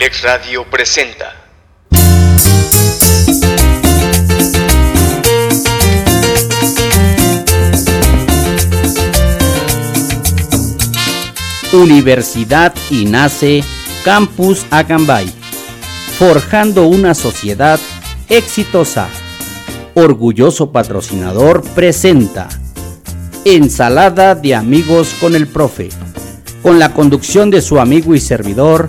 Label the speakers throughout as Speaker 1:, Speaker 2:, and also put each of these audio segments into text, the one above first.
Speaker 1: Abrilex Radio presenta.
Speaker 2: Universidad INACE Campus Acambay, forjando una sociedad exitosa. Orgulloso patrocinador presenta Ensalada de amigos con el profe, con la conducción de su amigo y servidor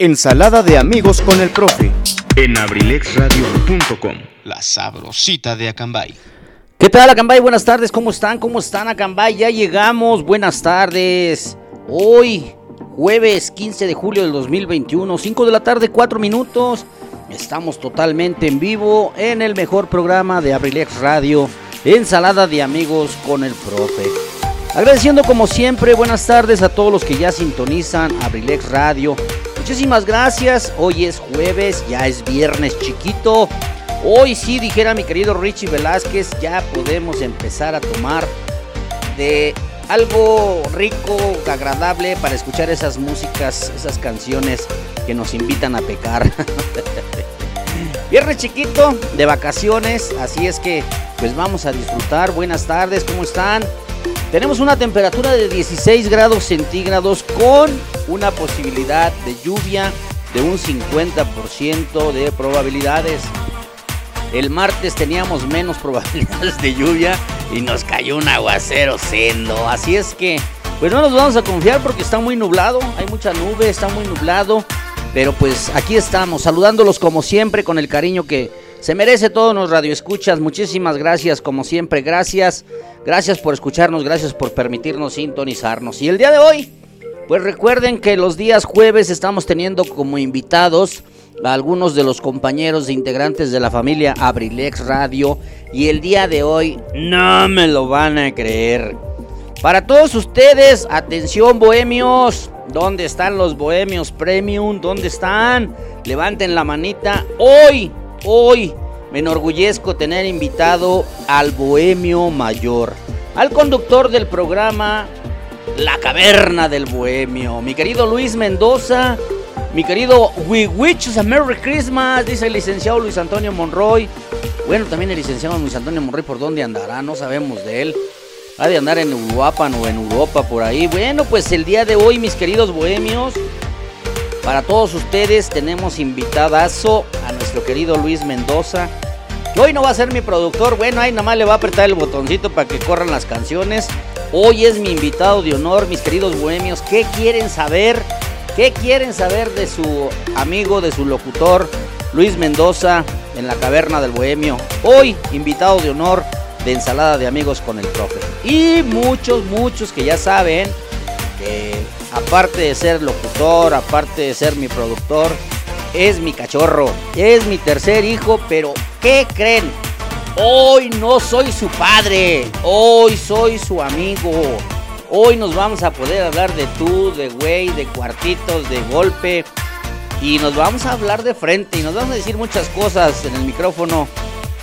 Speaker 3: Ensalada de amigos con el profe.
Speaker 1: en abrilexradio.com. La sabrosita de Acambay.
Speaker 2: ¿Qué tal Acambay? Buenas tardes, ¿cómo están? ¿Cómo están Acambay? Ya llegamos, buenas tardes. Hoy, jueves 15 de julio del 2021, 5 de la tarde, 4 minutos. Estamos totalmente en vivo en el mejor programa de Abrilex Radio, Ensalada de Amigos con el Profe. Agradeciendo como siempre, buenas tardes a todos los que ya sintonizan Abrilex Radio. Muchísimas gracias, hoy es jueves, ya es viernes chiquito. Hoy sí, dijera mi querido Richie Velázquez, ya podemos empezar a tomar de algo rico, agradable para escuchar esas músicas, esas canciones que nos invitan a pecar. Viernes chiquito, de vacaciones, así es que pues vamos a disfrutar. Buenas tardes, ¿cómo están? Tenemos una temperatura de 16 grados centígrados con una posibilidad de lluvia de un 50% de probabilidades. El martes teníamos menos probabilidades de lluvia y nos cayó un aguacero sendo. Así es que, pues no nos vamos a confiar porque está muy nublado, hay mucha nube, está muy nublado. Pero pues aquí estamos, saludándolos como siempre con el cariño que se merece todos los radioescuchas. Muchísimas gracias, como siempre, gracias. Gracias por escucharnos, gracias por permitirnos sintonizarnos. Y el día de hoy, pues recuerden que los días jueves estamos teniendo como invitados a algunos de los compañeros e integrantes de la familia Abrilex Radio. Y el día de hoy, no me lo van a creer. Para todos ustedes, atención bohemios. ¿Dónde están los bohemios premium? ¿Dónde están? Levanten la manita. Hoy, hoy me enorgullezco tener invitado al bohemio mayor, al conductor del programa La Caverna del Bohemio, mi querido Luis Mendoza, mi querido We Wish a Merry Christmas, dice el licenciado Luis Antonio Monroy. Bueno, también el licenciado Luis Antonio Monroy, ¿por dónde andará? No sabemos de él. Ha de andar en Uruapan o en Europa por ahí. Bueno, pues el día de hoy, mis queridos bohemios, para todos ustedes tenemos invitadazo a nuestro querido Luis Mendoza. Que hoy no va a ser mi productor, bueno, ahí nada más le va a apretar el botoncito para que corran las canciones. Hoy es mi invitado de honor, mis queridos bohemios. ¿Qué quieren saber? ¿Qué quieren saber de su amigo, de su locutor, Luis Mendoza, en la caverna del bohemio? Hoy, invitado de honor de ensalada de amigos con el profe. Y muchos, muchos que ya saben que aparte de ser locutor, aparte de ser mi productor, es mi cachorro, es mi tercer hijo, pero ¿qué creen? Hoy no soy su padre, hoy soy su amigo. Hoy nos vamos a poder hablar de tú, de güey, de cuartitos, de golpe. Y nos vamos a hablar de frente y nos vamos a decir muchas cosas en el micrófono.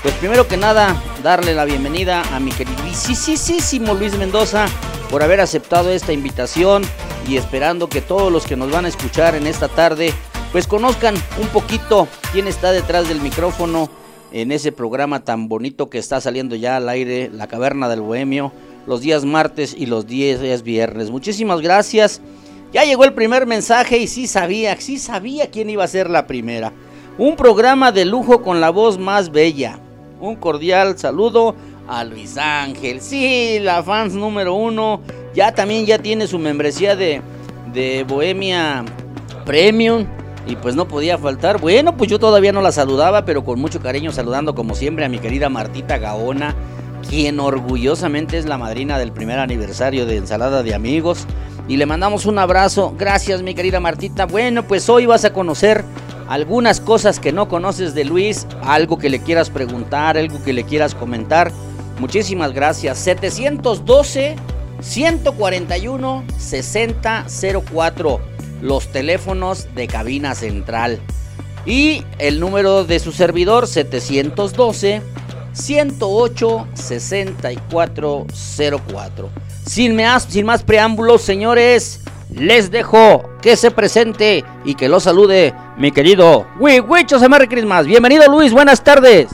Speaker 2: Pues primero que nada, darle la bienvenida a mi queridísimo Luis Mendoza por haber aceptado esta invitación y esperando que todos los que nos van a escuchar en esta tarde pues conozcan un poquito quién está detrás del micrófono en ese programa tan bonito que está saliendo ya al aire, La Caverna del Bohemio, los días martes y los días viernes. Muchísimas gracias. Ya llegó el primer mensaje y sí sabía, sí sabía quién iba a ser la primera. Un programa de lujo con la voz más bella. Un cordial saludo a Luis Ángel. Sí, la fans número uno. Ya también ya tiene su membresía de, de Bohemia Premium. Y pues no podía faltar. Bueno, pues yo todavía no la saludaba, pero con mucho cariño saludando como siempre a mi querida Martita Gaona, quien orgullosamente es la madrina del primer aniversario de Ensalada de Amigos. Y le mandamos un abrazo. Gracias, mi querida Martita. Bueno, pues hoy vas a conocer algunas cosas que no conoces de Luis, algo que le quieras preguntar, algo que le quieras comentar. Muchísimas gracias. 712 141 6004. Los teléfonos de cabina central. Y el número de su servidor 712 108 6404. Sin más, sin más preámbulos, señores, les dejo que se presente y que lo salude mi querido Wicho se Merry Christmas. Bienvenido Luis, buenas tardes.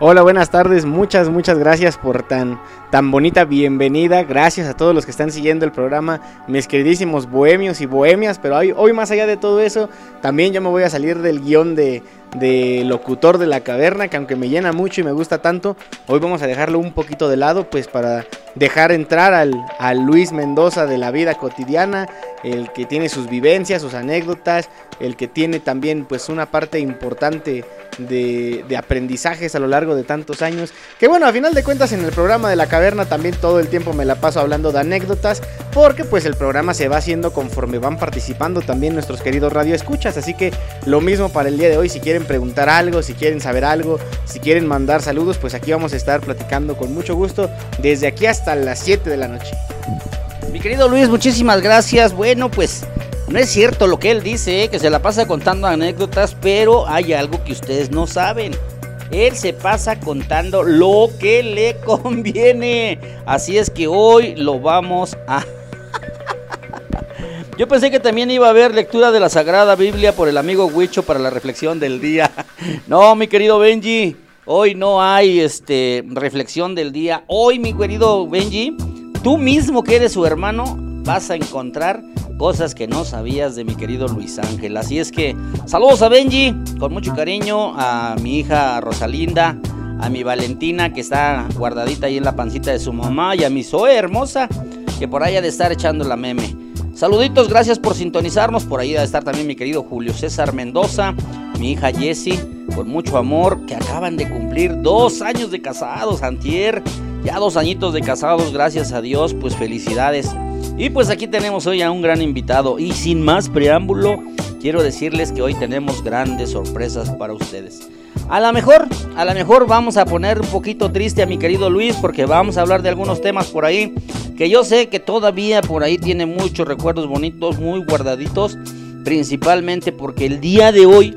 Speaker 4: Hola, buenas tardes. Muchas, muchas gracias por tan, tan bonita bienvenida. Gracias a todos los que están siguiendo el programa, mis queridísimos bohemios y bohemias. Pero hoy, hoy más allá de todo eso, también yo me voy a salir del guion de, de locutor de la caverna, que aunque me llena mucho y me gusta tanto, hoy vamos a dejarlo un poquito de lado, pues para dejar entrar al, al, Luis Mendoza de la vida cotidiana, el que tiene sus vivencias, sus anécdotas, el que tiene también pues una parte importante de, de, aprendizajes a lo largo de tantos años. Que bueno, a final de cuentas en el programa de la caverna también todo el tiempo me la paso hablando de anécdotas, porque pues el programa se va haciendo conforme van participando también nuestros queridos radioescuchas, así que lo mismo para el día de hoy, si quieren preguntar algo, si quieren saber algo, si quieren mandar saludos, pues aquí vamos a estar platicando con mucho gusto desde aquí hasta las 7 de la noche.
Speaker 2: Mi querido Luis, muchísimas gracias. Bueno, pues no es cierto lo que él dice, ¿eh? que se la pasa contando anécdotas, pero hay algo que ustedes no saben. Él se pasa contando lo que le conviene. Así es que hoy lo vamos a... Yo pensé que también iba a haber lectura de la Sagrada Biblia por el amigo Huicho para la reflexión del día. No, mi querido Benji, hoy no hay este reflexión del día. Hoy, mi querido Benji, tú mismo que eres su hermano, vas a encontrar cosas que no sabías de mi querido Luis Ángel. Así es que saludos a Benji, con mucho cariño, a mi hija Rosalinda, a mi Valentina que está guardadita ahí en la pancita de su mamá y a mi Zoe hermosa que por ahí ha de estar echando la meme. Saluditos, gracias por sintonizarnos. Por ahí debe estar también mi querido Julio César Mendoza, mi hija Jessie, con mucho amor, que acaban de cumplir dos años de casados, Antier. Ya dos añitos de casados, gracias a Dios, pues felicidades. Y pues aquí tenemos hoy a un gran invitado. Y sin más preámbulo, quiero decirles que hoy tenemos grandes sorpresas para ustedes. A lo mejor, a lo mejor vamos a poner un poquito triste a mi querido Luis porque vamos a hablar de algunos temas por ahí que yo sé que todavía por ahí tiene muchos recuerdos bonitos, muy guardaditos, principalmente porque el día de hoy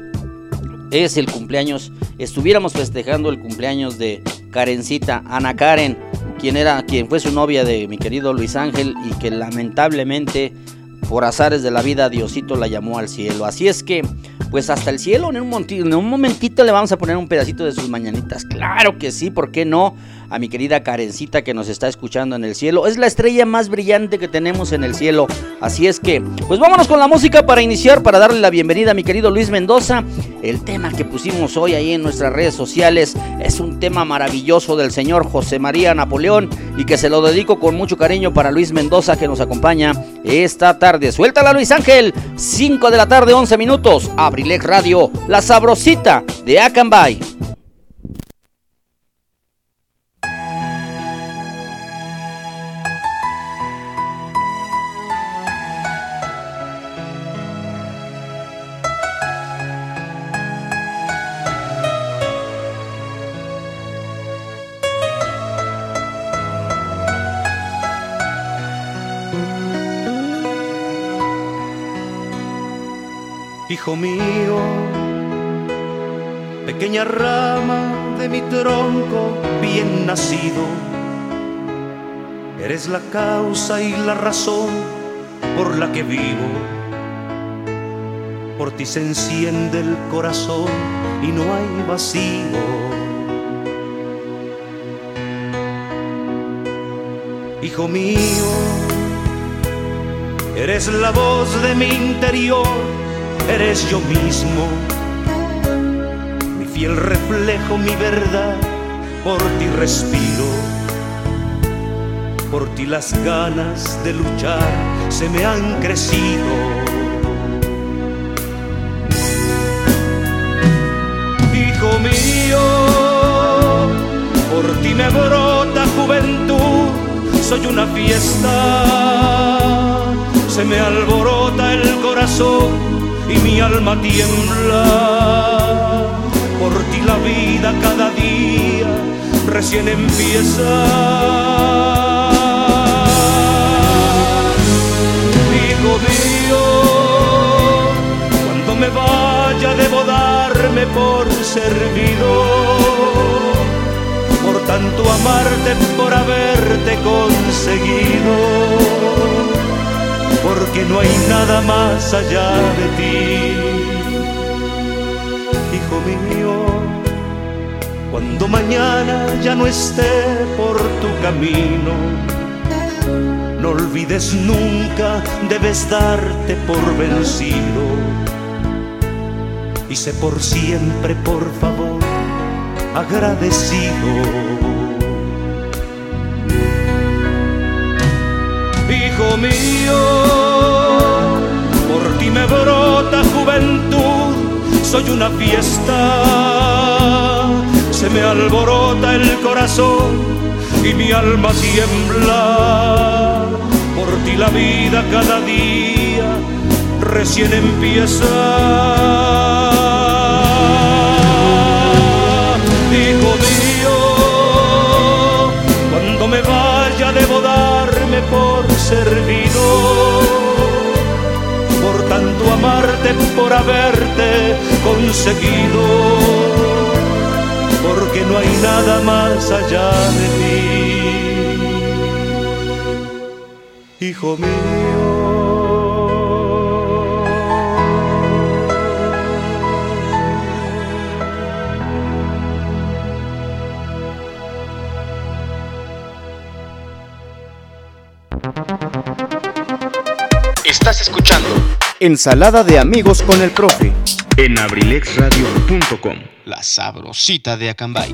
Speaker 2: es el cumpleaños, estuviéramos festejando el cumpleaños de Karencita, Ana Karen, quien era quien fue su novia de mi querido Luis Ángel y que lamentablemente por azares de la vida Diosito la llamó al cielo. Así es que pues hasta el cielo en un, en un momentito le vamos a poner un pedacito de sus mañanitas. Claro que sí, ¿por qué no? A mi querida Karencita que nos está escuchando en el cielo. Es la estrella más brillante que tenemos en el cielo. Así es que, pues vámonos con la música para iniciar, para darle la bienvenida a mi querido Luis Mendoza. El tema que pusimos hoy ahí en nuestras redes sociales es un tema maravilloso del señor José María Napoleón y que se lo dedico con mucho cariño para Luis Mendoza que nos acompaña esta tarde. Suéltala Luis Ángel, 5 de la tarde, 11 minutos. Abrilex Radio, la sabrosita de Acambay.
Speaker 5: Hijo mío, pequeña rama de mi tronco bien nacido, eres la causa y la razón por la que vivo. Por ti se enciende el corazón y no hay vacío. Hijo mío, eres la voz de mi interior eres yo mismo, mi fiel reflejo, mi verdad, por ti respiro, por ti las ganas de luchar se me han crecido. Hijo mío, por ti me brota juventud, soy una fiesta, se me alborota el corazón y mi alma tiembla. Por ti la vida cada día recién empieza. Hijo mío, cuando me vaya debo darme por servido por tanto amarte, por haberte conseguido porque no hay nada más allá de ti. Hijo mío, cuando mañana ya no esté por tu camino, no olvides nunca, debes darte por vencido. Y sé por siempre, por favor, agradecido. Mío, por ti me brota juventud, soy una fiesta se me alborota el corazón y mi alma tiembla. Por ti la vida cada día recién empieza. Por servido. Por tanto amarte, por haberte conseguido porque no hay nada más allá de ti, hijo mío.
Speaker 1: Estás escuchando
Speaker 3: Ensalada de amigos con el profe
Speaker 1: en abrilexradio.com. La sabrosita de Acambay.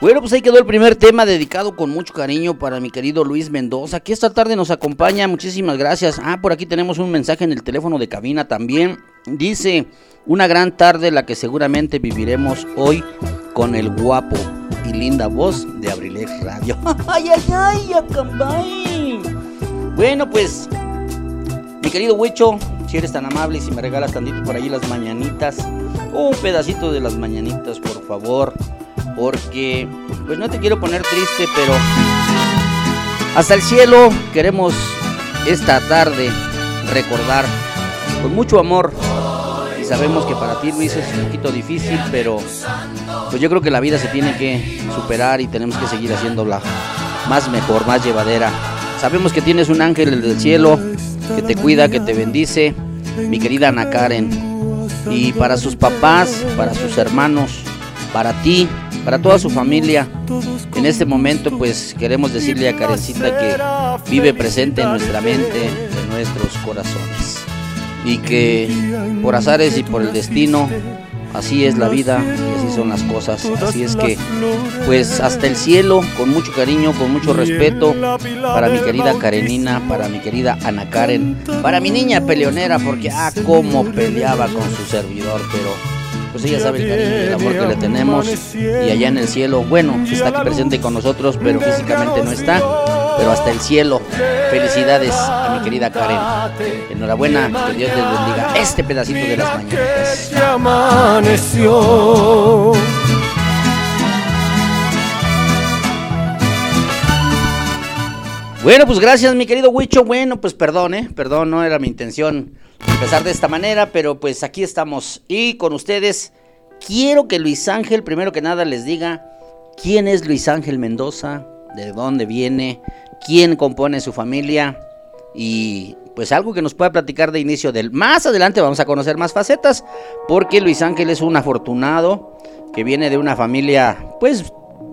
Speaker 2: Bueno, pues ahí quedó el primer tema dedicado con mucho cariño para mi querido Luis Mendoza, que esta tarde nos acompaña. Muchísimas gracias. Ah, por aquí tenemos un mensaje en el teléfono de cabina también. Dice, una gran tarde la que seguramente viviremos hoy con el guapo y linda voz de Abrilex Radio. ¡Ay, ay, ay, Acambay! Bueno, pues, mi querido Huicho, si eres tan amable y si me regalas tantito por ahí las mañanitas, un pedacito de las mañanitas, por favor, porque pues no te quiero poner triste, pero hasta el cielo queremos esta tarde recordar con mucho amor y sabemos que para ti Luis es un poquito difícil, pero pues yo creo que la vida se tiene que superar y tenemos que seguir haciéndola más mejor, más llevadera. Sabemos que tienes un ángel del cielo que te cuida, que te bendice, mi querida Ana Karen. Y para sus papás, para sus hermanos, para ti, para toda su familia, en este momento pues queremos decirle a Karencita que vive presente en nuestra mente, en nuestros corazones. Y que por azares y por el destino Así es la vida y así son las cosas. Así es que, pues hasta el cielo, con mucho cariño, con mucho respeto, para mi querida Karenina, para mi querida Ana Karen, para mi niña peleonera, porque ah, cómo peleaba con su servidor, pero pues ella sabe el cariño y el amor que le tenemos. Y allá en el cielo, bueno, está aquí presente con nosotros, pero físicamente no está. Pero hasta el cielo, felicidades a mi querida Karen. Enhorabuena, que Dios les bendiga este pedacito de las mañanitas. Bueno, pues gracias, mi querido Huicho. Bueno, pues perdón, ¿eh? Perdón, no era mi intención empezar de esta manera, pero pues aquí estamos. Y con ustedes, quiero que Luis Ángel, primero que nada, les diga quién es Luis Ángel Mendoza, de dónde viene, quién compone su familia y pues algo que nos pueda platicar de inicio del... Más adelante vamos a conocer más facetas, porque Luis Ángel es un afortunado que viene de una familia pues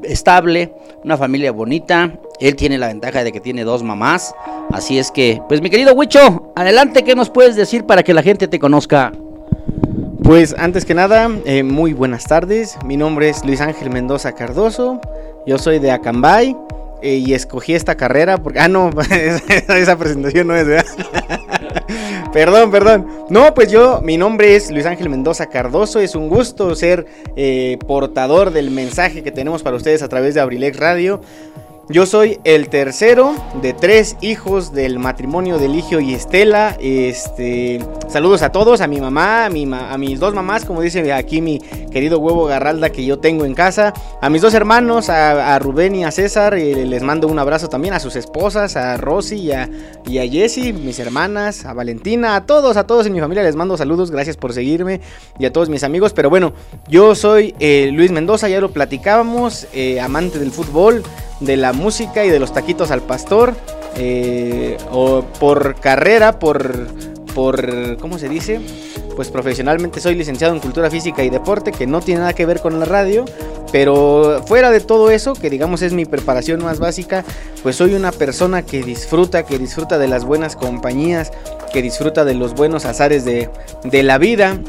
Speaker 2: estable, una familia bonita. Él tiene la ventaja de que tiene dos mamás. Así es que, pues mi querido Huicho, adelante, ¿qué nos puedes decir para que la gente te conozca?
Speaker 4: Pues antes que nada, eh, muy buenas tardes. Mi nombre es Luis Ángel Mendoza Cardoso. Yo soy de Acambay eh, y escogí esta carrera porque... Ah, no, esa presentación no es, ¿verdad? perdón, perdón. No, pues yo, mi nombre es Luis Ángel Mendoza Cardoso. Es un gusto ser eh, portador del mensaje que tenemos para ustedes a través de Abrilex Radio. Yo soy el tercero de tres hijos del matrimonio de Ligio y Estela. Este, saludos a todos, a mi mamá, a, mi a mis dos mamás, como dice aquí mi querido huevo Garralda que yo tengo en casa, a mis dos hermanos, a, Rubén y a César, y les mando un abrazo también a sus esposas, a Rosy y a, y a Jessie, mis hermanas, a Valentina, a todos, a todos en mi familia les mando saludos, gracias por seguirme y a todos mis amigos. Pero bueno, yo soy eh, Luis Mendoza, ya lo platicábamos, eh, amante del fútbol de la música y de los taquitos al pastor. Eh, o por carrera, por, por, ¿cómo se dice? Pues profesionalmente soy licenciado en Cultura Física y Deporte, que no tiene nada que ver con la radio. Pero fuera de todo eso, que digamos es mi preparación más básica, pues soy una persona que disfruta, que disfruta de las buenas compañías, que disfruta de los buenos azares de, de la vida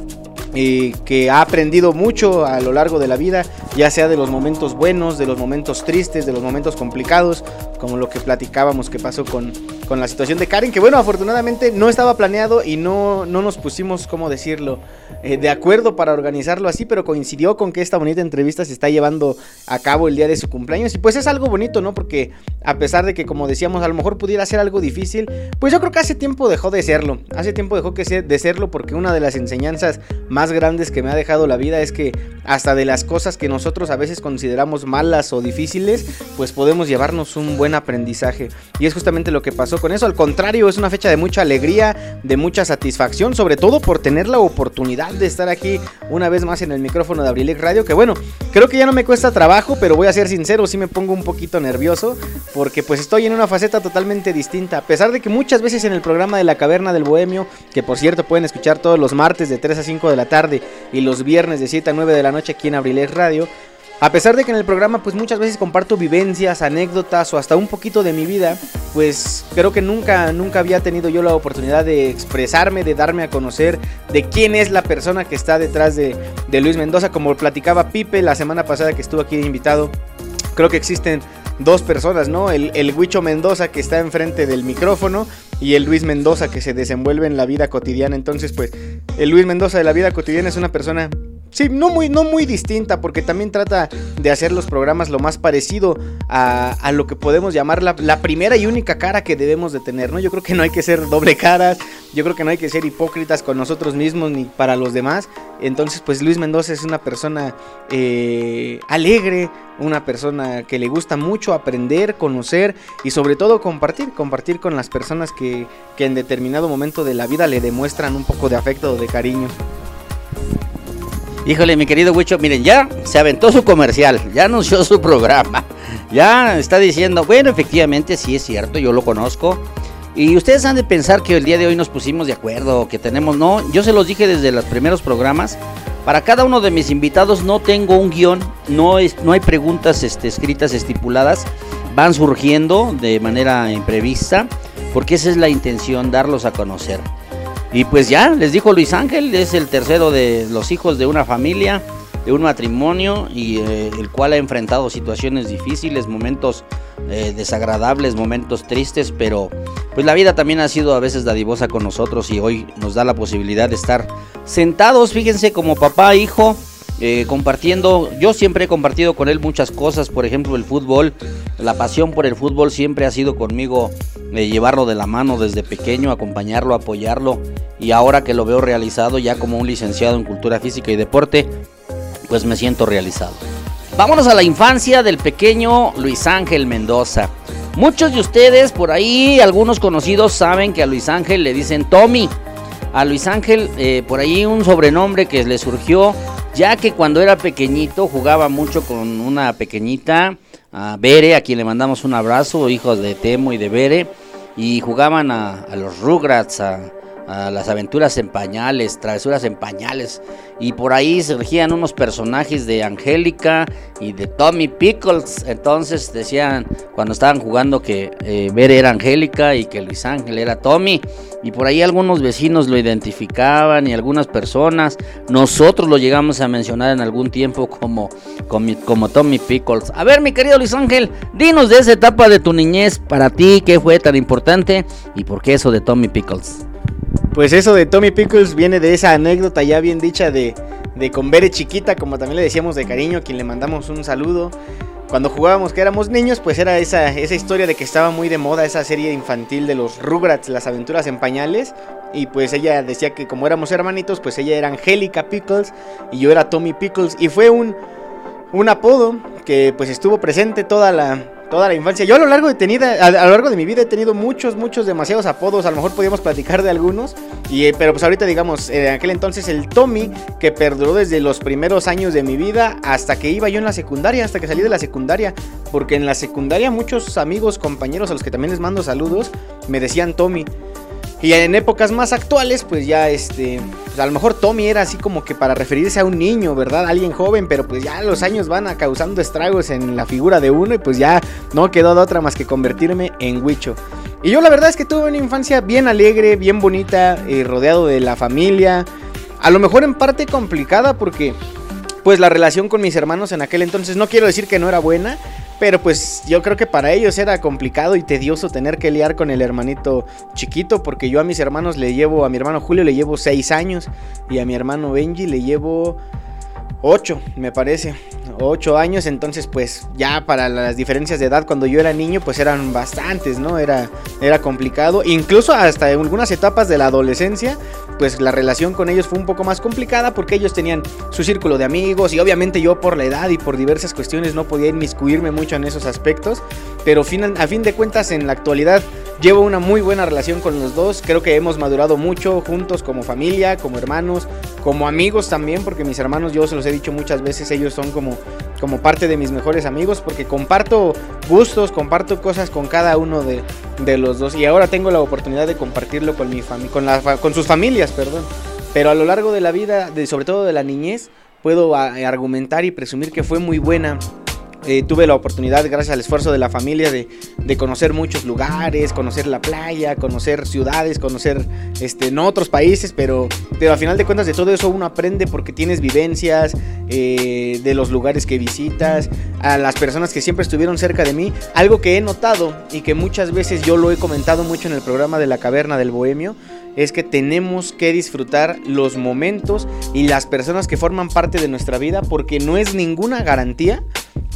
Speaker 4: y que ha aprendido mucho a lo largo de la vida, ya sea de los momentos buenos, de los momentos tristes, de los momentos complicados, como lo que platicábamos que pasó con, con la situación de Karen, que bueno, afortunadamente no estaba planeado y no, no nos pusimos, ¿cómo decirlo?, eh, de acuerdo para organizarlo así, pero coincidió con que esta bonita entrevista se está llevando a cabo el día de su cumpleaños y pues es algo bonito, ¿no? Porque a pesar de que, como decíamos, a lo mejor pudiera ser algo difícil, pues yo creo que hace tiempo dejó de serlo, hace tiempo dejó que de serlo porque una de las enseñanzas más grandes que me ha dejado la vida es que hasta de las cosas que nosotros a veces consideramos malas o difíciles, pues podemos llevarnos un buen aprendizaje. Y es justamente lo que pasó con eso. Al contrario, es una fecha de mucha alegría, de mucha satisfacción, sobre todo por tener la oportunidad de estar aquí una vez más en el micrófono de Abrilex Radio. Que bueno, creo que ya no me cuesta trabajo, pero voy a ser sincero, sí me pongo un poquito nervioso, porque pues estoy en una faceta totalmente distinta. A pesar de que muchas veces en el programa de la Caverna del Bohemio, que por cierto pueden escuchar todos los martes de 3 a 5 de la tarde y los viernes de 7 a 9 de la noche aquí en Abrilex Radio. A pesar de que en el programa pues muchas veces comparto vivencias, anécdotas o hasta un poquito de mi vida, pues creo que nunca, nunca había tenido yo la oportunidad de expresarme, de darme a conocer de quién es la persona que está detrás de, de Luis Mendoza. Como platicaba Pipe la semana pasada que estuvo aquí invitado, creo que existen dos personas, ¿no? El, el Huicho Mendoza que está enfrente del micrófono y el Luis Mendoza que se desenvuelve en la vida cotidiana. Entonces, pues, el Luis Mendoza de la vida cotidiana es una persona Sí, no muy, no muy distinta, porque también trata de hacer los programas lo más parecido a, lo que podemos llamar la, primera y única cara que debemos de tener, ¿no? Yo creo que no hay que ser doble caras, yo creo que no hay que ser hipócritas con nosotros mismos ni para los demás. Entonces, pues Luis Mendoza es una persona eh, alegre, una persona que le gusta mucho aprender, conocer y sobre todo compartir, compartir con las personas que, que en determinado momento de la vida le demuestran un poco de afecto o de cariño.
Speaker 2: Híjole, mi querido Huicho, miren, ya se aventó su comercial, ya anunció su programa, ya está diciendo, bueno, efectivamente sí es cierto, yo lo conozco. Y ustedes han de pensar que el día de hoy nos pusimos de acuerdo, que tenemos, no, yo se los dije desde los primeros programas, para cada uno de mis invitados no tengo un guion, no, es, no hay preguntas este, escritas estipuladas, van surgiendo de manera imprevista, porque esa es la intención, darlos a conocer. Y pues ya, les dijo Luis Ángel, es el tercero de los hijos de una familia, de un matrimonio, y eh, el cual ha enfrentado situaciones difíciles, momentos eh, desagradables, momentos tristes, pero pues la vida también ha sido a veces dadivosa con nosotros y hoy nos da la posibilidad de estar sentados, fíjense, como papá, hijo, eh, compartiendo, yo siempre he compartido con él muchas cosas, por ejemplo el fútbol, la pasión por el fútbol siempre ha sido conmigo de llevarlo de la mano desde pequeño, acompañarlo, apoyarlo y ahora que lo veo realizado ya como un licenciado en cultura física y deporte, pues me siento realizado. Vámonos a la infancia del pequeño Luis Ángel Mendoza. Muchos de ustedes por ahí, algunos conocidos, saben que a Luis Ángel le dicen Tommy. A Luis Ángel, eh, por ahí un sobrenombre que le surgió ya que cuando era pequeñito jugaba mucho con una pequeñita, a Bere, a quien le mandamos un abrazo, hijos de Temo y de Bere, y jugaban a, a los Rugrats, a, las aventuras en pañales, travesuras en pañales. Y por ahí surgían unos personajes de Angélica y de Tommy Pickles. Entonces decían cuando estaban jugando que eh, era Angélica y que Luis Ángel era Tommy. Y por ahí algunos vecinos lo identificaban y algunas personas. Nosotros lo llegamos a mencionar en algún tiempo como, como, como Tommy Pickles. A ver, mi querido Luis Ángel, dinos de esa etapa de tu niñez para ti, qué fue tan importante y por qué eso de Tommy Pickles.
Speaker 4: Pues eso de Tommy Pickles viene de esa anécdota ya bien dicha de, de con Bere chiquita, como también le decíamos de cariño, a quien le mandamos un saludo. cuando jugábamos que éramos niños, pues era esa, esa historia de que estaba muy de moda esa serie infantil de los Rugrats, las aventuras en pañales. Y pues ella decía que como éramos hermanitos, pues ella era Angélica Pickles y yo era Tommy Pickles. Y fue un, un apodo que pues estuvo presente toda la, toda la infancia. Yo a lo largo de tenida, a, lo largo de mi vida he tenido muchos, muchos, demasiados apodos. A lo mejor podíamos platicar de algunos. Y, eh, pero pues ahorita digamos, en aquel entonces el Tommy, que perduró desde los primeros años de mi vida hasta que iba yo en la secundaria, hasta que salí de la secundaria. Porque en la secundaria muchos amigos, compañeros a los que también les mando saludos, me decían Tommy. Y en épocas más actuales, pues ya este, pues a lo mejor Tommy era así como que para referirse a un niño, ¿verdad? Alguien joven, pero pues ya los años van causando estragos en la figura de uno y pues ya no quedó de otra más que convertirme en Huicho. Y yo la verdad es que tuve una infancia bien alegre, bien bonita, eh, rodeado de la familia. A lo mejor en parte complicada porque pues la relación con mis hermanos en aquel entonces no quiero decir que no era buena, pero pues yo creo que para ellos era complicado y tedioso tener que liar con el hermanito chiquito, porque yo a mis hermanos le llevo, a mi hermano Julio le llevo 6 años y a mi hermano Benji le llevo 8, me parece. 8 años, entonces pues ya para las diferencias de edad cuando yo era niño pues eran bastantes, ¿no? Era, era complicado, incluso hasta en algunas etapas de la adolescencia pues la relación con ellos fue un poco más complicada porque ellos tenían su círculo de amigos y obviamente yo por la edad y por diversas cuestiones no podía inmiscuirme mucho en esos aspectos, pero a fin de cuentas en la actualidad llevo una muy buena relación con los dos, creo que hemos madurado mucho juntos como familia, como hermanos, como amigos también, porque mis hermanos yo se los he dicho muchas veces, ellos son como, como parte de mis mejores amigos porque comparto gustos, comparto cosas con cada uno de, de los dos y ahora tengo la oportunidad de compartirlo con mi con, con sus familias, perdón. Pero a lo largo de la vida, de, sobre todo de la niñez, puedo argumentar y presumir que fue muy buena eh, tuve la oportunidad, gracias al esfuerzo de la familia, de, conocer muchos lugares, conocer la playa, conocer ciudades, conocer este, no otros países, pero, pero a final de cuentas de todo eso uno aprende porque tienes vivencias eh, de los lugares que visitas, a las personas que siempre estuvieron cerca de mí. Algo que he notado y que muchas veces yo lo he comentado mucho en el programa de la caverna del bohemio, es que tenemos que disfrutar los momentos y las personas que forman parte de nuestra vida porque no es ninguna garantía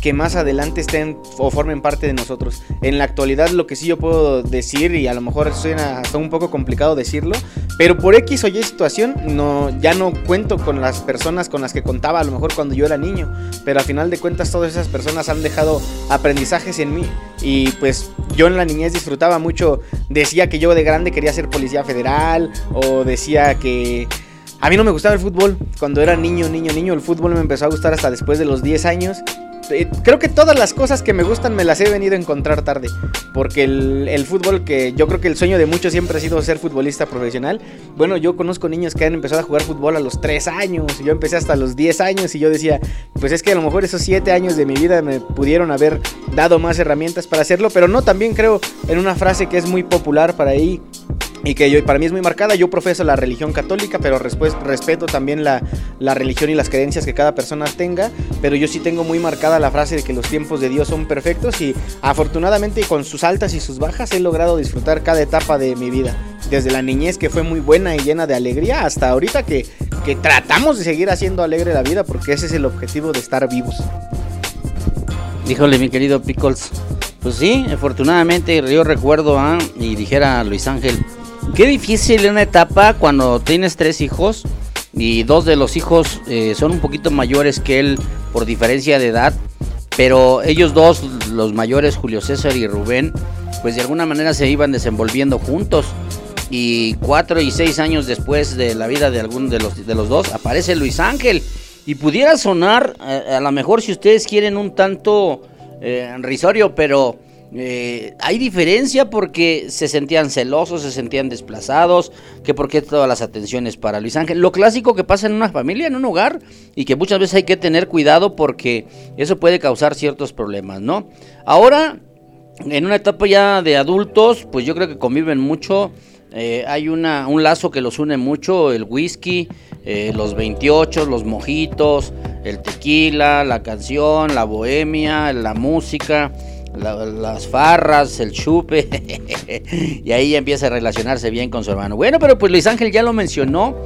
Speaker 4: que más adelante estén o formen parte de nosotros. En la actualidad lo que sí yo puedo decir, y a lo mejor suena hasta un poco complicado decirlo, pero por X o Y situación no, ya no cuento con las personas con las que contaba a lo mejor cuando yo era niño, pero al final de cuentas todas esas personas han dejado aprendizajes en mí y pues yo en la niñez disfrutaba mucho, decía que yo de grande quería ser policía federal o decía que... A mí no me gustaba el fútbol. Cuando era niño, niño, niño, el fútbol me empezó a gustar hasta después de los 10 años. Eh, creo que todas las cosas que me gustan me las he venido a encontrar tarde. Porque el, fútbol, que yo creo que el sueño de muchos siempre ha sido ser futbolista profesional. Bueno, yo conozco niños que han empezado a jugar fútbol a los 3 años. Yo empecé hasta los 10 años y yo decía, pues es que a lo mejor esos 7 años de mi vida me pudieron haber dado más herramientas para hacerlo. Pero no, también creo en una frase que es muy popular para ahí y que yo, para mí es muy marcada. Yo profeso la religión católica, pero respeto también la, la, religión y las creencias que cada persona tenga. Pero yo sí tengo muy marcada la frase de que los tiempos de Dios son perfectos y afortunadamente con sus altas y sus bajas he logrado disfrutar cada etapa de mi vida. Desde la niñez que fue muy buena y llena de alegría hasta ahorita que, que tratamos de seguir haciendo alegre la vida porque ese es el objetivo de estar vivos.
Speaker 2: Híjole, mi querido Pickles. Pues sí, afortunadamente yo recuerdo, ¿ah? y dijera Luis Ángel, Qué difícil una etapa cuando tienes tres hijos y dos de los hijos eh, son un poquito mayores que él por diferencia de edad, pero ellos dos, los mayores, Julio César y Rubén, pues de alguna manera se iban desenvolviendo juntos. Y cuatro y seis años después de la vida de alguno de los, de los dos, aparece Luis Ángel. Y pudiera sonar, eh, a, lo mejor si ustedes quieren, un tanto eh, risorio, pero eh, hay diferencia porque se sentían celosos, se sentían desplazados, que porque todas las atenciones para Luis Ángel. Lo clásico que pasa en una familia, en un hogar, y que muchas veces hay que tener cuidado porque eso puede causar ciertos problemas, ¿no? Ahora, en una etapa ya de adultos, pues yo creo que conviven mucho. Eh, hay una, un lazo que los une mucho, el whisky, eh, los 28, los mojitos, el tequila, la canción, la bohemia, la música las farras, el chupe, y ahí empieza a relacionarse bien con su hermano. Bueno, pero pues Luis Ángel ya lo mencionó,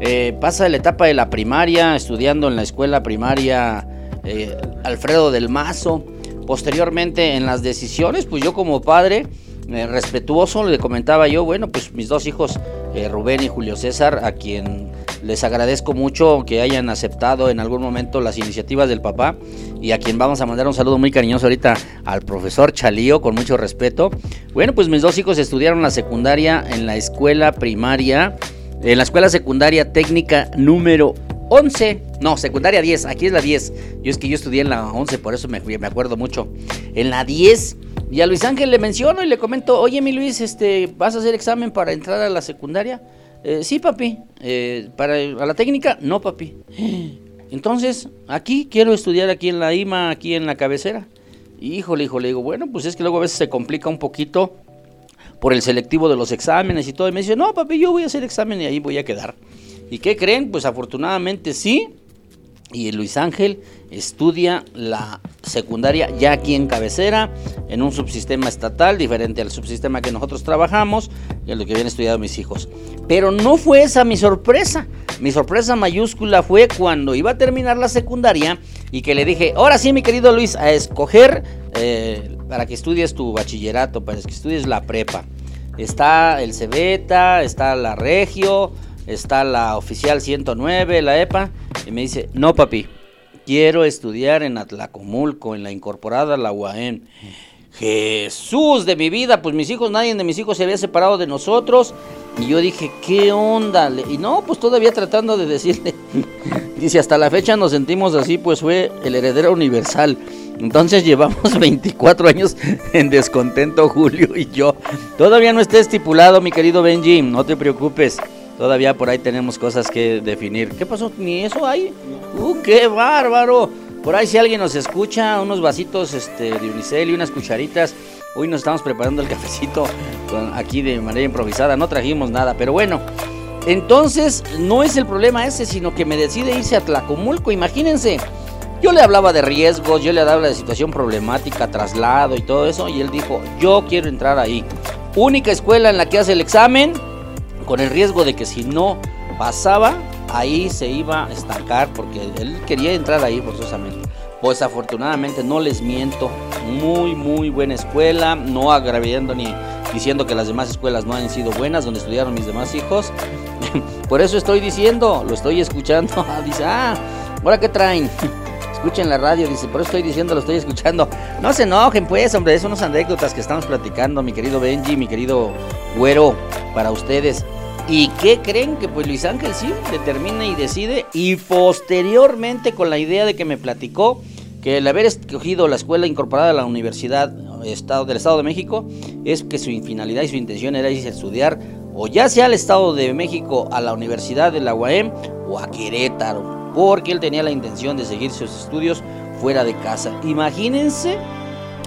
Speaker 2: eh, pasa la etapa de la primaria, estudiando en la escuela primaria eh, Alfredo del Mazo. posteriormente en las decisiones, pues yo como padre eh, respetuoso le comentaba yo, bueno, pues mis dos hijos, eh, Rubén y Julio César, a quien les agradezco mucho que hayan aceptado en algún momento las iniciativas del papá y a quien vamos a mandar un saludo muy cariñoso ahorita al profesor Chalío, con mucho respeto. Bueno, pues mis dos hijos estudiaron la secundaria en la escuela primaria, en la escuela secundaria técnica número 11, no, secundaria 10, aquí es la 10. Yo es que yo estudié en la 11, por eso me, me acuerdo mucho. En la 10, y a Luis Ángel le menciono y le comento, oye mi Luis, este, ¿vas a hacer examen para entrar a la secundaria? Eh, sí, papi. Eh, ¿Para a la técnica? No, papi. Entonces, aquí quiero estudiar aquí en la IMA, aquí en la cabecera. Híjole, hijo, le digo, bueno, pues es que luego a veces se complica un poquito por el selectivo de los exámenes y todo. Y me dice, no, papi, yo voy a hacer examen y ahí voy a quedar. ¿Y qué creen? Pues afortunadamente sí. Y Luis Ángel estudia la secundaria ya aquí en cabecera, en un subsistema estatal, diferente al subsistema que nosotros trabajamos y a lo que habían estudiado mis hijos. Pero no fue esa mi sorpresa. Mi sorpresa mayúscula fue cuando iba a terminar la secundaria y que le dije, ahora sí, mi querido Luis, a escoger eh, para que estudies tu bachillerato, para que estudies la prepa. Está el Cebeta, está la Regio, está la oficial 109, la EPA, y me dice, no papi, quiero estudiar en Atlacomulco, en la incorporada la UAM. Jesús de mi vida, pues mis hijos, nadie de mis hijos se había separado de nosotros. Y yo dije, ¿qué onda? Y no, pues todavía tratando de decirle. Dice, hasta la fecha nos sentimos así, pues fue el heredero universal. Entonces llevamos 24 años en descontento, Julio y yo. Todavía no está estipulado, mi querido Benji, no te preocupes. Todavía por ahí tenemos cosas que definir. ¿Qué pasó? ¿Ni eso hay? ¡Uh, qué bárbaro! Por ahí si alguien nos escucha, unos vasitos este, de unicel y unas cucharitas. Hoy nos estamos preparando el cafecito aquí de manera improvisada. No trajimos nada, pero bueno. Entonces, no es el problema ese, sino que me decide irse a Tlacomulco. Imagínense, yo le hablaba de riesgos, yo le hablaba de situación problemática, traslado y todo eso. Y él dijo, yo quiero entrar ahí. Única escuela en la que hace el examen con el riesgo de que si no pasaba, ahí se iba a estancar porque él quería entrar ahí forzosamente. Pues afortunadamente no les miento, muy muy buena escuela, no agraviando ni diciendo que las demás escuelas no han sido buenas donde estudiaron mis demás hijos. Por eso estoy diciendo, lo estoy escuchando. Dice, ah, ahora qué traen. Escuchen la radio, dice, por eso estoy diciendo, lo estoy escuchando. No se enojen, pues, hombre, son unas anécdotas que estamos platicando, mi querido Benji, mi querido Güero, para ustedes. ¿Y qué creen? Que pues Luis Ángel sí determina y decide. Y posteriormente con la idea de que me platicó que el haber escogido la escuela incorporada a la Universidad Estado, del Estado de México es que su finalidad y su intención era irse a estudiar o ya sea al Estado de México, a la Universidad de la UAM o a Querétaro, porque él tenía la intención de seguir sus estudios fuera de casa. Imagínense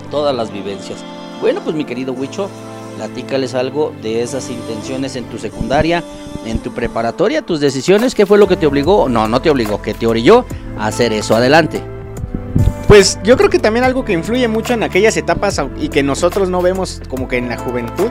Speaker 2: todas las vivencias. Bueno, pues mi querido Huicho, Platícales algo de esas intenciones en tu secundaria, en tu preparatoria, tus decisiones, ¿qué fue lo que te obligó? No, no te obligó, que te orilló a hacer eso. Adelante.
Speaker 4: Pues yo creo que también algo que influye mucho en aquellas etapas y que nosotros no vemos como que en la juventud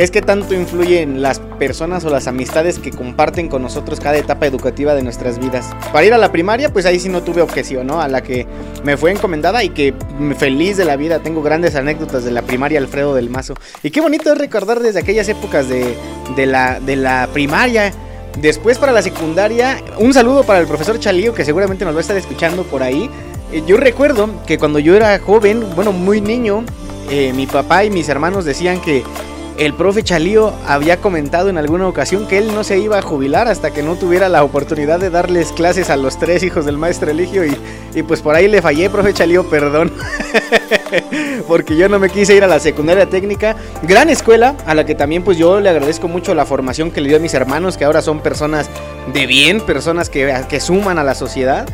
Speaker 4: es que tanto influyen las personas o las amistades que comparten con nosotros cada etapa educativa de nuestras vidas. Para ir a la primaria, pues ahí sí no tuve objeción, ¿no? A la que me fue encomendada y que feliz de la vida, tengo grandes anécdotas de la primaria Alfredo del Mazo. Y qué bonito es recordar desde aquellas épocas de, la, de la primaria. Después para la secundaria, un saludo para el profesor Chalío que seguramente nos va a estar escuchando por ahí. Eh, yo recuerdo que cuando yo era joven, bueno, muy niño, eh, mi papá y mis hermanos decían que el profe Chalío había comentado en alguna ocasión que él no se iba a jubilar hasta que no tuviera la oportunidad de darles clases a los tres hijos del maestro Eligio y, y pues por ahí le fallé, profe Chalío, perdón. Porque yo no me quise ir a la secundaria técnica. Gran escuela, a la que también pues yo le agradezco mucho la formación que le dio a mis hermanos, que ahora son personas de bien, personas que, que suman a la sociedad.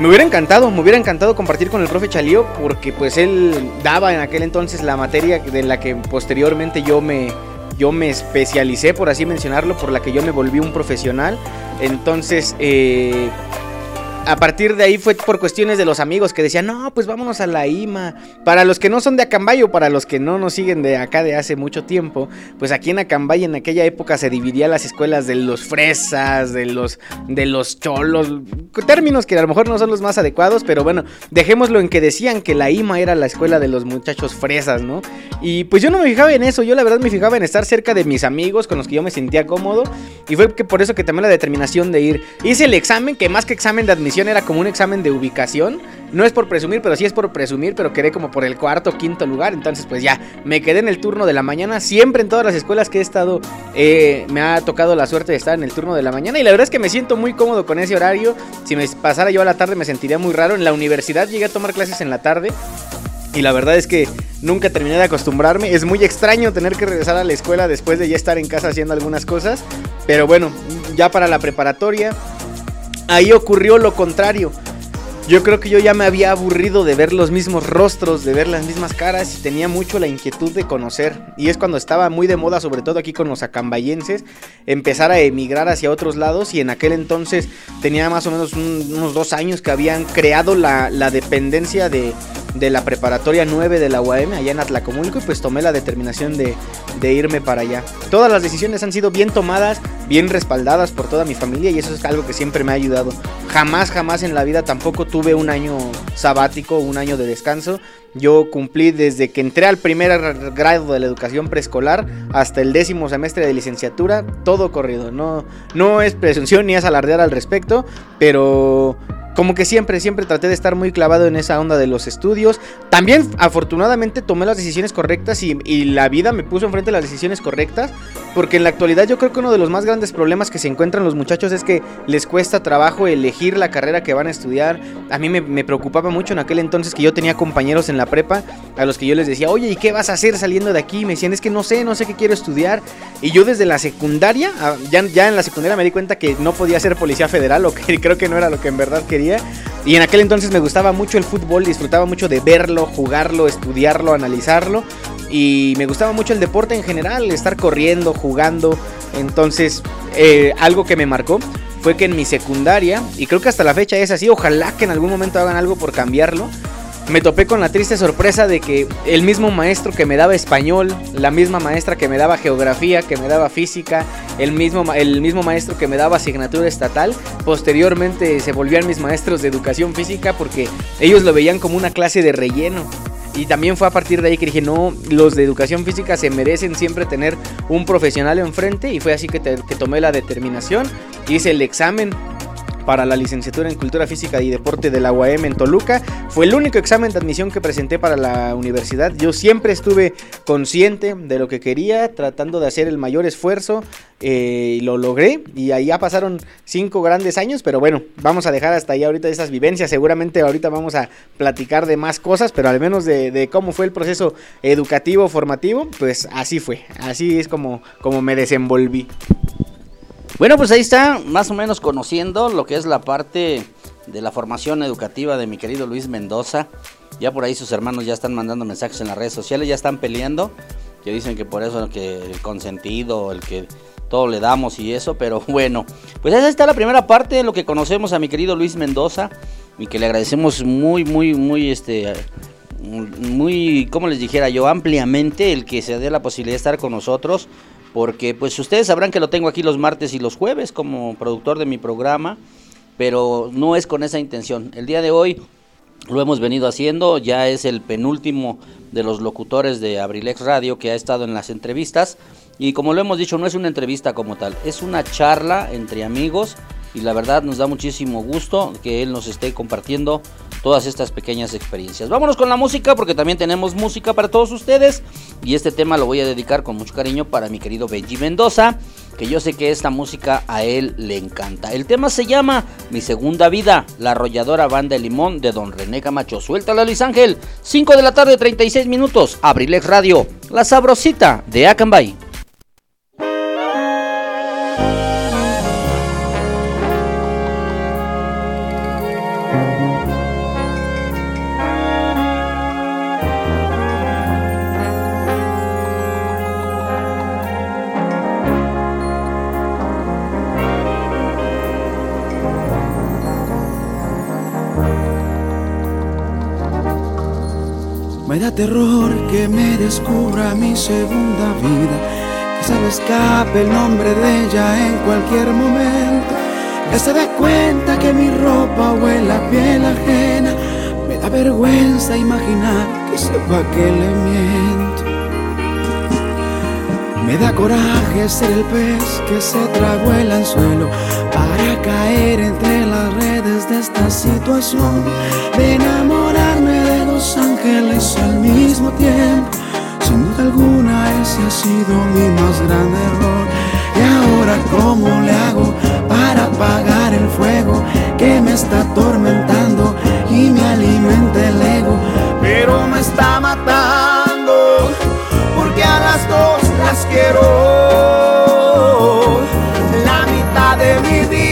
Speaker 4: Me hubiera encantado, me hubiera encantado compartir con el profe Chalío porque pues él daba en aquel entonces la materia de la que posteriormente yo me, yo me especialicé, por así mencionarlo, por la que yo me volví un profesional. Entonces, eh, a partir de ahí fue por cuestiones de los amigos que decían, no, pues vámonos a la IMA. Para los que no son de Acambay o para los que no nos siguen de acá de hace mucho tiempo, pues aquí en Acambay en aquella época se dividía las escuelas de los fresas, de los, de los cholos, términos que a lo mejor no son los más adecuados, pero bueno, dejémoslo en que decían que la IMA era la escuela de los muchachos fresas, ¿no? Y pues yo no me fijaba en eso, yo la verdad me fijaba en estar cerca de mis amigos con los que yo me sentía cómodo y fue que por eso que tomé la determinación de ir. Hice el examen, que más que examen de admisión era como un examen de ubicación. No es por presumir, pero sí es por presumir, pero quedé como por el cuarto o quinto lugar. Entonces, pues ya, me quedé en el turno de la mañana. Siempre en todas las escuelas que he estado, eh, me ha tocado la suerte de estar en el turno de la mañana. Y la verdad es que me siento muy cómodo con ese horario. Si me pasara yo a la tarde me sentiría muy raro. En la universidad llegué a tomar clases en la tarde. Y la verdad es que nunca terminé de acostumbrarme. Es muy extraño tener que regresar a la escuela después de ya estar en casa haciendo algunas cosas. Pero bueno, ya para la preparatoria, ahí ocurrió lo contrario. Yo creo que yo ya me había aburrido de ver los mismos rostros, de ver las mismas caras y tenía mucho la inquietud de conocer. Y es cuando estaba muy de moda, sobre todo aquí con los acambayenses, empezar a emigrar hacia otros lados. Y en aquel entonces tenía más o menos unos dos años que habían creado la, la dependencia de, de la preparatoria 9 de la UAM allá en Atlacomulco y pues tomé la determinación de, de, irme para allá. Todas las decisiones han sido bien tomadas, bien respaldadas por toda mi familia y eso es algo que siempre me ha ayudado. Jamás, jamás en la vida tampoco tuve un año sabático, un año de descanso. Yo cumplí desde que entré al primer grado de la educación preescolar hasta el décimo semestre de licenciatura, todo corrido. No, no es presunción ni es alardear al respecto, pero como que siempre, siempre traté de estar muy clavado en esa onda de los estudios. También, afortunadamente, tomé las decisiones correctas y, la vida me puso enfrente las decisiones correctas. Porque en la actualidad yo creo que uno de los más grandes problemas que se encuentran los muchachos es que les cuesta trabajo elegir la carrera que van a estudiar. A mí me, preocupaba mucho en aquel entonces que yo tenía compañeros en la prepa a los que yo les decía, oye, ¿y qué vas a hacer saliendo de aquí? Me decían, es que no sé, no sé qué quiero estudiar. Y yo desde la secundaria, ya, ya en la secundaria me di cuenta que no podía ser policía federal o creo que no era lo que en verdad quería y en aquel entonces me gustaba mucho el fútbol, disfrutaba mucho de verlo, jugarlo, estudiarlo, analizarlo. Y me gustaba mucho el deporte en general, estar corriendo, jugando. Entonces, eh, algo que me marcó fue que en mi secundaria, y creo que hasta la fecha es así, ojalá que en algún momento hagan algo por cambiarlo, me topé con la triste sorpresa de que el mismo maestro que me daba español, la misma maestra que me daba geografía, que me daba física, el mismo, el mismo maestro que me daba asignatura estatal, posteriormente se volvían mis maestros de educación física porque ellos lo veían como una clase de relleno. Y también fue a partir de ahí que dije, no, los de educación física se merecen siempre tener un profesional enfrente. Y fue así que, que tomé la determinación, hice el examen para la licenciatura en Cultura Física y Deporte de la UAM en Toluca. Fue el único examen de admisión que presenté para la universidad. Yo siempre estuve consciente de lo que quería, tratando de hacer el mayor esfuerzo eh, y lo logré. Y ahí ya pasaron cinco grandes años, pero bueno, vamos a dejar hasta ahí ahorita esas vivencias. Seguramente ahorita vamos a platicar de más cosas, pero al menos de, cómo fue el proceso educativo, formativo, pues así fue. Así es como, como me desenvolví.
Speaker 2: Bueno, pues ahí está, más o menos conociendo lo que es la parte de la formación educativa de mi querido Luis Mendoza. Ya por ahí sus hermanos ya están mandando mensajes en las redes sociales, ya están peleando, que dicen que por eso que el consentido, el que todo le damos y eso, pero bueno, pues esa está la primera parte de lo que conocemos a mi querido Luis Mendoza y que le agradecemos muy, muy, muy, este, muy, como les dijera yo, ampliamente el que se dé la posibilidad de estar con nosotros porque pues ustedes sabrán que lo tengo aquí los martes y los jueves como productor de mi programa, pero no es con esa intención. El día de hoy lo hemos venido haciendo, ya es el penúltimo de los locutores de Abrilex Radio que ha estado en las entrevistas y como lo hemos dicho no es una entrevista como tal, es una charla entre amigos y la verdad nos da muchísimo gusto que él nos esté compartiendo todas estas pequeñas experiencias. Vámonos con la música porque también tenemos música para todos ustedes y este tema lo voy a dedicar con mucho cariño para mi querido Benji Mendoza, que yo sé que esta música a él le encanta. El tema se llama Mi Segunda Vida, la arrolladora banda de limón de Don René Camacho. Suéltala Luis Ángel, 5 de la tarde 36 minutos, Abrilex Radio, la sabrosita de Acambay.
Speaker 6: Terror que me descubra mi segunda vida, que se me escape el nombre de ella en cualquier momento, que se dé cuenta que mi ropa huele a piel ajena. Me da vergüenza imaginar que sepa que le miento. Me da coraje ser el pez que se tragó el anzuelo para caer entre las redes de esta situación, de enamorarme de ángeles al mismo tiempo. Sin duda alguna ese ha sido mi más grande error. Y ahora cómo le hago para apagar el fuego que me está atormentando y me alimenta el ego, pero me está matando porque a las dos las quiero. La mitad de mi vida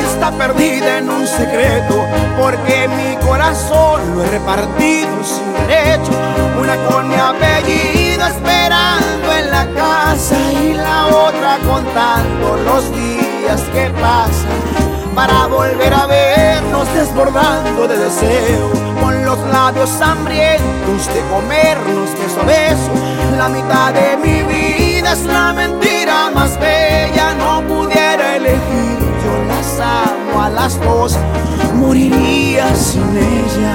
Speaker 6: está perdida en un secreto, porque mi corazón lo he repartido sin derecho. Una con mi apellido esperando en la casa y la otra contando los días que pasan para volver a vernos desbordando de deseo, con los labios hambrientos de comernos beso a beso. La mitad de mi vida es la mentira más bella, no pudiera elegir, amo a las dos, moriría sin ella.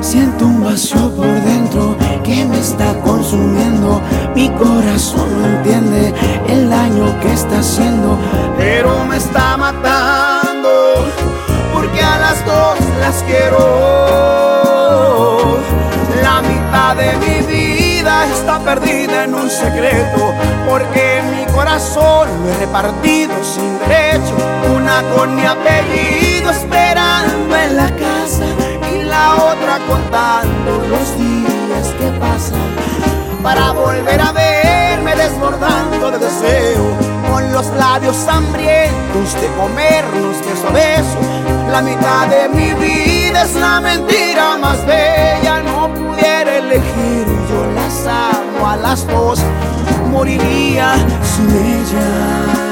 Speaker 6: Siento un vacío por dentro que me está consumiendo. Mi corazón no entiende el daño que está haciendo, pero me está matando porque a las dos las quiero. Mitad de mi vida está perdida en un secreto porque mi corazón lo he repartido sin derecho. Una con mi apellido esperando en la casa y la otra contando los días que pasan para volver a verme desbordando de deseo con los labios hambrientos de comernos beso a beso. La mitad de mi vida es la mentira más bella, no pudiera elegir, yo las amo a las dos, moriría sin ella.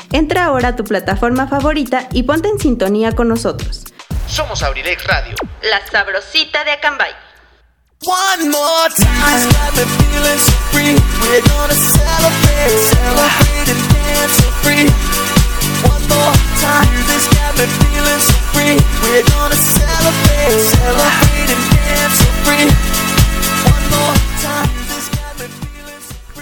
Speaker 7: Entra ahora a tu plataforma favorita y ponte en sintonía con nosotros.
Speaker 1: Somos Abrilex Radio.
Speaker 7: La sabrosita de Acambay.
Speaker 6: One more time, got me feeling so free. We're gonna celebrate, celebrate and dance so free. One more time, this got me feeling so free. We're gonna celebrate, celebrate and dance so free. One more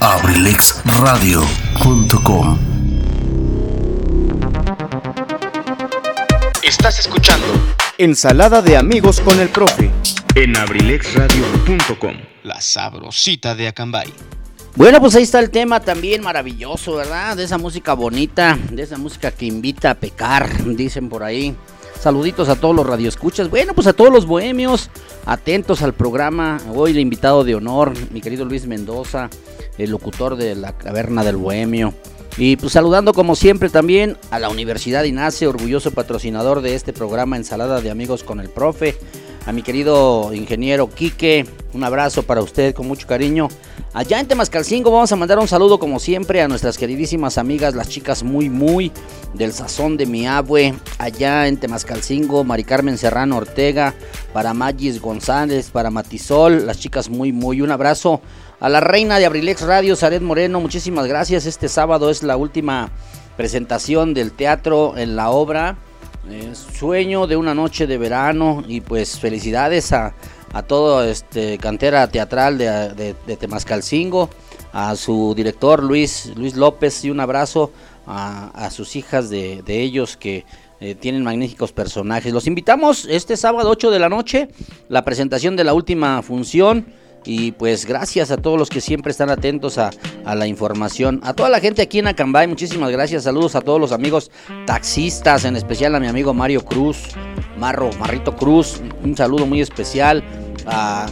Speaker 8: abrilexradio.com
Speaker 1: Estás escuchando
Speaker 3: Ensalada de amigos con el profe.
Speaker 1: en abrilexradio.com. La sabrosita de Acambay.
Speaker 2: Bueno, pues ahí está el tema también maravilloso, ¿verdad? De esa música bonita, de esa música que invita a pecar, dicen por ahí. Saluditos a todos los radioescuchas. Bueno, pues a todos los bohemios, atentos al programa. Hoy el invitado de honor, mi querido Luis Mendoza, el locutor de la Caverna del Bohemio. Y pues saludando como siempre también a la Universidad INACE, orgulloso patrocinador de este programa Ensalada de Amigos con el Profe. A mi querido ingeniero Quique, un abrazo para usted con mucho cariño. Allá en Temascalcingo vamos a mandar un saludo como siempre a nuestras queridísimas amigas, las chicas muy muy del sazón de mi abue, allá en Temascalcingo, Mari Carmen Serrano Ortega, para Magis González, para Matisol, las chicas muy muy, un abrazo a la reina de Abrilex Radio, Saret Moreno, muchísimas gracias. Este sábado es la última presentación del teatro en la obra eh, Sueño de una noche de verano y pues felicidades a, a todo este cantera teatral de, de, Temascalcingo, a su director Luis, Luis López y un abrazo a, sus hijas de, ellos que eh, tienen magníficos personajes. Los invitamos este sábado 8 de la noche, la presentación de la última función y pues gracias a todos los que siempre están atentos a, la información. A toda la gente aquí en Acambay, muchísimas gracias. Saludos a todos los amigos taxistas, en especial a mi amigo Mario Cruz, Marro, Marrito Cruz. Un saludo muy especial a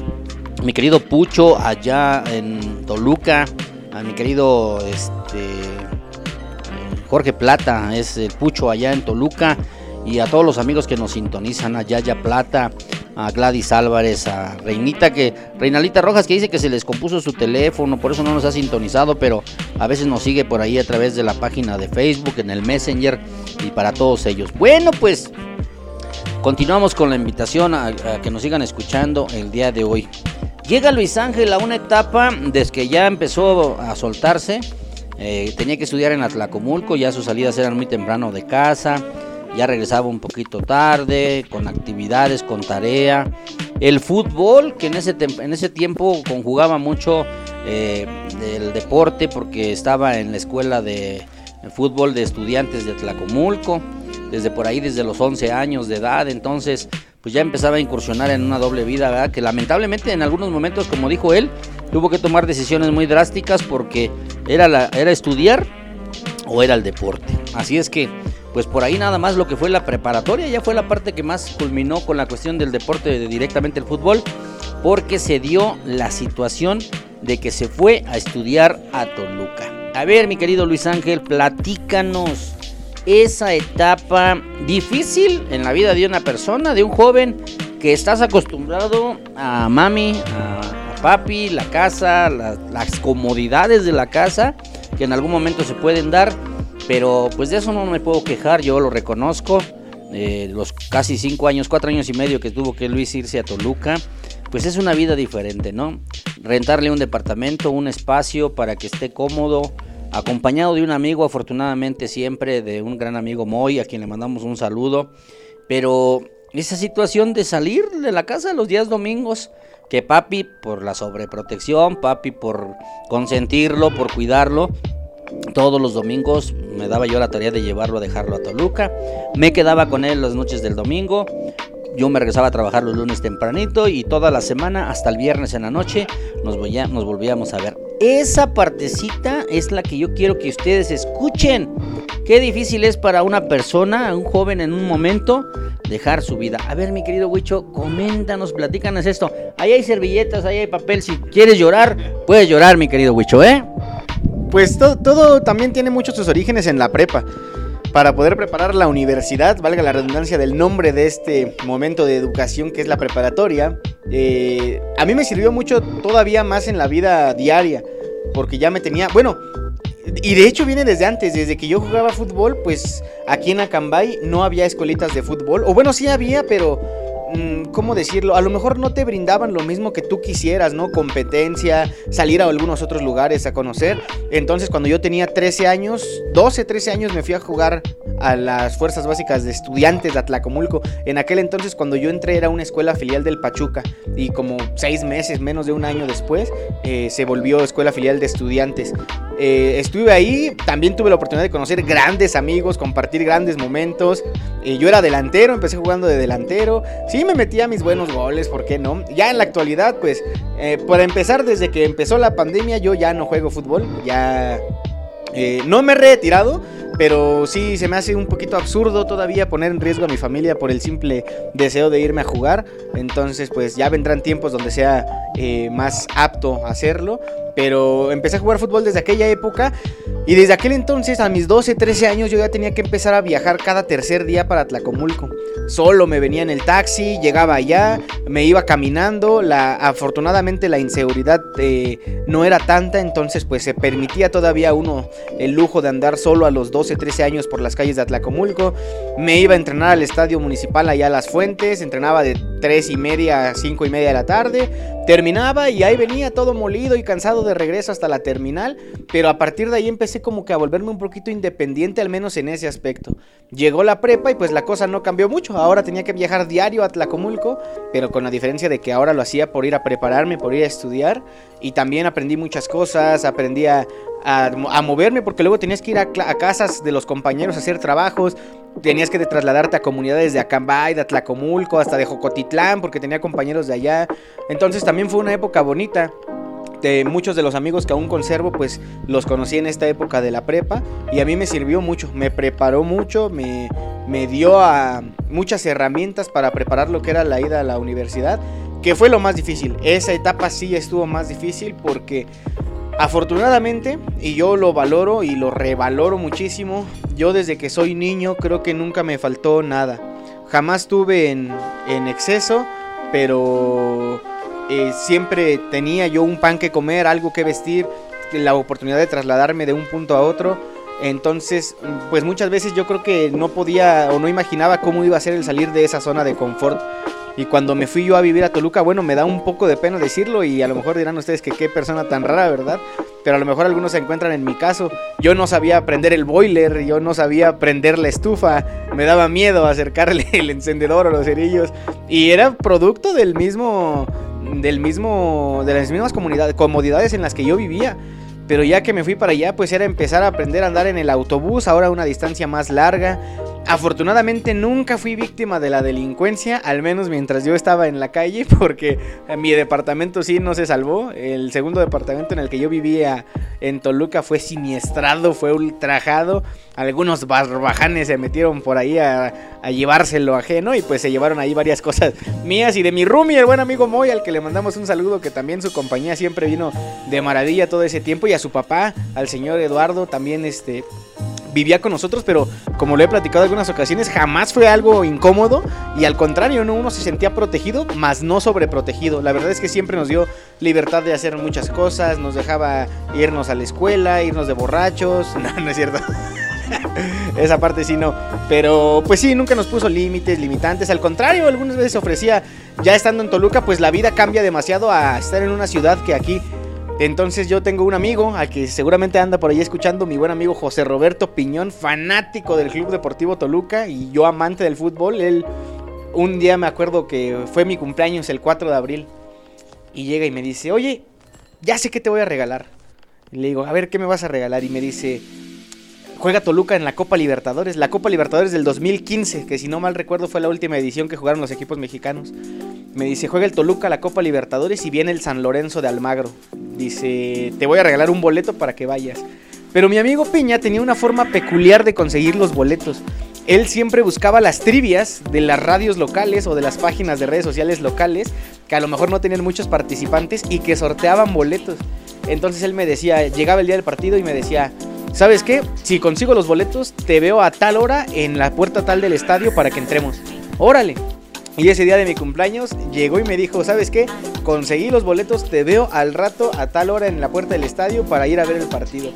Speaker 2: mi querido Pucho allá en Toluca. A mi querido este, Jorge Plata, es el Pucho allá en Toluca. Y a todos los amigos que nos sintonizan, a Yaya Plata, a Gladys Álvarez, a Reinita, que Reinalita Rojas que dice que se les compuso su teléfono, por eso no nos ha sintonizado, pero a veces nos sigue por ahí a través de la página de Facebook, en el Messenger y para todos ellos. Bueno, pues continuamos con la invitación a, que nos sigan escuchando el día de hoy. Llega Luis Ángel a una etapa desde que ya empezó a soltarse. Eh, tenía que estudiar en Atlacomulco, ya sus salidas eran muy temprano de casa ya regresaba un poquito tarde, con actividades, con tarea. El fútbol, que en ese, en ese tiempo conjugaba mucho eh, el deporte porque estaba en la escuela de fútbol de estudiantes de Tlacomulco, desde por ahí, desde los 11 años de edad, entonces pues ya empezaba a incursionar en una doble vida, ¿verdad? que lamentablemente en algunos momentos, como dijo él, tuvo que tomar decisiones muy drásticas porque era, la, era estudiar o era el deporte. Así es que pues por ahí nada más lo que fue la preparatoria, ya fue la parte que más culminó con la cuestión del deporte de directamente el fútbol, porque se dio la situación de que se fue a estudiar a Toluca. A ver, mi querido Luis Ángel, platícanos esa etapa difícil en la vida de una persona, de un joven que estás acostumbrado a mami, a, papi, la casa, las comodidades de la casa, que en algún momento se pueden dar pero pues de eso no me puedo quejar, yo lo reconozco. Eh, los casi cinco años, cuatro años y medio que tuvo que Luis irse a Toluca, pues es una vida diferente, ¿no? Rentarle un departamento, un espacio para que esté cómodo, acompañado de un amigo, afortunadamente siempre, de un gran amigo Moy, a quien le mandamos un saludo. Pero esa situación de salir de la casa los días domingos, que papi por la sobreprotección, papi por consentirlo, por cuidarlo, todos los domingos me daba yo la tarea de llevarlo a dejarlo a Toluca. Me quedaba con él las noches del domingo. Yo me regresaba a trabajar los lunes tempranito y toda la semana hasta el viernes en la noche nos, volvíamos a ver. Esa partecita es la que yo quiero que ustedes escuchen. Qué difícil es para una persona, un joven en un momento, dejar su vida. A ver, mi querido Huicho, coméntanos, platícanos esto. Ahí hay servilletas, ahí hay papel. Si quieres llorar, puedes llorar, mi querido Huicho, ¿eh?
Speaker 4: Pues todo, también tiene muchos sus orígenes en la prepa. Para poder preparar la universidad, valga la redundancia del nombre de este momento de educación que es la preparatoria, eh, a mí me sirvió mucho todavía más en la vida diaria, porque ya me tenía, bueno, y de hecho viene desde antes, desde que yo jugaba fútbol, pues aquí en Acambay no había escuelitas de fútbol, o bueno, sí había, pero ¿cómo decirlo? A lo mejor no te brindaban lo mismo que tú quisieras, ¿no? Competencia, salir a algunos otros lugares a conocer. Entonces, cuando yo tenía 13 años, 12, 13 años, me fui a jugar a las fuerzas básicas de estudiantes de Atlacomulco. En aquel entonces, cuando yo entré, era una escuela filial del Pachuca. Y como seis meses, menos de un año después, eh, se volvió escuela filial de estudiantes. Eh, estuve ahí, también tuve la oportunidad de conocer grandes amigos, compartir grandes momentos. Eh, yo era delantero, empecé jugando de delantero. Sí, me metía mis buenos goles, ¿por qué no? Ya en la actualidad, pues, eh, para empezar, desde que empezó la pandemia, yo ya no juego fútbol. Ya no me he retirado, pero sí se me hace un poquito absurdo todavía poner en riesgo a mi familia por el simple deseo de irme a jugar. Entonces, pues ya vendrán tiempos donde sea más apto hacerlo. Pero empecé a jugar fútbol desde aquella época Y desde aquel entonces, a mis 12, 13 años, yo ya tenía que empezar a viajar cada tercer día para Tlacomulco. Solo me venía en el taxi, llegaba allá, me iba caminando. La, afortunadamente la inseguridad eh, no era tanta, entonces pues se permitía todavía uno el lujo de andar solo a los 12, 13 años por las calles de Atlacomulco. Me iba a entrenar al estadio municipal allá a Las Fuentes, entrenaba de 3 y media a 5 y media de la tarde. Terminaba y ahí venía todo molido y cansado de regreso hasta la terminal, pero a partir de ahí empecé como que a volverme un poquito independiente, al menos en ese aspecto. Llegó la prepa y pues la cosa no cambió mucho, ahora tenía que viajar diario a Tlacomulco, pero con la diferencia de que ahora lo hacía por ir a prepararme, por ir a estudiar, y también aprendí muchas cosas, aprendí a, moverme, porque luego tenías que ir a, a casas de los compañeros a hacer trabajos, tenías que trasladarte a comunidades de Acambay, de Atlacomulco, hasta de Jocotitlán, porque tenía compañeros de allá. Entonces también fue una época bonita. De muchos de los amigos que aún conservo, pues los conocí en esta época de la prepa y a mí me sirvió mucho, me preparó mucho, me, me dio a muchas herramientas para preparar lo que era la ida a la universidad, que fue lo más difícil. Esa etapa sí estuvo más difícil porque Afortunadamente, y yo lo valoro y lo revaloro muchísimo, yo desde que soy niño creo que nunca me faltó nada. Jamás tuve en, exceso, pero eh, siempre tenía yo un pan que comer, algo que vestir, la oportunidad de trasladarme de un punto a otro. Entonces, pues muchas veces yo creo que no podía o no imaginaba cómo iba a ser el salir de esa zona de confort. Y cuando me fui yo a vivir a Toluca, bueno, me da un poco de pena decirlo y a lo mejor dirán ustedes que qué persona tan rara, ¿verdad? Pero a lo mejor algunos se encuentran en mi caso. Yo no sabía prender el boiler, yo no sabía prender la estufa, me daba miedo acercarle el encendedor o los cerillos. Y era producto del mismo, del mismo, de las mismas comodidades en las que yo vivía. Pero ya que me fui para allá, pues era empezar a aprender a andar en el autobús, ahora una distancia más larga. Afortunadamente nunca fui víctima de la delincuencia, al menos mientras yo estaba en la calle, porque mi departamento sí no se salvó. El segundo departamento en el que yo vivía en Toluca fue siniestrado, fue ultrajado. Algunos barbajanes se metieron por ahí a, llevárselo ajeno y pues se llevaron ahí varias cosas mías y de mi roomie, el buen amigo Moy, al que le mandamos un saludo, que también su compañía siempre vino de maravilla todo ese tiempo, y a su papá, al señor Eduardo, también este vivía con nosotros, pero como lo he platicado en algunas ocasiones, jamás fue algo incómodo y al contrario, ¿no? uno se sentía protegido, más no sobreprotegido. La verdad es que siempre nos dio libertad de hacer muchas cosas, nos dejaba irnos a la escuela, irnos de borrachos, no, no es cierto. Esa parte sí no. Pero pues sí, nunca nos puso límites, limitantes. Al contrario, algunas veces ofrecía, ya estando en Toluca, pues la vida cambia demasiado a estar en una ciudad que aquí entonces yo tengo un amigo al que seguramente anda por ahí escuchando, mi buen amigo José Roberto Piñón, fanático del Club Deportivo Toluca y yo amante del fútbol. Él un día me acuerdo que fue mi cumpleaños el 4 de abril y llega y me dice, oye, ya sé qué te voy a regalar. Y le digo, a ver, ¿qué me vas a regalar? Y me dice, juega Toluca en la Copa Libertadores, la Copa Libertadores del 2015, que si no mal recuerdo fue la última edición que jugaron los equipos mexicanos. Me dice, juega el Toluca la Copa Libertadores y viene el San Lorenzo de Almagro. Dice, te voy a regalar un boleto para que vayas. Pero mi amigo Piña tenía una forma peculiar de conseguir los boletos. Él siempre buscaba las trivias de las radios locales o de las páginas de redes sociales locales, que a lo mejor no tenían muchos participantes y que sorteaban boletos. Entonces él me decía, llegaba el día del partido y me decía, ¿sabes qué? Si consigo los boletos, te veo a tal hora en la puerta tal del estadio para que entremos. Órale. Y ese día de mi cumpleaños llegó y me dijo, ¿sabes qué? Conseguí los boletos, te veo al rato a tal hora en la puerta del estadio para ir a ver el partido.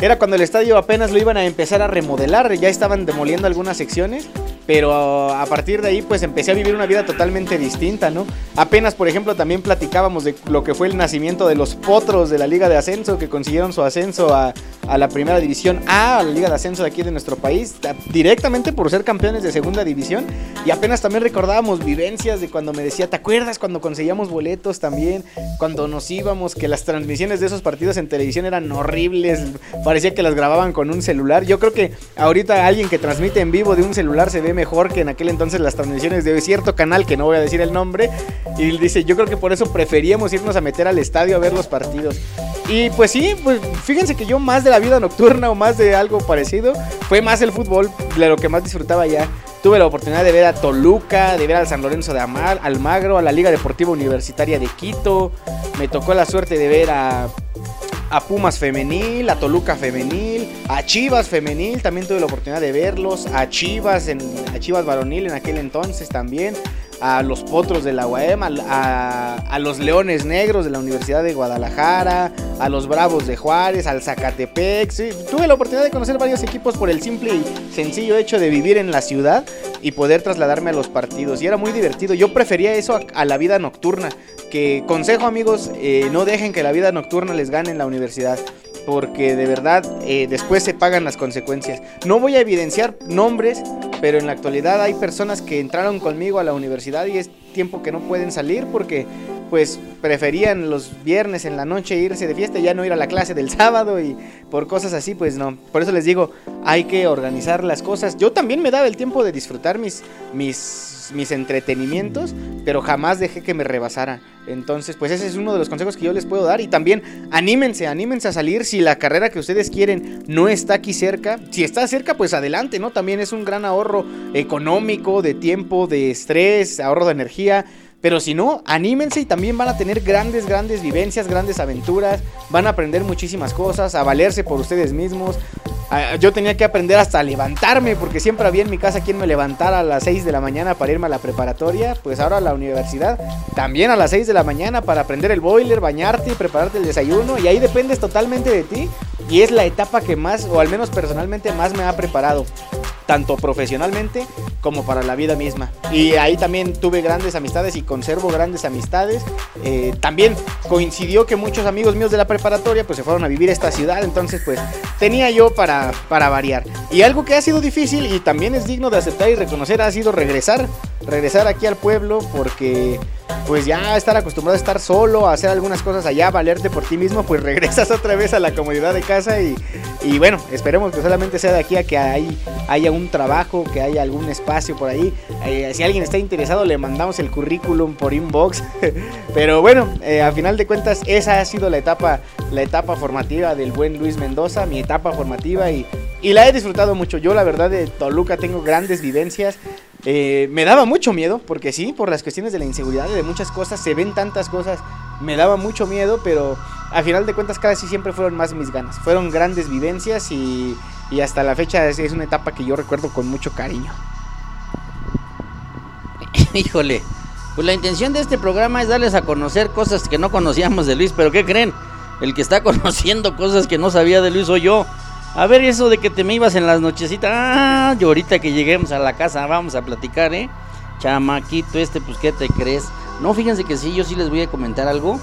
Speaker 4: Era cuando el estadio apenas lo iban a empezar a remodelar, ya estaban demoliendo algunas secciones pero a partir de ahí pues empecé a vivir una vida totalmente distinta, ¿no? Apenas, por ejemplo, también platicábamos de lo que fue el nacimiento de los potros de la Liga de Ascenso, que consiguieron su ascenso a, la primera división A, a la Liga de Ascenso de aquí de nuestro país, directamente por ser campeones de segunda división. Y apenas también recordábamos vivencias de cuando me decía, ¿te acuerdas cuando conseguíamos boletos también? Cuando nos íbamos, que las transmisiones de esos partidos en televisión eran horribles, parecía que las grababan con un celular. Yo creo que ahorita alguien que transmite en vivo de un celular se ve mejor que en aquel entonces las transmisiones de cierto canal, que no voy a decir el nombre. Y dice, yo creo que por eso preferíamos irnos a meter al estadio a ver los partidos. Y pues sí, pues fíjense que yo más de la vida nocturna o más de algo parecido, fue más el fútbol, de lo que más disfrutaba ya. Tuve la oportunidad de ver a Toluca, de ver al San Lorenzo de Amar, Almagro, a la Liga Deportiva Universitaria de Quito. Me tocó la suerte de ver a a Pumas femenil, a Toluca femenil, a Chivas femenil, también tuve la oportunidad de verlos, a Chivas, en, Chivas varonil en aquel entonces también, a los Potros de la UAM, a, los Leones Negros de la Universidad de Guadalajara, a los Bravos de Juárez, al Zacatepec. tuve la oportunidad de conocer varios equipos por el simple y sencillo hecho de vivir en la ciudad y poder trasladarme a los partidos. Y era muy divertido. Yo prefería eso a, la vida nocturna. Que consejo amigos, eh, no dejen que la vida nocturna les gane en la universidad porque de verdad eh, después se pagan las consecuencias. No voy a evidenciar nombres, pero en la actualidad hay personas que entraron conmigo a la universidad y es tiempo que no pueden salir porque pues preferían los viernes en la noche irse de fiesta y ya no ir a la clase del sábado y por cosas así, pues no. Por eso les digo, hay que organizar las cosas. Yo también me daba el tiempo de disfrutar mis, mis mis, entretenimientos, pero jamás dejé que me rebasara. Entonces, pues ese es uno de los consejos que yo les puedo dar. Y también anímense, anímense a salir si la carrera que ustedes quieren no está aquí cerca. Si está cerca, pues adelante, ¿no? También es un gran ahorro económico, de tiempo, de estrés, ahorro de energía. Pero si no, anímense y también van a tener grandes, grandes vivencias, grandes aventuras. Van a aprender muchísimas cosas, a valerse por ustedes mismos. Yo tenía que aprender hasta levantarme, porque siempre había en mi casa quien me levantara a las 6 de la mañana para irme a la preparatoria. Pues ahora a la universidad, también a las 6 de la mañana para aprender el boiler, bañarte y prepararte el desayuno. Y ahí dependes totalmente de ti. Y es la etapa que más, o al menos personalmente, más me ha preparado tanto profesionalmente como para la vida misma. Y ahí también tuve grandes amistades y conservo grandes amistades. Eh, también coincidió que muchos amigos míos de la preparatoria pues se fueron a vivir a esta ciudad, entonces pues tenía yo para, para variar. Y algo que ha sido difícil y también es digno de aceptar y reconocer ha sido regresar, regresar aquí al pueblo porque pues ya estar acostumbrado a estar solo, a hacer algunas cosas allá, valerte por ti mismo, pues regresas otra vez a la comodidad de casa y, y bueno, esperemos que solamente sea de aquí a que hay, haya un trabajo, que haya algún espacio por ahí. Eh, si alguien está interesado, le mandamos el currículum por inbox. Pero bueno, eh, a final de cuentas, esa ha sido la etapa, la etapa formativa del buen Luis Mendoza, mi etapa formativa y, la he disfrutado mucho. Yo la verdad de Toluca tengo grandes vivencias. Eh, me daba mucho miedo, porque sí, por las cuestiones de la inseguridad de muchas cosas, se ven tantas cosas, me daba mucho miedo, pero a final de cuentas casi siempre fueron más mis ganas. Fueron grandes vivencias y, y hasta la fecha es, una etapa que yo recuerdo con mucho cariño.
Speaker 2: Híjole, pues la intención de este programa es darles a conocer cosas que no conocíamos de Luis, pero ¿qué creen? El que está conociendo cosas que no sabía de Luis soy yo. A ver, eso de que te me ibas en las nochecitas. Ah, y ahorita que lleguemos a la casa vamos a platicar, ¿eh? Chamaquito, este, pues, ¿qué te crees? No, fíjense que sí, yo sí les voy a comentar algo.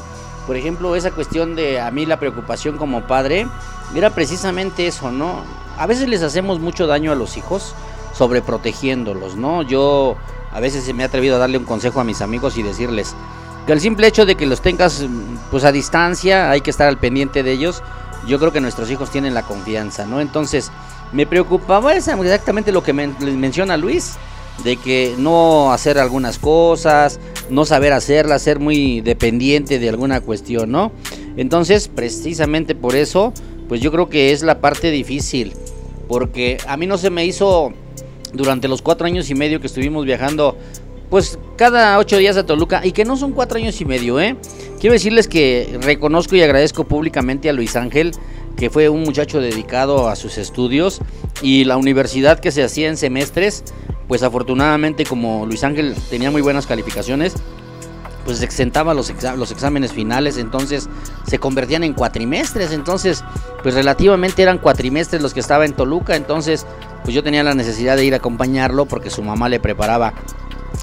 Speaker 2: Por ejemplo, esa cuestión de a mí la preocupación como padre, era precisamente eso, ¿no? A veces les hacemos mucho daño a los hijos sobreprotegiéndolos, ¿no? Yo a veces me ha atrevido a darle un consejo a mis amigos y decirles que el simple hecho de que los tengas pues a distancia, hay que estar al pendiente de ellos, yo creo que nuestros hijos tienen la confianza, ¿no? Entonces, me preocupaba exactamente lo que menciona Luis, de que no hacer algunas cosas, no saber hacerlas, ser muy dependiente de alguna cuestión, ¿no? Entonces, precisamente por eso, pues yo creo que es la parte difícil, porque a mí no se me hizo durante los cuatro años y medio que estuvimos viajando pues cada ocho días a Toluca y que no son cuatro años y medio, ¿eh? Quiero decirles que reconozco y agradezco públicamente a Luis Ángel, que fue un muchacho dedicado a sus estudios y la universidad que se hacía en semestres, pues afortunadamente como Luis Ángel tenía muy buenas calificaciones, pues exentaba los, los exámenes finales, entonces se convertían en cuatrimestres, entonces pues relativamente eran cuatrimestres los que estaba en Toluca, entonces pues yo tenía la necesidad de ir a acompañarlo porque su mamá le preparaba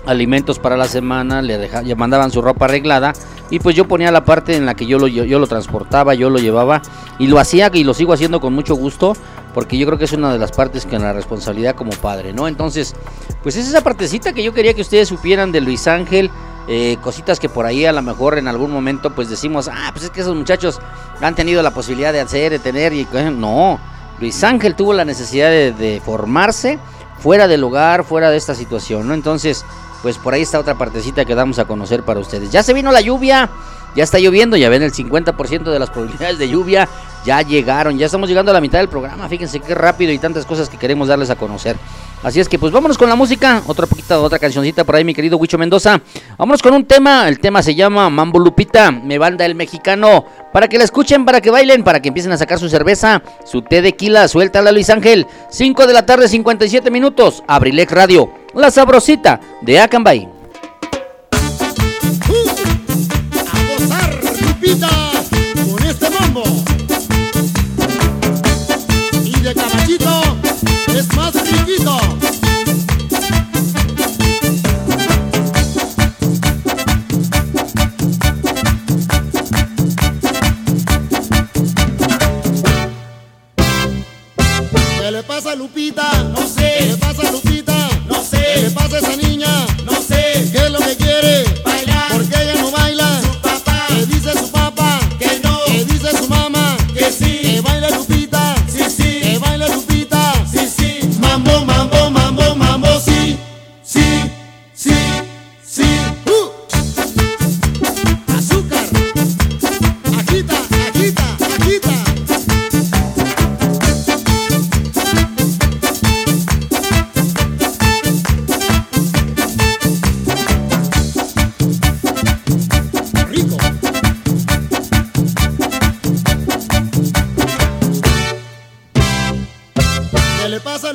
Speaker 2: alimentos para la semana, le, le, mandaban su ropa arreglada y pues yo ponía la parte en la que yo lo, yo, lo transportaba, yo lo llevaba y lo hacía y lo sigo haciendo con mucho gusto porque yo creo que es una de las partes que en la responsabilidad como padre, ¿no? Entonces, pues es esa partecita que yo quería que ustedes supieran de Luis Ángel, eh, cositas que por ahí a lo mejor en algún momento pues decimos, ah, pues es que esos muchachos han tenido la posibilidad de hacer, de tener y no, Luis Ángel tuvo la necesidad de, de formarse fuera del hogar, fuera de esta situación, ¿no? Entonces, pues por ahí está otra partecita que damos a conocer para ustedes. Ya se vino la lluvia, Ya está lloviendo, ya ven el 50% de las probabilidades de lluvia ya llegaron. Ya estamos llegando a la mitad del programa. Fíjense qué rápido y tantas cosas que queremos darles a conocer. Así es que pues vámonos con la música. Otra poquita, otra cancioncita por ahí, mi querido Huicho Mendoza. Vámonos con un tema. El tema se llama Mambo Lupita, me banda el mexicano. Para que la escuchen, para que bailen, para que empiecen a sacar su cerveza, su té de quila. Suéltala Luis Ángel. 5 de la tarde, 57 minutos. Abrilex Radio. La sabrosita de Acambay.
Speaker 8: A gozar, Lupita, con este mambo. Y de caballito es más riquito. ¿Qué le pasa Lupita? No sé. ¿Qué le pasa a Lupita? ¿Qué pasa esa niña?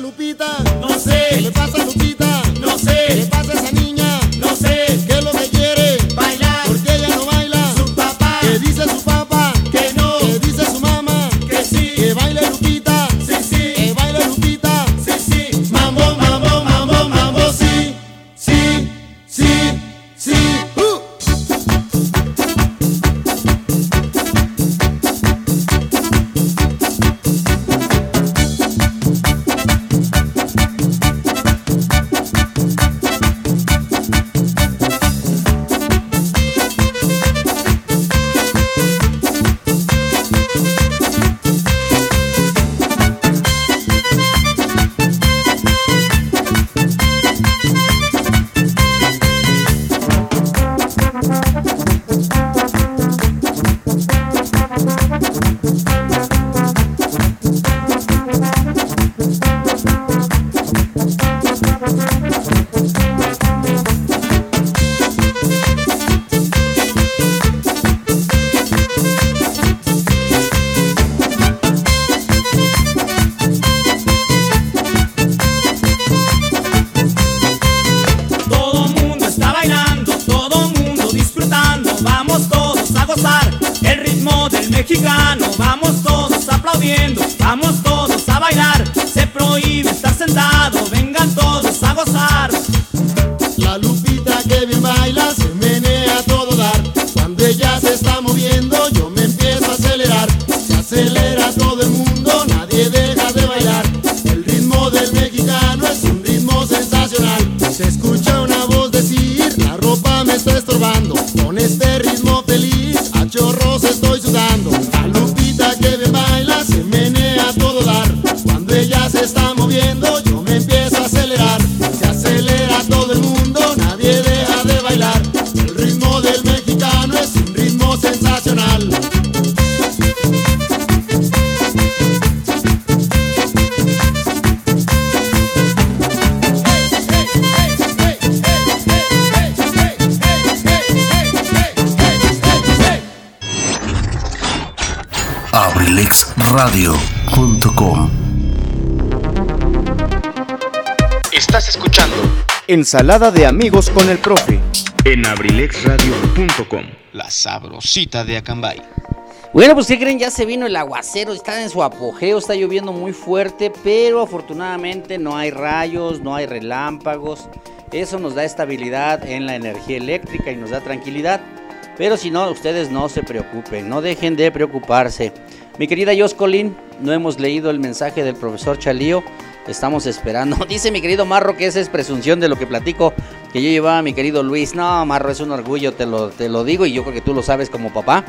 Speaker 8: Lupita?
Speaker 9: abrilexradio.com
Speaker 1: Estás escuchando
Speaker 3: Ensalada de amigos con el profe.
Speaker 1: en abrilexradio.com. La sabrosita de Acambay.
Speaker 2: Bueno, pues ¿qué creen? Ya se vino el aguacero, está en su apogeo, está lloviendo muy fuerte, pero afortunadamente no hay rayos, no hay relámpagos. Eso nos da estabilidad en la energía eléctrica y nos da tranquilidad. Pero si no, ustedes no se preocupen, no dejen de preocuparse. Mi querida Yoscolín, no hemos leído el mensaje del profesor Chalío. Estamos esperando. Dice mi querido Marro que esa es presunción de lo que platico que yo llevaba a mi querido Luis. No, Marro, es un orgullo, te lo, te lo digo y yo creo que tú lo sabes como papá.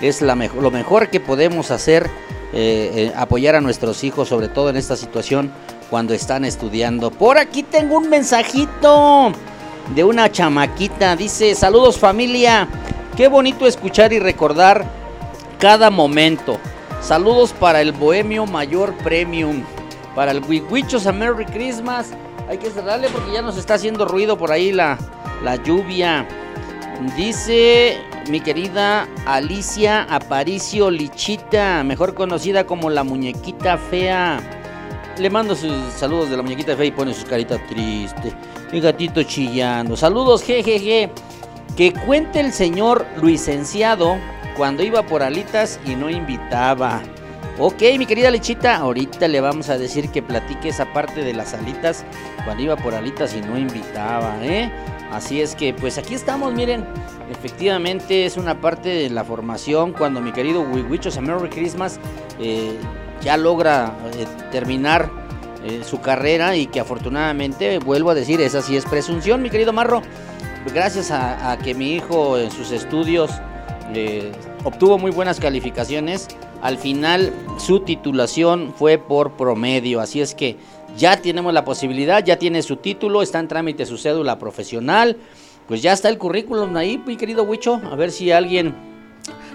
Speaker 2: Es la lo mejor que podemos hacer, eh, eh, apoyar a nuestros hijos, sobre todo en esta situación cuando están estudiando. Por aquí tengo un mensajito de una chamaquita. Dice, saludos familia. Qué bonito escuchar y recordar cada momento. Saludos para el Bohemio Mayor Premium. Para el Wiwichos a Merry Christmas. Hay que cerrarle porque ya nos está haciendo ruido por ahí la, la lluvia. Dice mi querida Alicia Aparicio Lichita, mejor conocida como la muñequita fea. Le mando sus saludos de la muñequita fea y pone su carita triste. Mi gatito chillando. Saludos, jejeje. Que cuente el señor licenciado cuando iba por alitas y no invitaba. Ok, mi querida Lechita, ahorita le vamos a decir que platique esa parte de las alitas cuando iba por alitas y no invitaba, ¿eh? Así es que, pues aquí estamos, miren. Efectivamente es una parte de la formación cuando mi querido Wiwichos a Merry Christmas eh, ya logra eh, terminar eh, su carrera y que afortunadamente, vuelvo a decir, esa sí es presunción, mi querido Marro. Gracias a, a que mi hijo en sus estudios obtuvo muy buenas calificaciones, al final su titulación fue por promedio, así es que ya tenemos la posibilidad, ya tiene su título, está en trámite su cédula profesional, pues ya está el currículum ahí, mi querido Huicho, a ver si alguien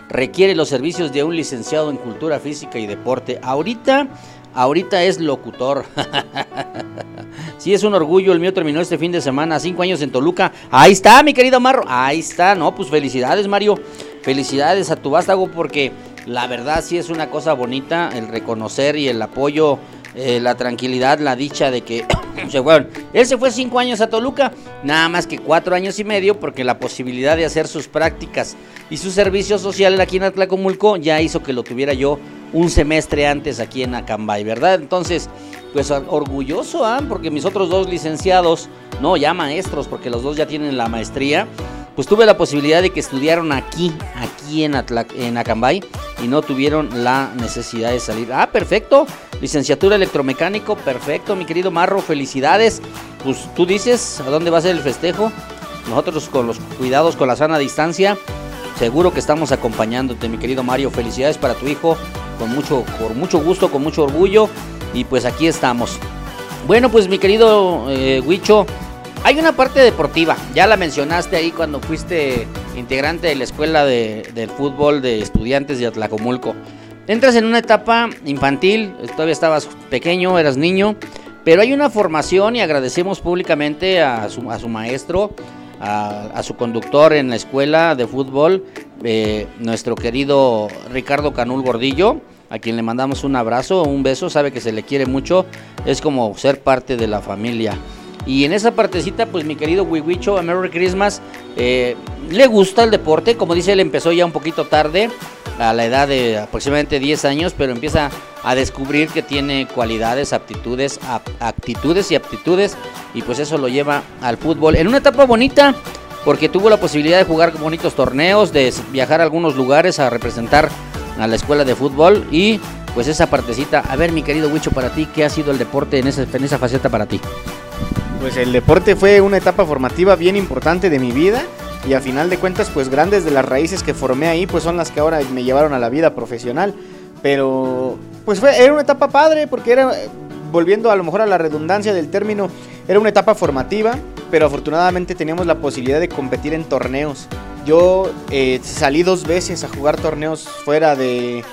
Speaker 2: requiere los servicios de un licenciado en cultura física y deporte. Ahorita, ahorita es locutor. sí, es un orgullo, el mío terminó este fin de semana, cinco años en Toluca. Ahí está, mi querido Marro, ahí está, no, pues felicidades, Mario. Felicidades a tu vástago porque la verdad sí es una cosa bonita el reconocer y el apoyo, eh, la tranquilidad, la dicha de que se fueron. Él se fue cinco años a Toluca, nada más que cuatro años y medio porque la posibilidad de hacer sus prácticas y su servicio social aquí en Atlacomulco ya hizo que lo tuviera yo un semestre antes aquí en Acambay, ¿verdad? Entonces, pues orgulloso, ¿ah? porque mis otros dos licenciados, no, ya maestros, porque los dos ya tienen la maestría, pues tuve la posibilidad de que estudiaron aquí, aquí en, en Acambay y no tuvieron la necesidad de salir. Ah, perfecto. Licenciatura electromecánico, perfecto, mi querido Marro, felicidades. Pues tú dices, ¿a dónde va a ser el festejo? Nosotros con los cuidados, con la sana distancia, seguro que estamos acompañándote, mi querido Mario. Felicidades para tu hijo, con mucho, por mucho gusto, con mucho orgullo. Y pues aquí estamos. Bueno, pues mi querido eh, Huicho, hay una parte deportiva, ya la mencionaste ahí cuando fuiste integrante de la escuela de, fútbol de estudiantes de Atlacomulco. Entras en una etapa infantil, todavía estabas pequeño, eras niño, pero hay una formación y agradecemos públicamente a su, a su maestro, a, su conductor en la escuela de fútbol, eh, nuestro querido Ricardo Canul Gordillo, a quien le mandamos un abrazo, un beso, sabe que se le quiere mucho, es como ser parte de la familia. Y en esa partecita, pues mi querido Wiwicho, a Merry Christmas, eh, le gusta el deporte. Como dice, él empezó ya un poquito tarde, a la edad de aproximadamente 10 años, pero empieza a descubrir que tiene cualidades, aptitudes, actitudes y aptitudes. Y pues eso lo lleva al fútbol. En una etapa bonita, porque tuvo la posibilidad de jugar bonitos torneos, de viajar a algunos lugares a representar a la escuela de fútbol y pues esa partecita. A ver, mi querido Wicho, para ti, ¿qué ha sido el deporte en esa, en esa faceta para ti?
Speaker 4: Pues el deporte fue una etapa formativa bien importante de mi vida y a final de cuentas pues grandes de las raíces que formé ahí pues son las que ahora me llevaron a la vida profesional. Pero pues fue, era una etapa padre porque era, volviendo a lo mejor a la redundancia del término, era una etapa formativa, pero afortunadamente teníamos la posibilidad de competir en torneos. Yo eh, salí dos veces a jugar torneos fuera de,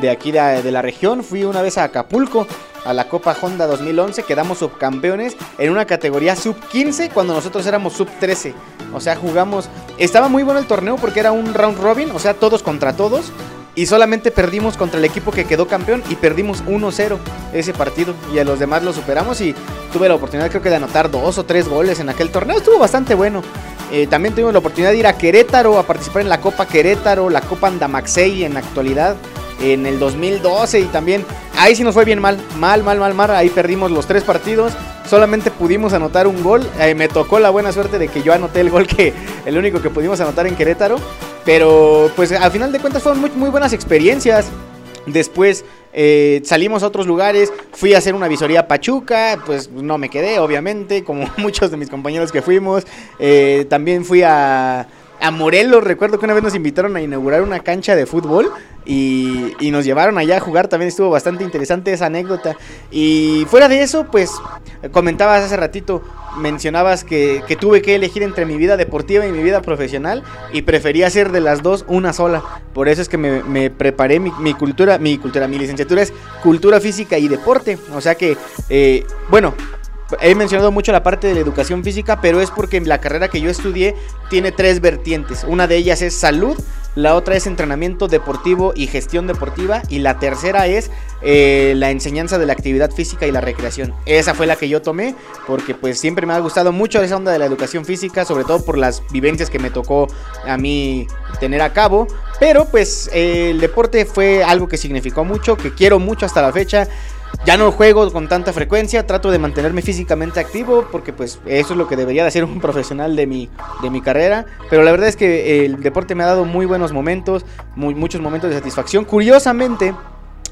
Speaker 4: de aquí de, de la región, fui una vez a Acapulco a la Copa Honda 2011, quedamos subcampeones en una categoría sub 15 cuando nosotros éramos sub 13. O sea, jugamos, estaba muy bueno el torneo porque era un round robin, o sea, todos contra todos. Y solamente perdimos contra el equipo que quedó campeón y perdimos 1-0 ese partido. Y a los demás lo superamos y tuve la oportunidad creo que de anotar dos o tres goles en aquel torneo. Estuvo bastante bueno. Eh, también tuvimos la oportunidad de ir a Querétaro a participar en la Copa Querétaro, la Copa Andamaxey en la actualidad en el 2012 y también ahí sí nos fue bien mal, mal, mal, mal, mal, ahí perdimos los tres partidos, solamente pudimos anotar un gol, eh, me tocó la buena suerte de que yo anoté el gol que el único que pudimos anotar en Querétaro, pero pues al final de cuentas fueron muy, muy buenas experiencias. Después eh, salimos a otros lugares, fui a hacer una visoría a Pachuca, pues no me quedé, obviamente, como muchos de mis compañeros que fuimos. Eh, también fui a, a Morelos, recuerdo que una vez nos invitaron a inaugurar una cancha de fútbol y, y nos llevaron allá a jugar, también estuvo bastante interesante esa anécdota. Y fuera de eso, pues comentabas hace ratito, mencionabas que, que tuve que elegir entre mi vida deportiva y mi vida profesional y prefería hacer de las dos una sola. Por eso es que me, me preparé mi, mi cultura, mi cultura, mi licenciatura es cultura física y deporte. O sea que, eh, bueno, he mencionado mucho la parte de la educación física, pero es porque la carrera que yo estudié tiene tres vertientes. Una de ellas es salud, la otra es entrenamiento deportivo y gestión deportiva y la tercera es eh, la enseñanza de la actividad física y la recreación. Esa fue la que yo tomé porque pues siempre me ha gustado mucho esa onda de la educación física, sobre todo por las vivencias que me tocó a mí tener a cabo. Pero pues el deporte fue algo que significó mucho, que quiero mucho hasta la fecha. Ya no juego con tanta frecuencia, trato de mantenerme físicamente activo porque pues eso es lo que debería de hacer un profesional de mi, de mi carrera. Pero la verdad es que el deporte me ha dado muy buenos momentos, muchos momentos de satisfacción. Curiosamente,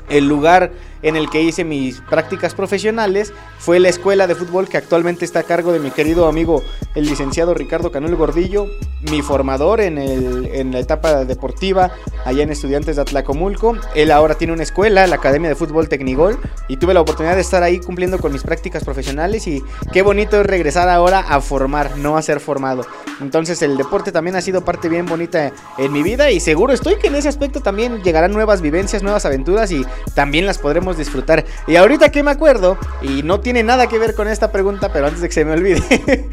Speaker 4: el lugar en el que hice mis prácticas profesionales fue la escuela de fútbol que actualmente está a cargo de mi querido amigo el licenciado Ricardo Canul Gordillo, mi formador en, el, en la etapa deportiva allá en Estudiantes de Atlacomulco. Él ahora tiene una escuela, la Academia de Fútbol Tecnigol, y tuve la oportunidad de estar ahí cumpliendo con mis prácticas profesionales y qué bonito es regresar ahora a formar, no a ser formado. Entonces el deporte también ha sido parte bien bonita en mi vida y seguro estoy que en ese aspecto también llegarán nuevas vivencias, nuevas aventuras y también las podremos disfrutar. Y ahorita que me acuerdo, y no tiene nada que ver con esta pregunta, pero antes de que se me olvide,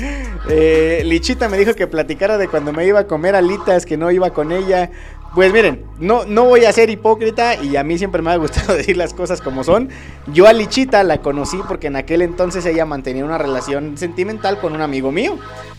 Speaker 4: eh, Lichita me dijo que platicara de cuando me iba a comer alitas, que no iba con ella. Pues miren, no, no voy a ser hipócrita y a mí siempre me ha gustado decir las cosas como son. Yo a Lichita la conocí porque en aquel entonces ella mantenía una relación sentimental con un amigo mío.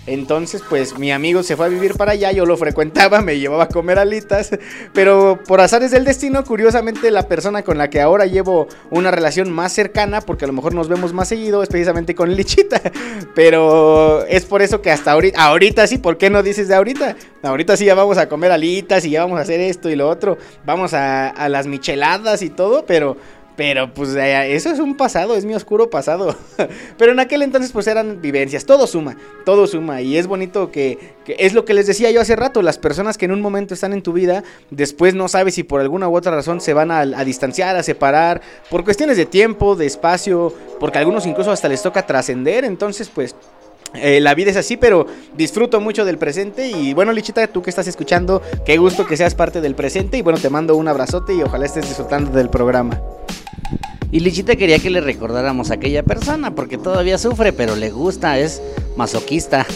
Speaker 4: Entonces, pues mi amigo se fue a vivir para allá, yo lo frecuentaba, me llevaba a comer alitas, pero por azares del destino, curiosamente la persona con la que ahora llevo una relación más cercana, porque a lo mejor nos vemos más seguido, es precisamente con Lichita. Pero es por eso que hasta ahorita, ahorita sí, ¿por qué no dices de ahorita? Ahorita sí ya vamos a comer alitas y ya vamos a hacer esto y lo otro, vamos a, a las micheladas y todo, pero pero pues eh, eso es un pasado, es mi oscuro pasado. Pero en aquel entonces pues eran vivencias, todo suma, todo suma. Y es bonito que, es lo que les decía yo hace rato, las personas que en un momento están en tu vida, después no sabes si por alguna u otra razón se van a, a distanciar, a separar, por cuestiones de tiempo, de espacio, porque a algunos incluso hasta les toca trascender. Entonces pues eh, la vida es así, pero disfruto mucho del presente. Y bueno, Lichita, tú que estás escuchando, qué gusto que seas parte del presente. Y bueno, te mando un abrazote y ojalá estés disfrutando del programa.
Speaker 2: Y Lichita quería que le recordáramos a aquella persona porque todavía sufre, pero le gusta, es masoquista.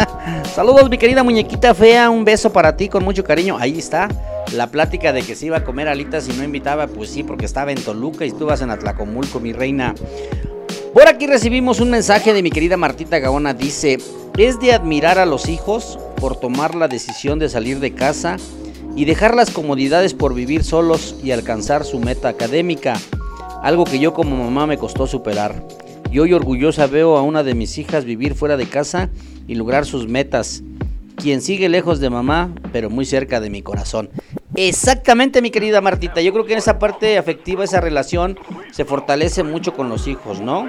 Speaker 2: Saludos, mi querida muñequita fea, un beso para ti con mucho cariño. Ahí está la plática de que se iba a comer alitas y no invitaba, pues sí, porque estaba en Toluca y tú vas en Atlacomulco, mi reina. Por aquí recibimos un mensaje de mi querida Martita Gaona. Dice, es de admirar a los hijos por tomar la decisión de salir de casa y dejar las comodidades por vivir solos y alcanzar su meta académica. Algo que yo como mamá me costó superar. Y hoy orgullosa veo a una de mis hijas vivir fuera de casa y lograr sus metas. Quien sigue lejos de mamá, pero muy cerca de mi corazón. Exactamente, mi querida Martita. Yo creo que en esa parte afectiva, esa relación se fortalece mucho con los hijos, ¿no?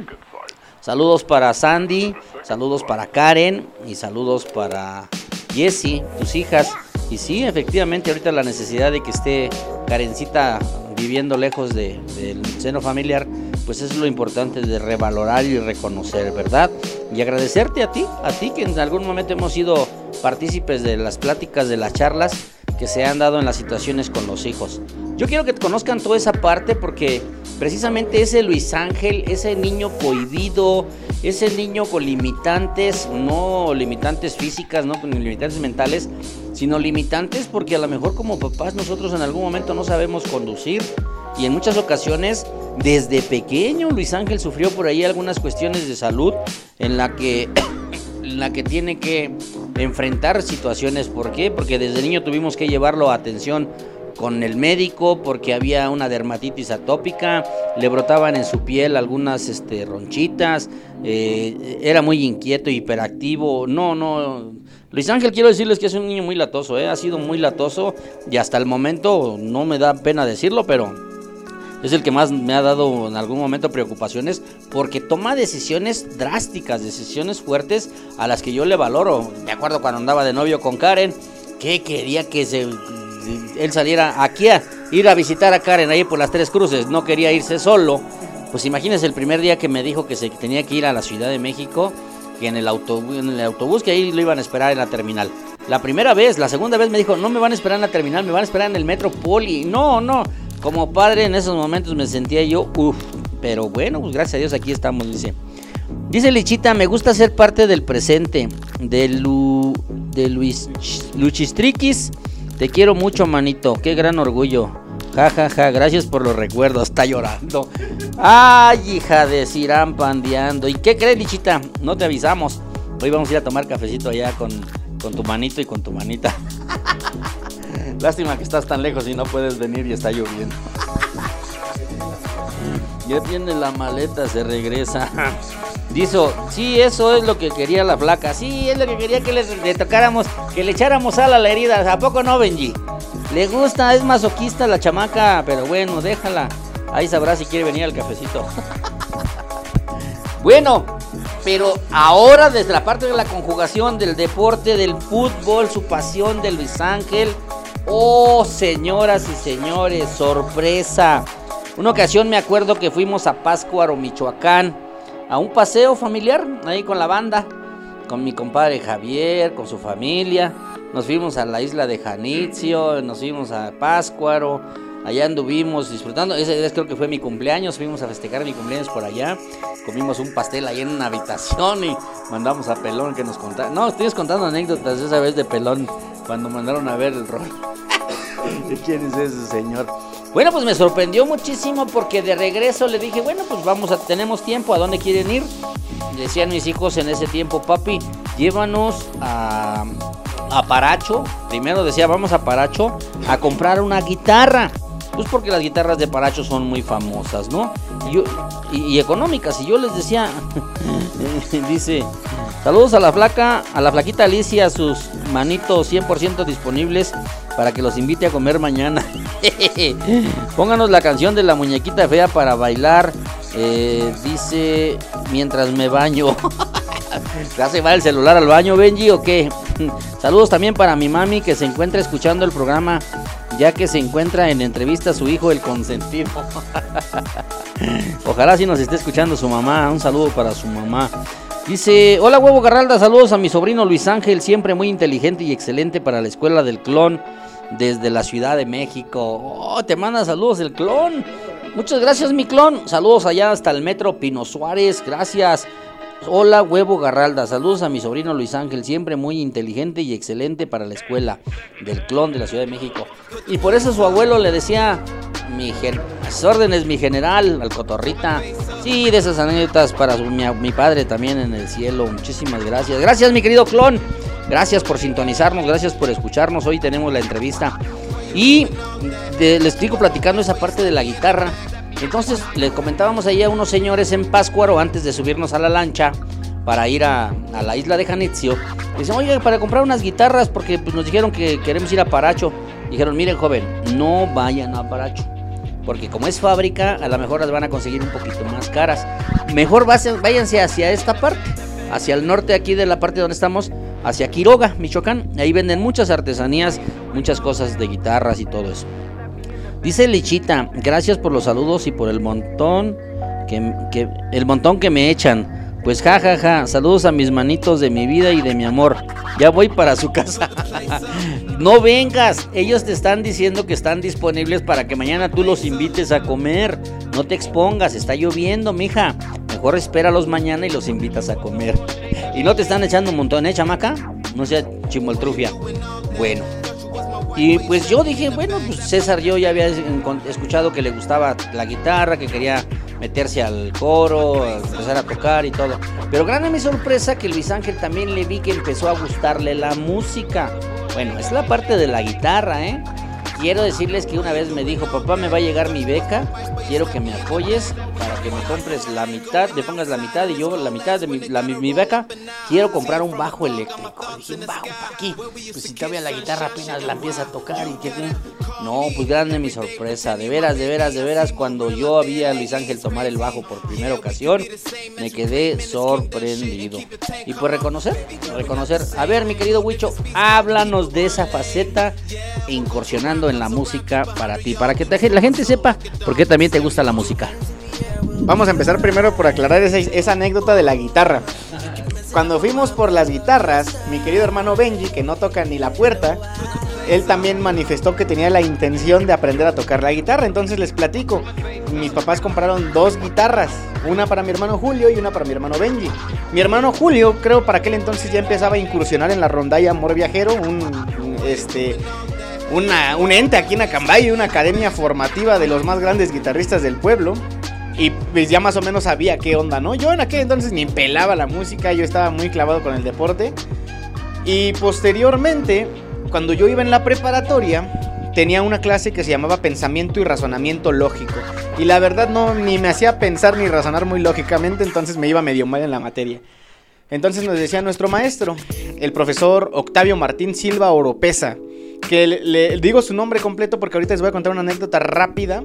Speaker 2: Saludos para Sandy, saludos para Karen y saludos para Jessie, tus hijas. Y sí, efectivamente, ahorita la necesidad de que esté Karencita viviendo lejos de, del seno familiar, pues es lo importante de revalorar y reconocer, ¿verdad? Y agradecerte a ti, a ti que en algún momento hemos sido partícipes de las pláticas, de las charlas que se han dado en las situaciones con los hijos. Yo quiero que conozcan toda esa parte porque precisamente ese Luis Ángel, ese niño cohibido, ese niño con limitantes, no limitantes físicas, no con limitantes mentales, sino limitantes porque a lo mejor como papás nosotros en algún momento no sabemos conducir y en muchas ocasiones desde pequeño Luis Ángel sufrió por ahí algunas cuestiones de salud en la que en la que tiene que enfrentar situaciones. ¿Por qué? Porque desde niño tuvimos que llevarlo a atención con el médico porque había una dermatitis atópica, le brotaban en su piel algunas este, ronchitas, eh, era muy inquieto, hiperactivo. No, no. Luis Ángel, quiero decirles que es un niño muy latoso, ¿eh? ha sido muy latoso y hasta el momento no me da pena decirlo, pero es el que más me ha dado en algún momento preocupaciones porque toma decisiones drásticas, decisiones fuertes a las que yo le valoro. Me acuerdo cuando andaba de novio con Karen, ¿Qué quería que se él saliera aquí a ir a visitar a Karen ahí por las Tres Cruces? No quería irse solo. Pues imagínense el primer día que me dijo que se tenía que ir a la Ciudad de México, que en el autobús, en el autobús que ahí lo iban a esperar en la terminal. La primera vez, la segunda vez me dijo, no me van a esperar en la terminal, me van a esperar en el metro Poli. No, no. Como padre en esos momentos me sentía yo, uff. Pero bueno, pues gracias a Dios aquí estamos, dice. Dice Lichita, me gusta ser parte del presente, de, Lu, de Luis Luchistriquis. Te quiero mucho, manito. Qué gran orgullo. Ja, ja, ja. Gracias por los recuerdos. Está llorando. Ay, hija de Sirán pandeando. ¿Y qué crees, Lichita? No te avisamos. Hoy vamos a ir a tomar cafecito allá con, con tu manito y con tu manita. Lástima que estás tan lejos y no puedes venir y está lloviendo. ya tiene la maleta, se regresa. Dice, sí, eso es lo que quería la flaca. Sí, es lo que quería que le, tocáramos, que le echáramos sal a la herida. ¿A poco no, Benji? Le gusta, es masoquista la chamaca, pero bueno, déjala. Ahí sabrá si quiere venir al cafecito. bueno, pero ahora desde la parte de la conjugación del deporte, del fútbol, su pasión de Luis Ángel. Oh, señoras y señores, sorpresa. Una ocasión me acuerdo que fuimos a Páscuaro, Michoacán a un paseo familiar ahí con la banda, con mi compadre Javier, con su familia. Nos fuimos a la isla de Janitzio, nos fuimos a Páscuaro, allá anduvimos disfrutando. Ese día creo que fue mi cumpleaños, fuimos a festejar mi cumpleaños por allá. Comimos un pastel ahí en una habitación y mandamos a Pelón que nos contara. No, estoy contando anécdotas esa vez de Pelón cuando mandaron a ver el rol. ¿De quién es ese señor? Bueno, pues me sorprendió muchísimo porque de regreso le dije, bueno, pues vamos a, tenemos tiempo, ¿a dónde quieren ir? Decían mis hijos en ese tiempo, papi, llévanos a, a Paracho. Primero decía, vamos a Paracho a comprar una guitarra. Pues porque las guitarras de Paracho son muy famosas, ¿no? Y, económicas. Y yo les decía, dice, saludos a la flaca, a la flaquita Alicia, sus manitos 100% disponibles para que los invite a comer mañana. Pónganos la canción de la muñequita fea para bailar. Eh, dice, mientras me baño. ¿Ya se va el celular al baño, Benji, o qué? Saludos también para mi mami que se encuentra escuchando el programa, ya que se encuentra en entrevista a su hijo, el consentido. Ojalá si nos esté escuchando su mamá. Un saludo para su mamá. Dice, hola huevo Garralda, saludos a mi sobrino Luis Ángel, siempre muy inteligente y excelente para la escuela del clon desde la Ciudad de México. Oh, te manda saludos el clon. Muchas gracias, mi clon. Saludos allá hasta el metro Pino Suárez. Gracias. Hola, huevo Garralda. Saludos a mi sobrino Luis Ángel, siempre muy inteligente y excelente para la escuela del clon de la Ciudad de México. Y por eso su abuelo le decía, mi las órdenes, mi general, al cotorrita. Sí, de esas anécdotas para mi, padre también en el cielo. Muchísimas gracias. Gracias, mi querido clon. Gracias por sintonizarnos, gracias por escucharnos. Hoy tenemos la entrevista. Y les estoy platicando esa parte de la guitarra. Entonces le comentábamos ahí a unos señores en Páscuaro antes de subirnos a la lancha para ir a, la isla de Janitzio. Dicen, oye, para comprar unas guitarras porque pues, nos dijeron que queremos ir a Paracho. Dijeron, miren joven, no vayan a Paracho. Porque como es fábrica, a lo mejor las van a conseguir un poquito más caras. Mejor váyanse hacia esta parte, hacia el norte aquí de la parte donde estamos, hacia Quiroga, Michoacán. Ahí venden muchas artesanías, muchas cosas de guitarras y todo eso. Dice Lichita, gracias por los saludos y por el montón que, el montón que me echan. Pues jajaja, ja, ja. saludos a mis manitos de mi vida y de mi amor. Ya voy para su casa. no vengas, ellos te están diciendo que están disponibles para que mañana tú los invites a comer. No te expongas, está lloviendo, mija. Mejor espéralos mañana y los invitas a comer. Y no te están echando un montón, ¿eh, chamaca? No sea chimoltrufia. Bueno. Y pues yo dije, bueno, pues César yo ya había escuchado que le gustaba la guitarra, que quería meterse al coro, empezar a tocar y todo. Pero grande mi sorpresa que Luis Ángel también le vi que empezó a gustarle la música. Bueno, es la parte de la guitarra, ¿eh? Quiero decirles que una vez me dijo, papá, me va a llegar mi beca, quiero que me apoyes para que me compres la mitad, le pongas la mitad y yo la mitad de mi, la, mi, mi beca, quiero comprar un bajo eléctrico. Dije, ¿un bajo para aquí? Pues si todavía la guitarra apenas la empieza a tocar y que... No, pues grande mi sorpresa, de veras, de veras, de veras, cuando yo había a Luis Ángel tomar el bajo por primera ocasión, me quedé sorprendido. Y pues reconocer, reconocer. A ver, mi querido Huicho, háblanos de esa faceta incursionando en la música para ti, para que la gente sepa por qué también te gusta la música.
Speaker 4: Vamos a empezar primero por aclarar esa, anécdota de la guitarra. Cuando fuimos por las guitarras, mi querido hermano Benji, que no toca ni la puerta, él también manifestó que tenía la intención de aprender a tocar la guitarra. Entonces les platico, mis papás compraron dos guitarras, una para mi hermano Julio y una para mi hermano Benji. Mi hermano Julio, creo para aquel entonces ya empezaba a incursionar en la rondalla Amor Viajero, un, un, este, una, un ente aquí en Acambay, una academia formativa de los más grandes guitarristas del pueblo. Y pues ya más o menos sabía qué onda, ¿no? Yo en aquel entonces ni pelaba la música, yo estaba muy clavado con el deporte. Y posteriormente, cuando yo iba en la preparatoria, tenía una clase que se llamaba Pensamiento y Razonamiento Lógico. Y la verdad no, ni me hacía pensar ni razonar muy lógicamente, entonces me iba medio mal en la materia. Entonces nos decía nuestro maestro, el profesor Octavio Martín Silva Oropesa, que le, le digo su nombre completo porque ahorita les voy a contar una anécdota rápida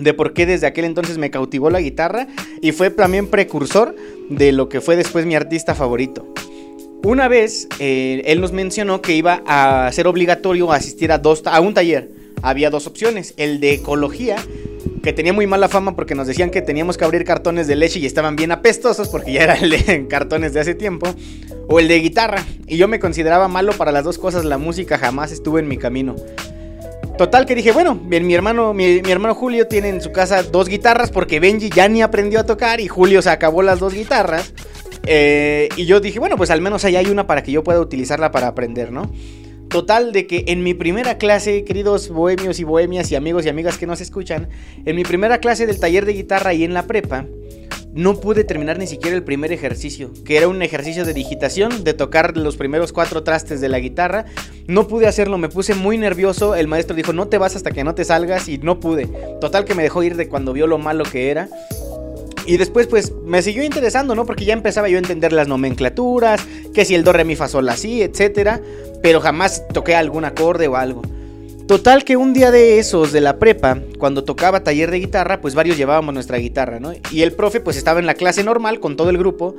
Speaker 4: de por qué desde aquel entonces me cautivó la guitarra y fue también precursor de lo que fue después mi artista favorito. Una vez eh, él nos mencionó que iba a ser obligatorio asistir a, dos, a un taller. Había dos opciones, el de ecología, que tenía muy mala fama porque nos decían que teníamos que abrir cartones de leche y estaban bien apestosos porque ya era el de cartones de hace tiempo, o el de guitarra. Y yo me consideraba malo para las dos cosas, la música jamás estuvo en mi camino. Total que dije, bueno, bien, mi hermano, mi, hermano Julio tiene en su casa dos guitarras porque Benji ya ni aprendió a tocar y Julio se acabó las dos guitarras. Eh, y yo dije, bueno, pues al menos ahí hay una para que yo pueda utilizarla para aprender, ¿no? Total de que en mi primera clase, queridos bohemios y bohemias y amigos y amigas que nos escuchan, en mi primera clase del taller de guitarra y en la prepa, no pude terminar ni siquiera el primer ejercicio, que era un ejercicio de digitación, de tocar los primeros cuatro trastes de la guitarra. No pude hacerlo, me puse muy nervioso. El maestro dijo, no te vas hasta que no te salgas y no pude. Total que me dejó ir de cuando vio lo malo que era. Y después pues me siguió interesando, ¿no? Porque ya empezaba yo a entender las nomenclaturas, que si el do, re, mi, fa, sol, así, etcétera. Pero jamás toqué algún acorde o algo. Total que un día de esos de la prepa, cuando tocaba taller de guitarra, pues varios llevábamos nuestra guitarra, ¿no? Y el profe pues estaba en la clase normal con todo el grupo.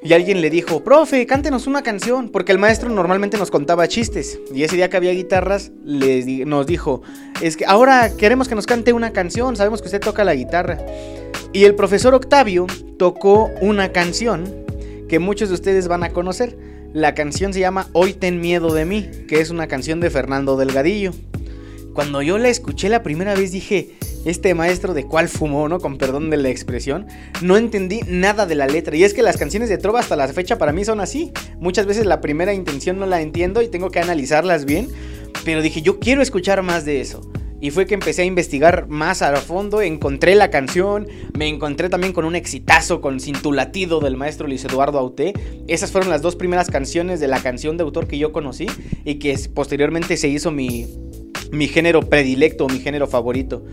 Speaker 4: Y alguien le dijo, profe, cántenos una canción, porque el maestro normalmente nos contaba chistes. Y ese día que había guitarras, les nos dijo, es que ahora queremos que nos cante una canción, sabemos que usted toca la guitarra. Y el profesor Octavio tocó una canción que muchos de ustedes van a conocer. La canción se llama Hoy ten miedo de mí, que es una canción de Fernando Delgadillo. Cuando yo la escuché la primera vez dije, este maestro de cuál fumó, ¿no? Con perdón de la expresión. No entendí nada de la letra. Y es que las canciones de trova hasta la fecha para mí son así. Muchas veces la primera intención no la entiendo y tengo que analizarlas bien. Pero dije, yo quiero escuchar más de eso. Y fue que empecé a investigar más a fondo, encontré la canción, me encontré también con un exitazo con Cintulatido del maestro Luis Eduardo Auté. Esas fueron las dos primeras canciones de la canción de autor que yo conocí y que posteriormente se hizo mi, mi género predilecto, mi género favorito.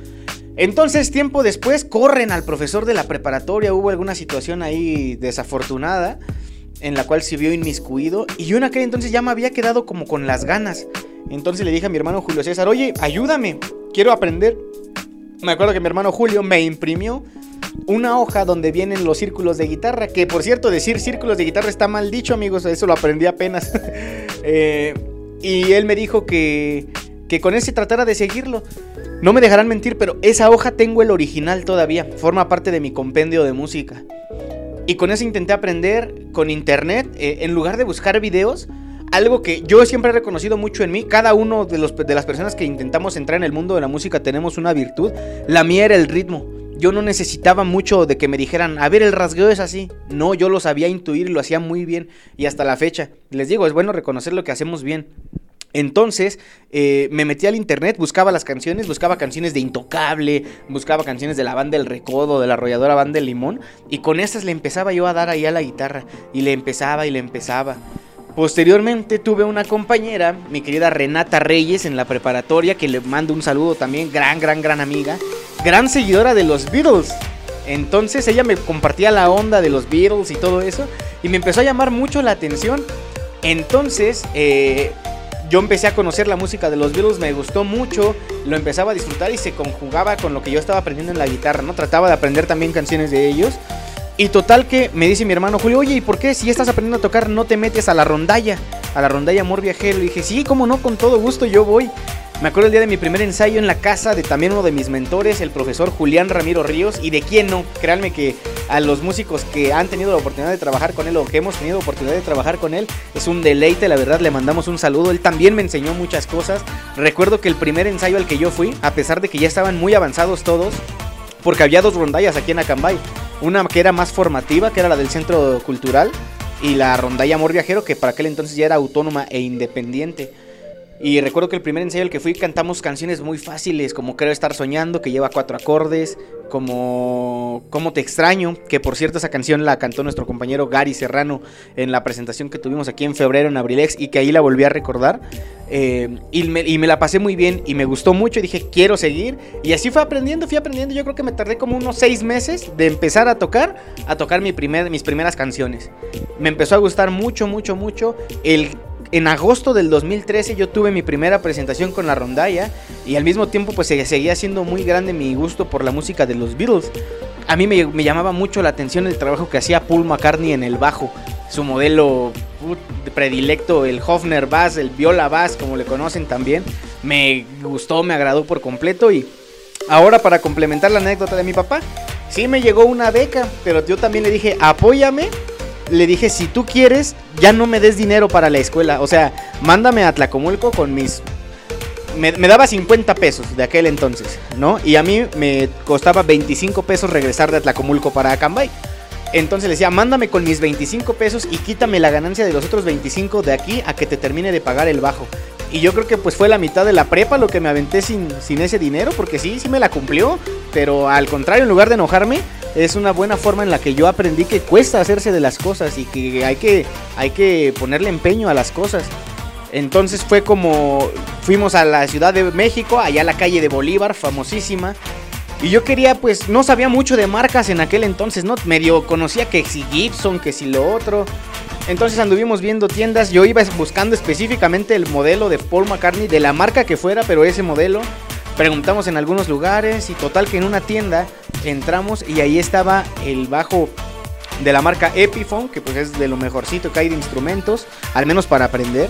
Speaker 4: Entonces, tiempo después, corren al profesor de la preparatoria, hubo alguna situación ahí desafortunada en la cual se vio inmiscuido y yo en aquel entonces ya me había quedado como con las ganas. Entonces le dije a mi hermano Julio César, oye, ayúdame, quiero aprender. Me acuerdo que mi hermano Julio me imprimió una hoja donde vienen los círculos de guitarra, que por cierto decir círculos de guitarra está mal dicho amigos, eso lo aprendí apenas. Eh, y él me dijo que, que con ese tratara de seguirlo. No me dejarán mentir, pero esa hoja tengo el original todavía, forma parte de mi compendio de música. Y con eso intenté aprender con internet, eh, en lugar de buscar videos, algo que yo siempre he reconocido mucho en mí, cada uno de, los, de las personas que intentamos entrar en el mundo de la música tenemos una virtud, la mía era el ritmo. Yo no necesitaba mucho de que me dijeran, a ver, el rasgueo es así. No, yo lo sabía intuir y lo hacía muy bien. Y hasta la fecha, les digo, es bueno reconocer lo que hacemos bien. Entonces eh, me metí al internet, buscaba las canciones, buscaba canciones de Intocable, buscaba canciones de la banda El Recodo, de la arrolladora banda El Limón, y con estas le empezaba yo a dar ahí a la guitarra, y le empezaba y le empezaba. Posteriormente tuve una compañera, mi querida Renata Reyes, en la preparatoria, que le mando un saludo también, gran, gran, gran amiga, gran seguidora de los Beatles. Entonces ella me compartía la onda de los Beatles y todo eso. Y me empezó a llamar mucho la atención. Entonces, eh, yo empecé a conocer la música de los Beatles, me gustó mucho, lo empezaba a disfrutar y se conjugaba con lo que yo estaba aprendiendo en la guitarra, ¿no? Trataba de aprender también canciones de ellos. Y total que me dice mi hermano Julio, oye, ¿y por qué si estás aprendiendo a tocar no te metes a la rondalla? A la rondalla Amor Viajero. Y dije, sí, cómo no, con todo gusto yo voy. Me acuerdo el día de mi primer ensayo en la casa de también uno de mis mentores, el profesor Julián Ramiro Ríos. Y de quién no, créanme que a los músicos que han tenido la oportunidad de trabajar con él o que hemos tenido oportunidad de trabajar con él, es un deleite, la verdad, le mandamos un saludo. Él también me enseñó muchas cosas. Recuerdo que el primer ensayo al que yo fui, a pesar de que ya estaban muy avanzados todos, porque había dos rondallas aquí en Acambay. Una que era más formativa, que era la del Centro Cultural, y la rondalla Amor Viajero, que para aquel entonces ya era autónoma e independiente. Y recuerdo que el primer ensayo al que fui cantamos canciones muy fáciles, como Creo estar soñando, que lleva cuatro acordes, como Cómo te extraño, que por cierto esa canción la cantó nuestro compañero Gary Serrano en la presentación que tuvimos aquí en febrero en Abrilex y que ahí la volví a recordar. Eh, y, me, y, me, la pasé muy bien y me gustó mucho y dije quiero seguir. Y así fue aprendiendo, fui aprendiendo. Yo creo que me tardé como unos seis meses de empezar a tocar, a tocar mis primeras canciones. Me empezó a gustar mucho, mucho, mucho el en agosto del 2013 yo tuve mi primera presentación con la rondalla y al mismo tiempo pues seguía siendo muy grande mi gusto por la música de los Beatles. A mí me, llamaba mucho la atención el trabajo que hacía Paul McCartney en el bajo. Su modelo predilecto, el Hofner Bass, el Viola Bass, como le conocen también. Me gustó, me agradó por completo y ahora para complementar la anécdota de mi papá, sí me llegó una beca, pero yo también le dije, apóyame le dije, si tú quieres, ya no me des dinero para la escuela. O sea, mándame a Tlacomulco con mis... Me, daba 50 pesos de aquel entonces, ¿no? Y a mí me costaba 25 pesos regresar de Atlacomulco para Acambay. Entonces le decía, mándame con mis 25 pesos y quítame la ganancia de los otros 25 de aquí a que te termine de pagar el bajo. Y yo creo que pues fue la mitad de la prepa lo que me aventé sin, sin ese dinero, porque sí, sí me la cumplió. Pero al contrario, en lugar de enojarme, es una buena forma en la que yo aprendí que cuesta hacerse de las cosas y que hay que, hay que ponerle empeño a las cosas. Entonces fue como fuimos a la Ciudad de México, allá a la calle de Bolívar, famosísima. Y yo quería, pues, no sabía mucho de marcas en aquel entonces, ¿no? Medio conocía que si Gibson, que si lo otro. Entonces anduvimos viendo tiendas, yo iba buscando específicamente el modelo de Paul McCartney, de la marca que fuera, pero ese modelo. Preguntamos en algunos lugares y total que en una tienda entramos y ahí estaba el bajo de la marca Epiphone, que pues es de lo mejorcito que hay de instrumentos, al menos para aprender.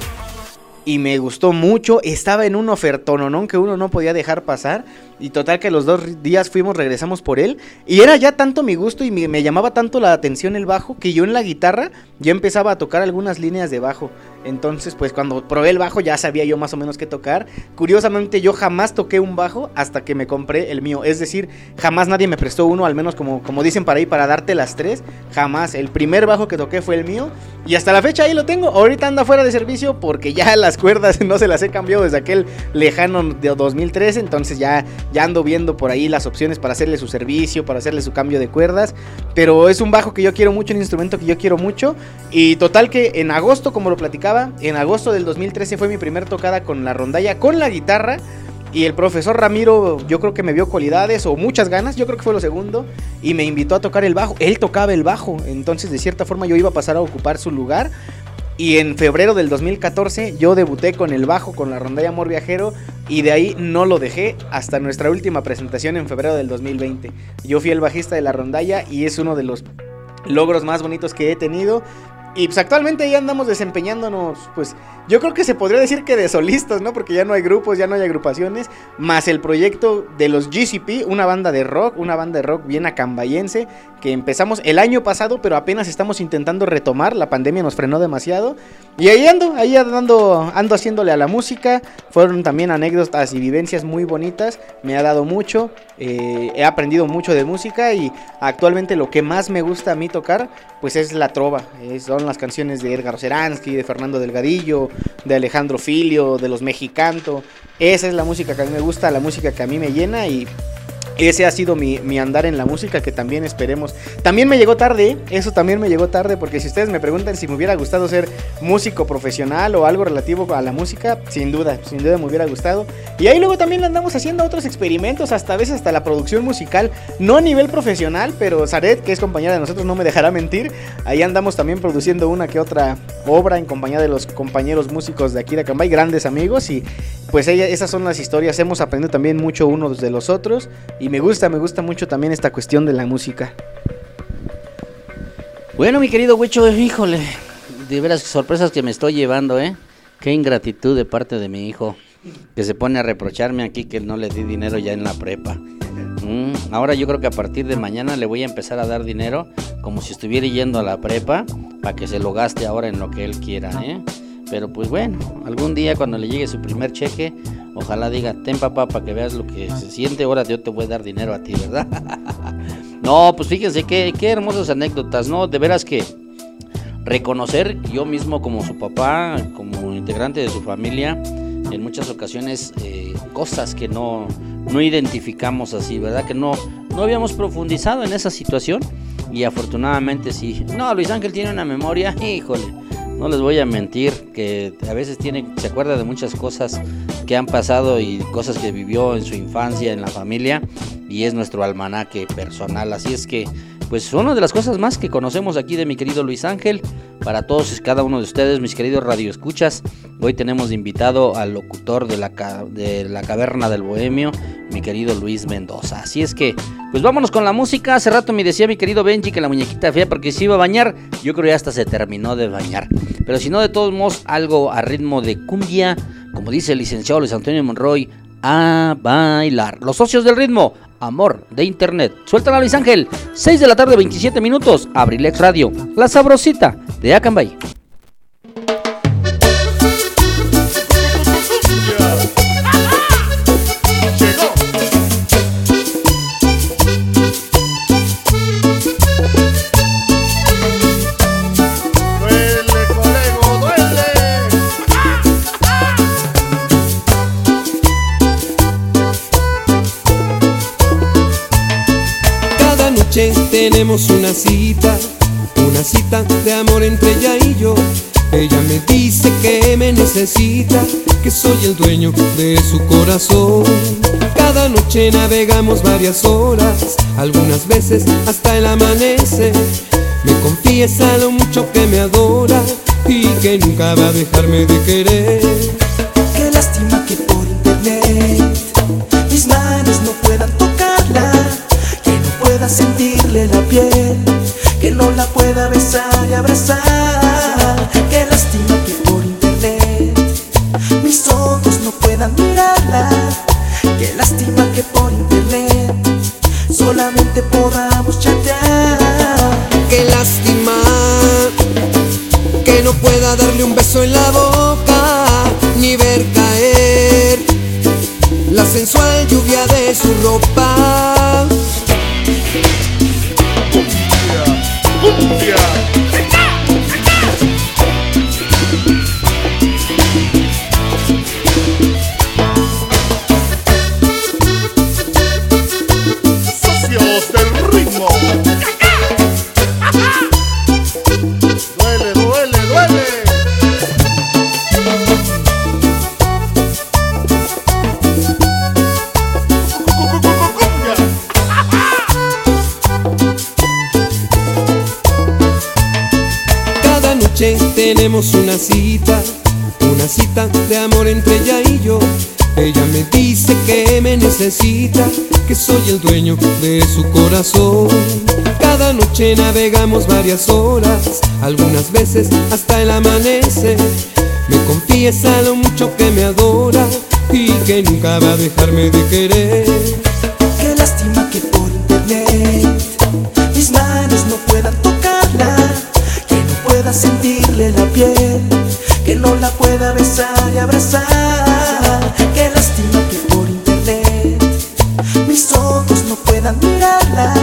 Speaker 4: Y me gustó mucho, estaba en un ofertononón que uno no podía dejar pasar. Y total que los dos días fuimos, regresamos por él. Y era ya tanto mi gusto y me, llamaba tanto la atención el bajo que yo en la guitarra ya empezaba a tocar algunas líneas de bajo. Entonces, pues cuando probé el bajo ya sabía yo más o menos qué tocar. Curiosamente, yo jamás toqué un bajo hasta que me compré el mío. Es decir, jamás nadie me prestó uno, al menos como, como dicen para ahí, para darte las tres. Jamás. El primer bajo que toqué fue el mío. Y hasta la fecha ahí lo tengo. Ahorita anda fuera de servicio porque ya las cuerdas no se las he cambiado desde aquel lejano de 2013. Entonces ya ya ando viendo por ahí las opciones para hacerle su servicio, para hacerle su cambio de cuerdas. Pero es un bajo que yo quiero mucho, un instrumento que yo quiero mucho. Y total que en agosto, como lo platicaba, en agosto del 2013 fue mi primer tocada con la rondalla, con la guitarra. Y el profesor Ramiro, yo creo que me vio cualidades o muchas ganas, yo creo que fue lo segundo, y me invitó a tocar el bajo. Él tocaba el bajo, entonces de cierta forma yo iba a pasar a ocupar su lugar. Y en febrero del 2014 yo debuté con el bajo, con la rondalla Amor Viajero, y de ahí no lo dejé hasta nuestra última presentación en febrero del 2020. Yo fui el bajista de la rondalla y es uno de los logros más bonitos que he tenido. Y pues actualmente ya andamos desempeñándonos, pues yo creo que se podría decir que de solistas, ¿no? Porque ya no hay grupos, ya no hay agrupaciones, más el proyecto de los GCP, una banda de rock, una banda de rock bien acambayense, que empezamos el año pasado, pero apenas estamos intentando retomar, la pandemia nos frenó demasiado. Y ahí ando, ahí ando, ando haciéndole a la música, fueron también anécdotas y vivencias muy bonitas, me ha dado mucho, eh, he aprendido mucho de música y actualmente lo que más me gusta a mí tocar, pues es la trova, son las canciones de Edgar Seransky, de Fernando Delgadillo, de Alejandro Filio, de los Mexicanto. Esa es la música que a mí me gusta, la música que a mí me llena y ese ha sido mi, mi andar en la música que también esperemos. También me llegó tarde, eso también me llegó tarde, porque si ustedes me preguntan si me hubiera gustado ser músico profesional o algo relativo a la música, sin duda, sin duda me hubiera gustado. Y ahí luego también andamos haciendo otros experimentos, hasta a veces hasta la producción musical, no a nivel profesional, pero Zaret, que es compañera de nosotros, no me dejará mentir. Ahí andamos también produciendo una que otra obra en compañía de los compañeros músicos de aquí de Acambay, grandes amigos. Y pues ella, esas son las historias, hemos aprendido también mucho unos de los otros. Y me gusta, me gusta mucho también esta cuestión de la música.
Speaker 2: Bueno, mi querido Huicho, híjole, de veras sorpresas que me estoy llevando, ¿eh? Qué ingratitud de parte de mi hijo, que se pone a reprocharme aquí que no le di dinero ya en la prepa. Mm, ahora yo creo que a partir de mañana le voy a empezar a dar dinero como si estuviera yendo a la prepa para que se lo gaste ahora en lo que él quiera, ¿eh? Pero pues bueno, algún día cuando le llegue su primer cheque, ojalá diga, ten papá para que veas lo que se siente, ahora yo te voy a dar dinero a ti, ¿verdad? no, pues fíjense qué, qué hermosas anécdotas, ¿no? De veras que reconocer yo mismo como su papá, como integrante de su familia, en muchas ocasiones eh, cosas que no, no identificamos así, ¿verdad? Que no, no habíamos profundizado en esa situación y afortunadamente sí. No, Luis Ángel tiene una memoria, híjole, no les voy a mentir, que a veces tiene, se acuerda de muchas cosas que han pasado y cosas que vivió en su infancia, en la familia, y es nuestro almanaque personal. Así es que, pues una de las cosas más que conocemos aquí de mi querido Luis Ángel, para todos y cada uno de ustedes, mis queridos radioescuchas, hoy tenemos invitado al locutor de la, de la Caverna del Bohemio, mi querido Luis Mendoza. Así es que, pues vámonos con la música. Hace rato me decía mi querido Benji que la muñequita fea porque se iba a bañar. Yo creo que ya hasta se terminó de bañar. Pero si no, de todos modos, algo a ritmo de cumbia, como dice el licenciado Luis Antonio Monroy, a bailar. Los socios del ritmo, amor de internet. Sueltan a Luis Ángel, 6 de la tarde, 27 minutos, Abrilex Radio, la sabrosita de Acambay.
Speaker 10: Tenemos una cita, una cita de amor entre ella y yo. Ella me dice que me necesita, que soy el dueño de su corazón. Cada noche navegamos varias horas, algunas veces hasta el amanecer. Me confiesa lo mucho que me adora y que nunca va a dejarme de querer.
Speaker 11: Qué lástima que por internet mis manos no puedan tocarla, que no pueda sentirle la piel, que no la pueda besar y abrazar. Qué lástima que por internet mis ojos no puedan mirarla. Qué lástima que por internet solamente podamos chatear.
Speaker 10: Qué lástima que no pueda darle un beso en la boca ni ver caer la sensual lluvia de su ropa. Una cita, una cita de amor entre ella y yo. Ella me dice que me necesita, que soy el dueño de su corazón. Cada noche navegamos varias horas, algunas veces hasta el amanecer. Me confiesa lo mucho que me adora y que nunca va a dejarme de querer.
Speaker 11: Abrazar. Qué lástima que por internet mis ojos no puedan mirarla.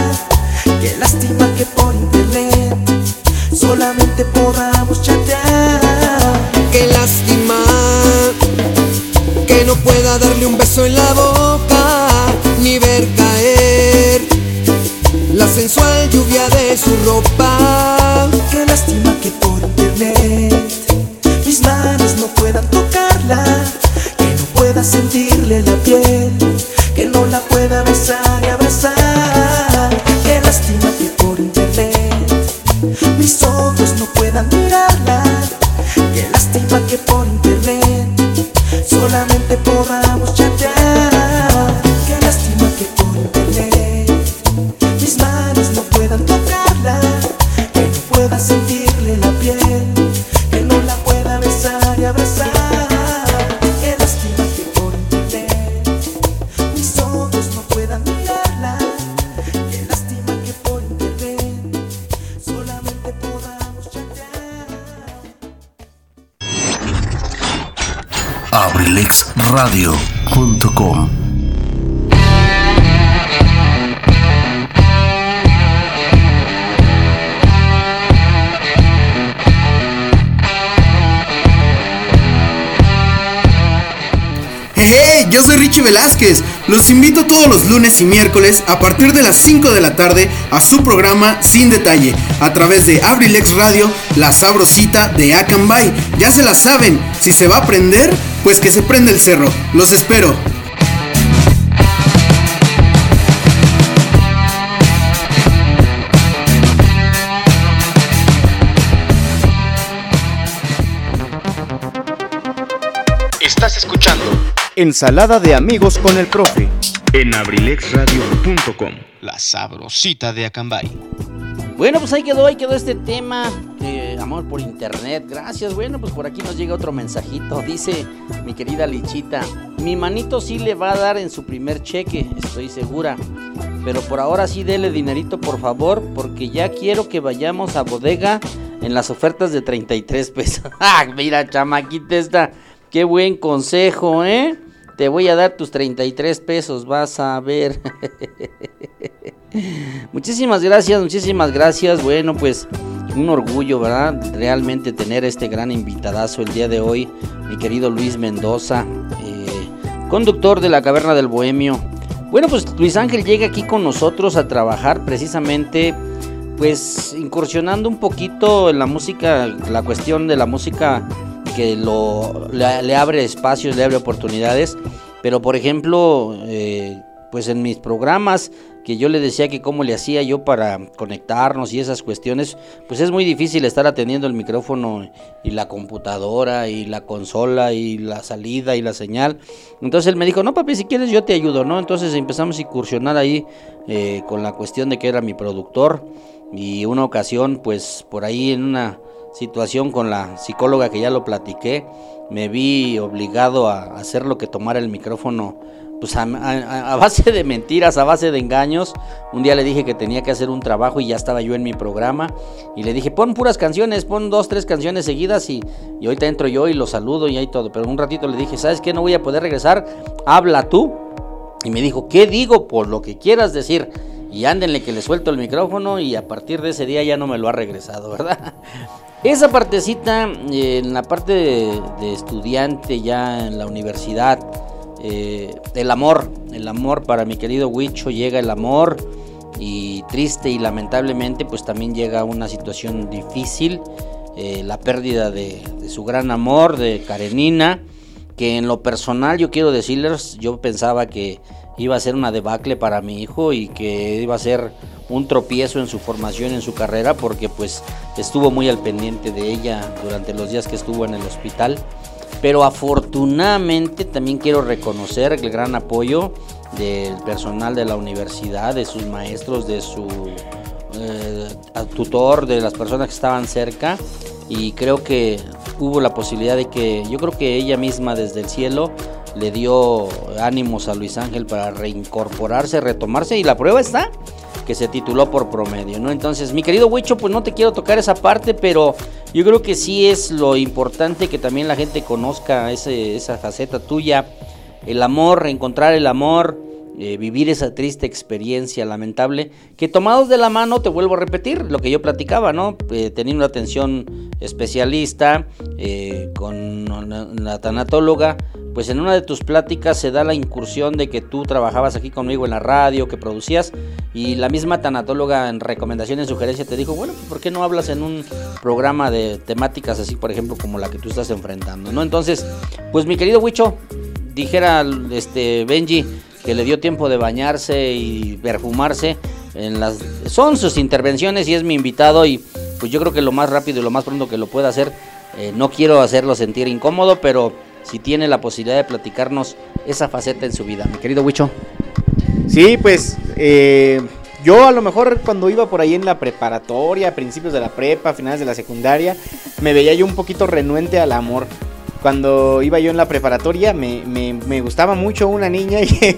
Speaker 12: Todos los lunes y miércoles a partir de las 5 de la tarde a su programa Sin Detalle a través de Abrilex Radio, la sabrosita de Acambay. Ya se la saben, si se va a prender, pues que se prende el cerro. Los espero.
Speaker 1: Estás escuchando
Speaker 3: Ensalada de amigos con el profe.
Speaker 1: En abrilexradio.com. La sabrosita de Acambay.
Speaker 2: Bueno, pues ahí quedó, ahí quedó este tema de amor por internet. Gracias. Bueno, pues por aquí nos llega otro mensajito. Dice mi querida Lichita, mi manito sí le va a dar en su primer cheque, estoy segura. Pero por ahora sí dele dinerito, por favor, porque ya quiero que vayamos a bodega en las ofertas de 33 pesos. ah, mira, chamaquita esta. Qué buen consejo, ¿eh? Te voy a dar tus 33 pesos, vas a ver. muchísimas gracias, muchísimas gracias. Bueno, pues un orgullo, ¿verdad? Realmente tener este gran invitadazo el día de hoy, mi querido Luis Mendoza, eh, conductor de la Caverna del Bohemio. Bueno, pues Luis Ángel llega aquí con nosotros a trabajar precisamente, pues incursionando un poquito en la música, la cuestión de la música que lo, le, abre espacios, le abre oportunidades. Pero por ejemplo, eh, pues en mis programas que yo le decía que cómo le hacía yo para conectarnos y esas cuestiones, pues es muy difícil estar atendiendo el micrófono y la computadora y la consola y la salida y la señal. Entonces él me dijo, no papi, si quieres yo te ayudo, ¿no? Entonces empezamos a incursionar ahí eh, con la cuestión de que era mi productor y una ocasión, pues por ahí en una situación con la psicóloga que ya lo platiqué, me vi obligado a hacer lo que tomara el micrófono pues a, base de mentiras, a base de engaños. Un día le dije que tenía que hacer un trabajo y ya estaba yo en mi programa. Y le dije, pon puras canciones, pon dos, tres canciones seguidas y, y ahorita entro yo y lo saludo y ahí todo. Pero un ratito le dije, ¿sabes qué? No voy a poder regresar, habla tú. Y me dijo, ¿qué digo? Por lo que quieras decir. Y ándenle que le suelto el micrófono y a partir de ese día ya no me lo ha regresado, ¿verdad? Esa partecita, eh, en la parte de, estudiante ya en la universidad, eh, el amor, el amor para mi querido Huicho llega el amor y triste y lamentablemente pues también llega una situación difícil, eh, la pérdida de su gran amor, de Karenina, que en lo personal yo quiero decirles, yo pensaba que iba a ser una debacle para mi hijo y que iba a ser un tropiezo en su formación, en su carrera, porque pues estuvo muy al pendiente de ella durante los días que estuvo en el hospital. Pero afortunadamente también quiero reconocer el gran apoyo del personal de la universidad, de sus maestros, de su eh, tutor, de las personas que estaban cerca. Y creo que hubo la posibilidad de que, yo creo que ella misma desde el cielo le dio ánimos a Luis Ángel para reincorporarse, retomarse. Y la prueba está que se tituló por promedio, ¿no? Entonces, mi querido Huicho, pues no te quiero tocar esa parte, pero yo creo que sí es lo importante que también la gente conozca ese, esa faceta tuya, el amor, encontrar el amor, eh, vivir esa triste experiencia lamentable, que tomados de la mano, te vuelvo a repetir, lo que yo platicaba, ¿no? Eh, teniendo una atención especialista, eh, con una, tanatóloga, pues pues en una de tus pláticas se da la incursión de que tú trabajabas aquí conmigo en la radio, que producías, y la misma tanatóloga en recomendación, en sugerencia, te dijo, bueno, ¿por qué no hablas en un programa de temáticas así, por ejemplo, como la que tú estás enfrentando, ¿no? Entonces, pues mi querido Huicho, dijera este Benji que le dio tiempo de bañarse y perfumarse, en las son sus intervenciones y es mi invitado y pues yo creo que lo más rápido y lo más pronto que lo pueda hacer, eh, no quiero hacerlo sentir incómodo, pero si tiene la posibilidad de platicarnos esa faceta en su vida. Mi querido Huicho.
Speaker 4: Sí, pues eh, yo a lo mejor cuando iba por ahí en la preparatoria, principios de la prepa, finales de la secundaria, me veía yo un poquito renuente al amor. Cuando iba yo en la preparatoria me, me, gustaba mucho una niña y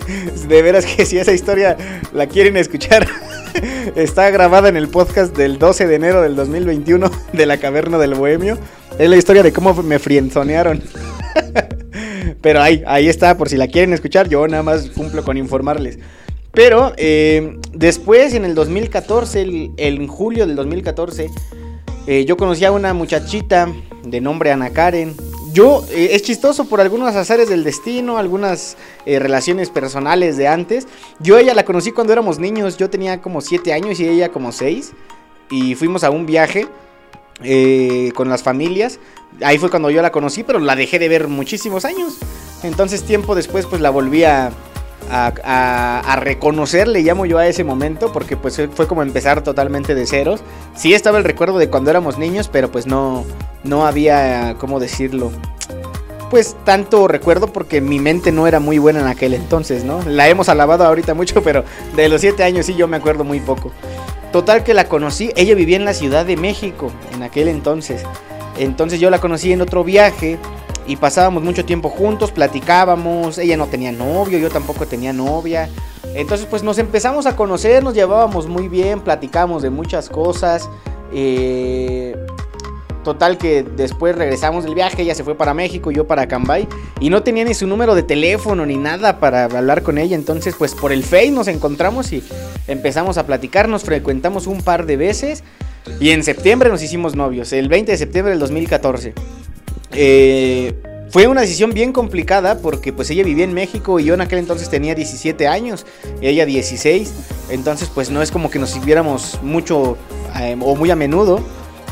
Speaker 4: de veras que si esa historia la quieren escuchar, está grabada en el podcast del 12 de enero del 2021 de la Caverna del Bohemio. Es la historia de cómo me frienzonearon. Pero ahí, ahí está, por si la quieren escuchar, yo nada más cumplo con informarles. Pero eh, después, en el 2014, el, en julio del 2014, eh, yo conocí a una muchachita de nombre Ana Karen. Yo, eh, es chistoso por algunos azares del destino, algunas relaciones personales de antes. Yo ella la conocí cuando éramos niños, yo tenía como 7 años y ella como 6. Y fuimos a un viaje con las familias. Ahí fue cuando yo la conocí, pero la dejé de ver muchísimos años. Entonces tiempo después pues la volví a, a, reconocer, le llamo yo a ese momento, porque pues fue como empezar totalmente de ceros. Sí estaba el recuerdo de cuando éramos niños, pero pues no, no había, ¿cómo decirlo? Pues tanto recuerdo porque mi mente no era muy buena en aquel entonces, ¿no? La hemos alabado ahorita mucho, pero de los siete años sí yo me acuerdo muy poco. Total que la conocí, ella vivía en la Ciudad de México en aquel entonces. Entonces yo la conocí en otro viaje y pasábamos mucho tiempo juntos, platicábamos, ella no tenía novio, yo tampoco tenía novia. Entonces pues nos empezamos a conocer, nos llevábamos muy bien, platicábamos de muchas cosas. Eh, total que después regresamos del viaje, ella se fue para México, yo para Cambay. Y no tenía ni su número de teléfono ni nada para hablar con ella. Entonces pues por el Face nos encontramos y empezamos a platicar, nos frecuentamos un par de veces. Y en septiembre nos hicimos novios, el 20 de septiembre del 2014. Eh, fue una decisión bien complicada porque pues ella vivía en México y yo en aquel entonces tenía 17 años, ella 16, entonces pues no es como que nos sirviéramos mucho eh, o muy a menudo,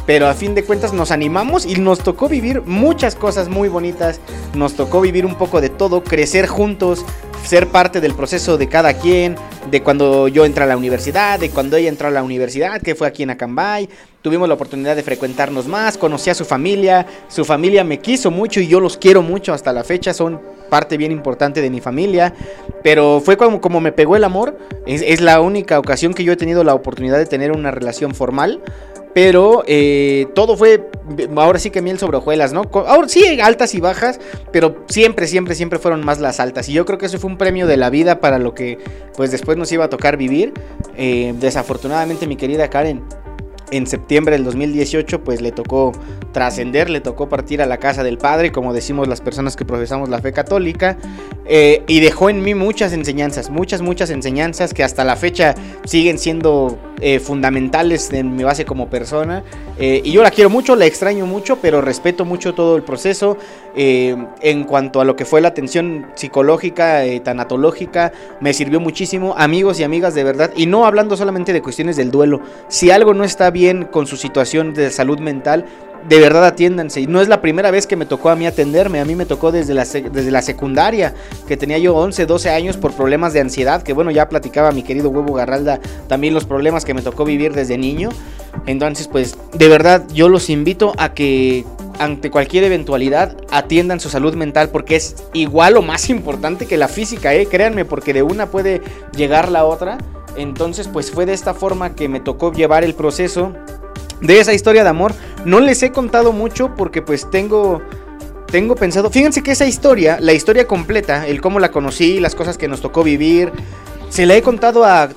Speaker 4: pero a fin de cuentas nos animamos y nos tocó vivir muchas cosas muy bonitas, nos tocó vivir un poco de todo, crecer juntos, ser parte del proceso de cada quien, de cuando yo entré a la universidad, de cuando ella entró a la universidad, que fue aquí en Acambay. Tuvimos la oportunidad de frecuentarnos más, conocí a su familia, su familia me quiso mucho y yo los quiero mucho hasta la fecha, son parte bien importante de mi familia, pero fue como, como me pegó el amor, es, la única ocasión que yo he tenido la oportunidad de tener una relación formal. Pero eh, todo fue, ahora sí que miel sobre hojuelas, ¿no? Ahora sí, altas y bajas, pero siempre, siempre, siempre fueron más las altas. Y yo creo que eso fue un premio de la vida para lo que pues después nos iba a tocar vivir. Eh, desafortunadamente, mi querida Karen, en septiembre del 2018 pues le tocó trascender, le tocó partir a la casa del Padre, como decimos las personas que profesamos la fe católica, eh, y dejó en mí muchas enseñanzas, muchas, muchas enseñanzas que hasta la fecha siguen siendo eh, fundamentales en mi base como persona. Eh, y yo la quiero mucho, la extraño mucho, pero respeto mucho todo el proceso. en cuanto a lo que fue la atención psicológica, tanatológica, me sirvió muchísimo. Amigos y amigas de verdad, y no hablando solamente de cuestiones del duelo, si algo no está bien con su situación de salud mental, de verdad atiéndanse. Y no es la primera vez que me tocó a mí atenderme, a mí me tocó desde la, desde la secundaria, que tenía yo 11, 12 años por problemas de ansiedad, que bueno, ya platicaba mi querido huevo Garralda también los problemas que me tocó vivir desde niño. Entonces, pues, de verdad, yo los invito a que ante cualquier eventualidad atiendan su salud mental porque es igual o más importante que la física, ¿eh? créanme, porque de una puede llegar la otra. Entonces, pues fue de esta forma que me tocó llevar el proceso de esa historia de amor. No les he contado mucho porque pues tengo tengo pensado, fíjense que esa historia, la historia completa, el cómo la conocí, las cosas que nos tocó vivir, se la he contado a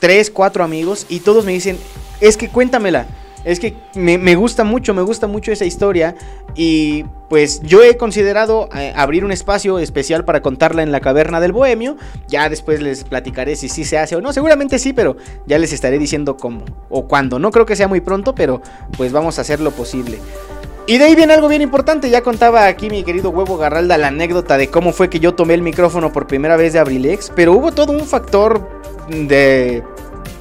Speaker 4: tres, cuatro amigos y todos me dicen, es que cuéntamela. Es que me, gusta mucho, me gusta mucho esa historia y pues yo he considerado eh, abrir un espacio especial para contarla en la caverna del bohemio. Ya después les platicaré si sí se hace o no. Seguramente sí, pero ya les estaré diciendo cómo o cuándo. No creo que sea muy pronto, pero pues vamos a hacer lo posible. Y de ahí viene algo bien importante. Ya contaba aquí mi querido huevo Garralda la anécdota de cómo fue que yo tomé el micrófono por primera vez de Abrilex. Pero hubo todo un factor de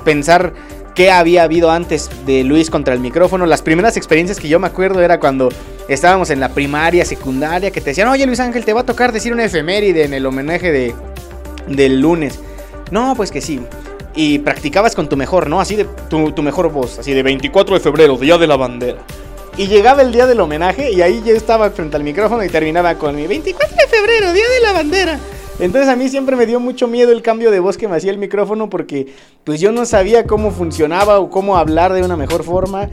Speaker 4: pensar qué había habido antes de Luis contra el micrófono. Las primeras experiencias que yo me acuerdo era cuando estábamos en la primaria, secundaria, que te decían, oye Luis Ángel, te va a tocar decir una efeméride en el homenaje de, del lunes. No, pues que sí. Y practicabas con tu mejor, ¿no? Así de tu, mejor voz, así de 24 de febrero, Día de la Bandera. Y llegaba el día del homenaje y ahí yo estaba frente al micrófono y terminaba con mi 24 de febrero, Día de la Bandera. Entonces a mí siempre me dio mucho miedo el cambio de voz que me hacía el micrófono porque pues yo no sabía cómo funcionaba o cómo hablar de una mejor forma.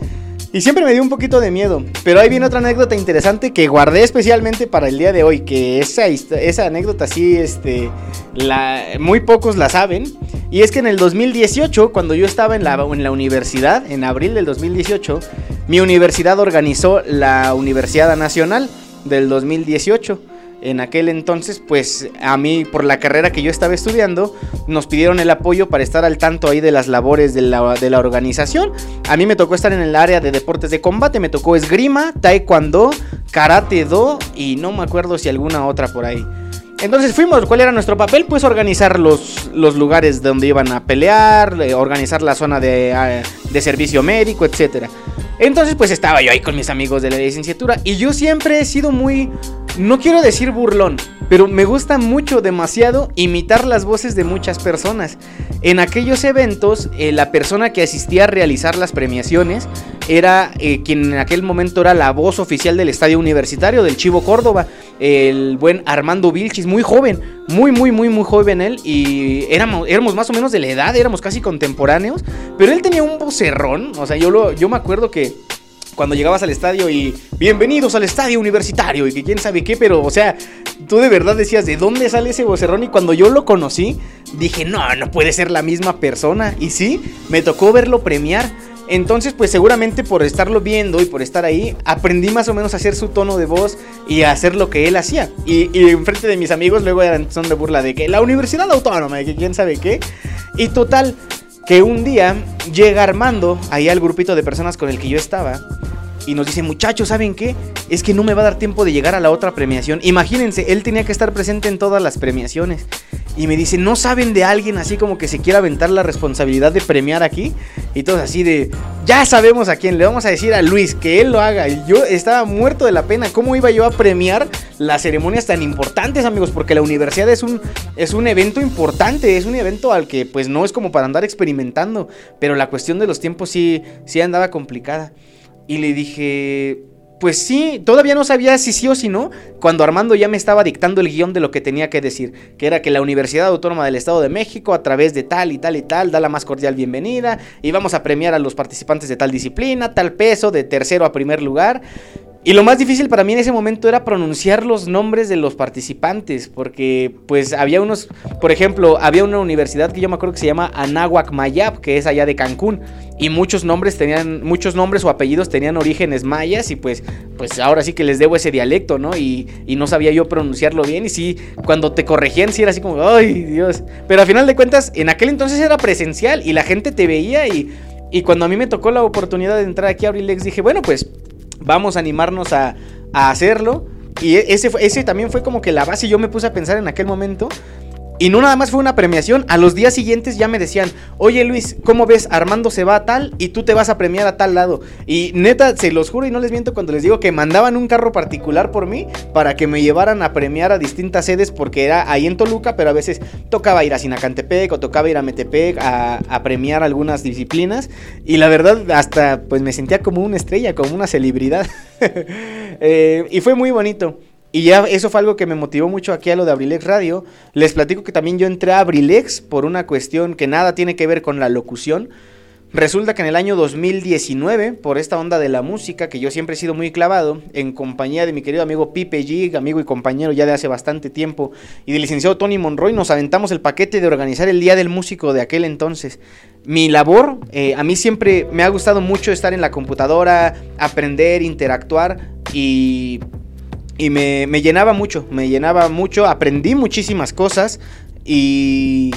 Speaker 4: Y siempre me dio un poquito de miedo. Pero ahí viene otra anécdota interesante que guardé especialmente para el día de hoy. Que esa, esa anécdota sí, este, la, muy pocos la saben. Y es que en el 2018, cuando yo estaba en la, en la universidad, en abril del 2018, mi universidad organizó la Universidad Nacional del 2018. En aquel entonces, pues a mí, por la carrera que yo estaba estudiando, nos pidieron el apoyo para estar al tanto ahí de las labores de la, de la organización. A mí me tocó estar en el área de deportes de combate, me tocó esgrima, taekwondo, karate do y no me acuerdo si alguna otra por ahí. Entonces fuimos, ¿cuál era nuestro papel? Pues organizar los, los lugares donde iban a pelear, eh, organizar la zona de, ah, de servicio médico, etcétera. Entonces pues estaba yo ahí con mis amigos de la licenciatura y yo siempre he sido muy, no quiero decir burlón, pero me gusta mucho, demasiado, imitar las voces de muchas personas. En aquellos eventos, eh, la persona que asistía a realizar las premiaciones era eh, quien en aquel momento era la voz oficial del estadio universitario del Chivo Córdoba, el buen Armando Vilchis, muy joven, muy, muy, muy, muy joven él, y éramos, éramos más o menos de la edad, éramos casi contemporáneos, pero él tenía un vocerrón, o sea, yo, lo, yo me acuerdo que cuando llegabas al estadio y bienvenidos al estadio universitario y que quién sabe qué, pero o sea, tú de verdad decías, ¿de dónde sale ese vocerrón? Y cuando yo lo conocí, dije, no, no puede ser la misma persona. Y sí, me tocó verlo premiar. Entonces, pues seguramente por estarlo viendo y por estar ahí, aprendí más o menos a hacer su tono de voz y a hacer lo que él hacía. Y, y enfrente de mis amigos luego eran son de burla de que la Universidad Autónoma, de que quién sabe qué. Y total, que un día llega Armando, ahí al grupito de personas con el que yo estaba, y nos dice, muchachos, ¿saben qué? Es que no me va a dar tiempo de llegar a la otra premiación. Imagínense, él tenía que estar presente en todas las premiaciones. Y me dice, ¿no saben de alguien así como que se quiera aventar la responsabilidad de premiar aquí? Y todos así de, ya sabemos a quién, le vamos a decir a Luis que él lo haga. Y yo estaba muerto de la pena. ¿Cómo iba yo a premiar las ceremonias tan importantes, amigos? Porque la universidad es un, es un evento importante, es un evento al que pues no es como para andar experimentando. Pero la cuestión de los tiempos sí, sí andaba complicada. Y le dije, pues sí, todavía no sabía si sí o si no, cuando Armando ya me estaba dictando el guion de lo que tenía que decir, que era que la Universidad Autónoma del Estado de México, a través de tal y tal y tal, da la más cordial bienvenida, y vamos a premiar a los participantes de tal disciplina, tal peso, de tercero a primer lugar. Y lo más difícil para mí en ese momento era pronunciar los nombres de los participantes, porque pues había unos, por ejemplo, había una universidad que yo me acuerdo que se llama Anáhuac Mayap, que es allá de Cancún, y muchos nombres tenían, muchos nombres o apellidos tenían orígenes mayas y pues, pues ahora sí que les debo ese dialecto, ¿no? Y, y no sabía yo pronunciarlo bien y sí, cuando te corregían sí era así como, ay Dios, pero a final de cuentas en aquel entonces era presencial y la gente te veía y, y cuando a mí me tocó la oportunidad de entrar aquí a Abrilex dije, bueno pues vamos a animarnos a, a hacerlo. Y e, ese, ese también fue como que la base. Yo me puse a pensar en aquel momento. Y no nada más fue una premiación, a los días siguientes ya me decían, oye Luis, ¿cómo ves? Armando se va a tal y tú te vas a premiar a tal lado. Y neta, se los juro y no les miento cuando les digo que mandaban un carro particular por mí para que me llevaran a premiar a distintas sedes porque era ahí en Toluca, pero a veces tocaba ir a Sinacantepec o tocaba ir a Metepec a, premiar algunas disciplinas. Y la verdad, hasta pues me sentía como una estrella, como una celebridad. eh, y fue muy bonito. Y ya eso fue algo que me motivó mucho aquí a lo de Abrilex Radio. Les platico que también yo entré a Abrilex por una cuestión que nada tiene que ver con la locución. Resulta que en el año 2019, por esta onda de la música, que yo siempre he sido muy clavado, en compañía de mi querido amigo Pipe G, amigo y compañero ya de hace bastante tiempo, y del licenciado Tony Monroy, nos aventamos el paquete de organizar el Día del Músico de aquel entonces. Mi labor, eh, a mí siempre me ha gustado mucho estar en la computadora, aprender, interactuar y y me, me, llenaba mucho, me llenaba mucho, aprendí muchísimas cosas y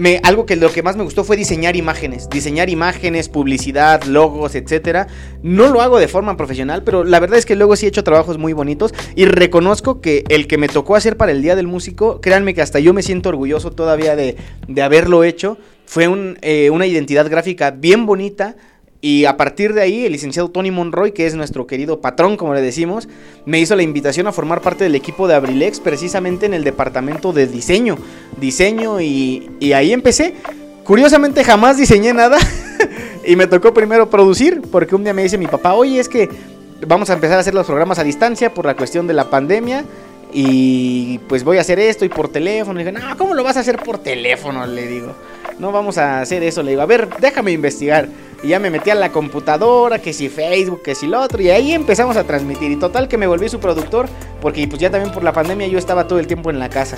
Speaker 4: me, algo que lo que más me gustó fue diseñar imágenes, diseñar imágenes, publicidad, logos, etcétera. No lo hago de forma profesional, pero la verdad es que luego sí he hecho trabajos muy bonitos y reconozco que el que me tocó hacer para el Día del Músico, créanme que hasta yo me siento orgulloso todavía de, de haberlo hecho. Fue eh, una identidad gráfica bien bonita, y a partir de ahí, el licenciado Tony Monroy, que es nuestro querido patrón, como le decimos, me hizo la invitación a formar parte del equipo de Abrilex, precisamente en el departamento de diseño. Diseño y, y ahí empecé. Curiosamente jamás diseñé nada y me tocó primero producir, porque un día me dice mi papá, oye, es que vamos a empezar a hacer los programas a distancia por la cuestión de la pandemia. Y pues voy a hacer esto y por teléfono. Y dije, no, ¿cómo lo vas a hacer por teléfono? Le digo, no vamos a hacer eso. Le digo, a ver, déjame investigar. Y ya me metí a la computadora, que si Facebook, que si lo otro. Y ahí empezamos a transmitir. Y total que me volví su productor. Porque pues ya también por la pandemia yo estaba todo el tiempo en la casa.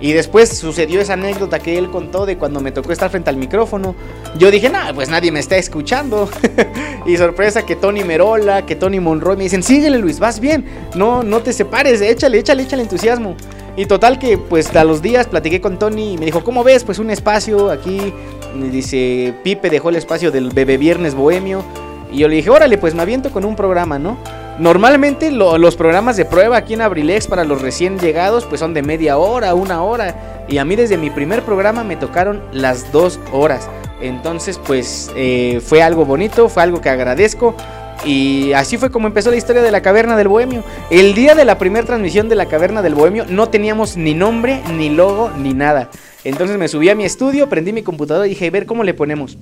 Speaker 4: Y después sucedió esa anécdota que él contó de cuando me tocó estar frente al micrófono. Yo dije, no, pues nadie me está escuchando. y sorpresa que Tony Merola, que Tony Monroy me dicen, síguele Luis, vas bien. No, no te separes, échale, échale, échale entusiasmo. Y total que pues a los días platiqué con Tony y me dijo, ¿cómo ves? Pues un espacio aquí. Me dice, Pipe dejó el espacio del Bebé Viernes Bohemio. Y yo le dije, órale, pues me aviento con un programa, ¿no? Normalmente lo- los programas de prueba aquí en Abrilex para los recién llegados pues son de media hora, una hora. Y a mí desde mi primer programa me tocaron las dos horas. Entonces pues eh, fue algo bonito, fue algo que agradezco. Y así fue como empezó la historia de la Caverna del Bohemio. El día de la primera transmisión de la Caverna del Bohemio no teníamos ni nombre, ni logo, ni nada. Entonces me subí a mi estudio, prendí mi computadora y dije, a ver cómo le ponemos.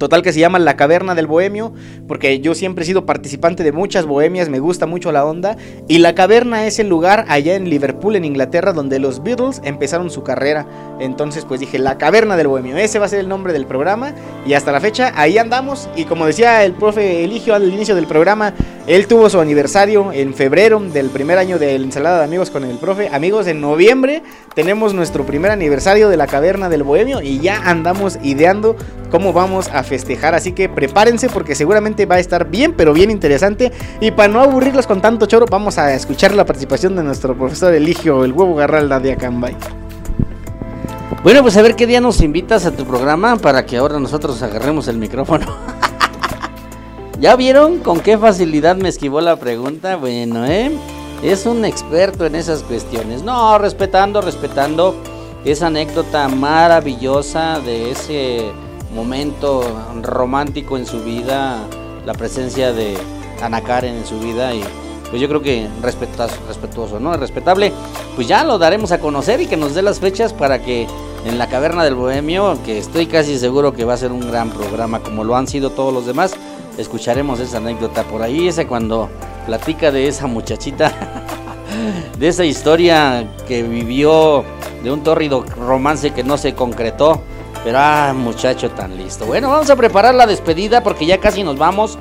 Speaker 4: Total que se llama La Caverna del Bohemio, porque yo siempre he sido participante de muchas bohemias, me gusta mucho la onda. Y La Caverna es el lugar allá en Liverpool, en Inglaterra, donde los Beatles empezaron su carrera. Entonces pues dije, La Caverna del Bohemio, ese va a ser el nombre del programa. Y hasta la fecha ahí andamos. Y como decía el profe Eligio al inicio del programa, él tuvo su aniversario en febrero del primer año de la ensalada de amigos con el profe. Amigos, en noviembre tenemos nuestro primer aniversario de la Caverna del Bohemio y ya andamos ideando cómo vamos a festejar. Así que prepárense porque seguramente va a estar bien, pero bien interesante. Y para no aburrirlos con tanto choro, vamos a escuchar la participación de nuestro profesor Eligio, el huevo Garralda de Acambay.
Speaker 2: Bueno, pues a ver qué día nos invitas a tu programa para que ahora nosotros agarremos el micrófono. ¿Ya vieron con qué facilidad me esquivó la pregunta? Bueno, ¿eh? Es un experto en esas cuestiones. No, respetando, respetando esa anécdota maravillosa de ese momento romántico en su vida, la presencia de Ana Karen en su vida y pues yo creo que respetuoso, respetuoso, ¿no? Respetable, pues ya lo daremos a conocer y que nos dé las fechas para que en la caverna del Bohemio, que estoy casi seguro que va a ser un gran programa como lo han sido todos los demás, escucharemos esa anécdota por ahí, ese cuando platica de esa muchachita, de esa historia que vivió de un tórrido romance que no se concretó. Pero ah, muchacho tan listo. Bueno, vamos a preparar la despedida porque ya casi nos vamos.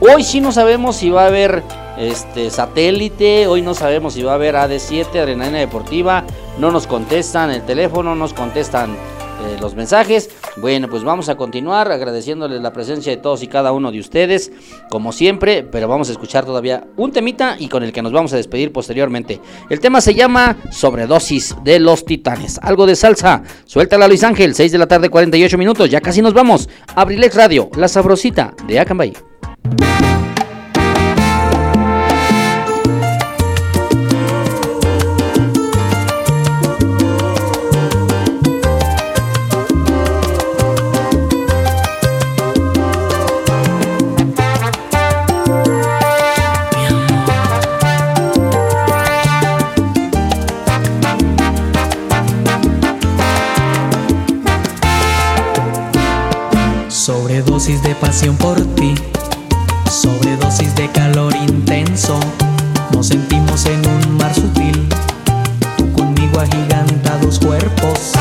Speaker 2: Hoy sí no sabemos si va a haber este satélite, hoy no sabemos si va a haber AD7, Adrenalina Deportiva, no nos contestan el teléfono, nos contestan eh, los mensajes. Bueno, pues vamos a continuar agradeciéndoles la presencia de todos y cada uno de ustedes, como siempre, pero vamos a escuchar todavía un temita y con el que nos vamos a despedir posteriormente. El tema se llama Sobredosis de los Titanes. Algo de salsa. Suéltala Luis Ángel, 6 de la tarde, 48 minutos. Ya casi nos vamos. Abrilex Radio, la sabrosita de Acambay.
Speaker 13: Sobredosis de pasión por ti, sobredosis de calor intenso. Nos sentimos en un mar sutil, tú conmigo agigantados cuerpos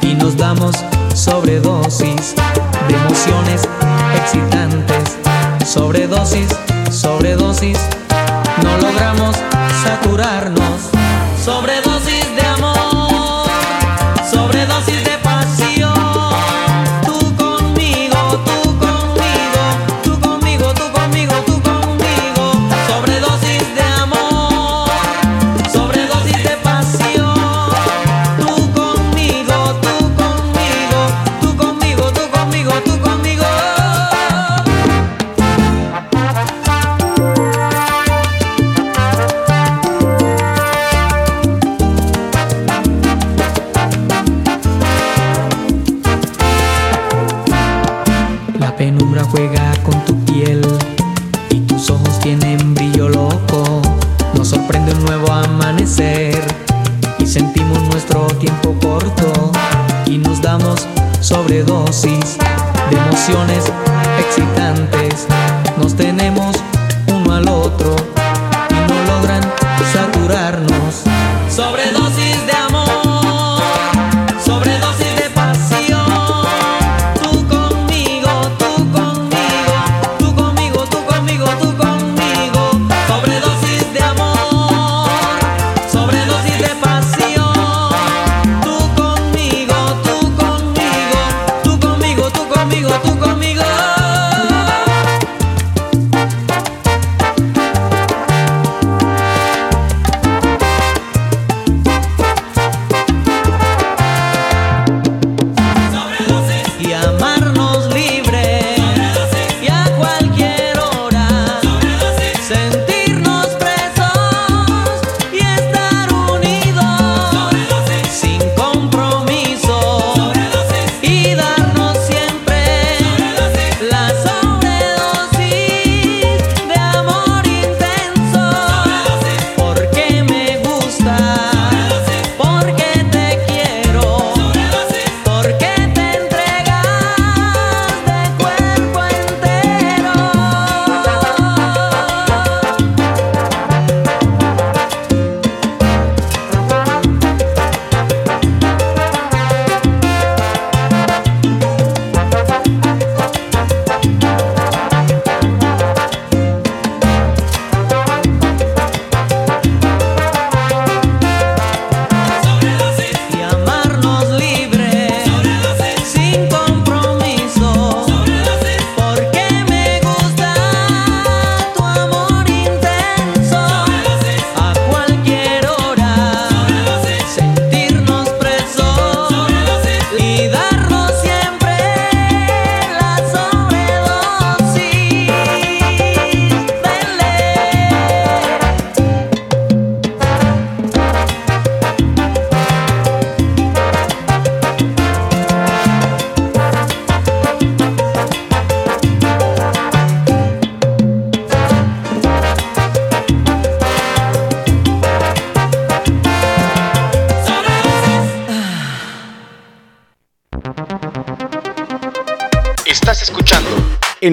Speaker 13: y nos damos sobredosis de emociones excitantes. Sobredosis, sobredosis, no logramos saturarnos. Sobredosis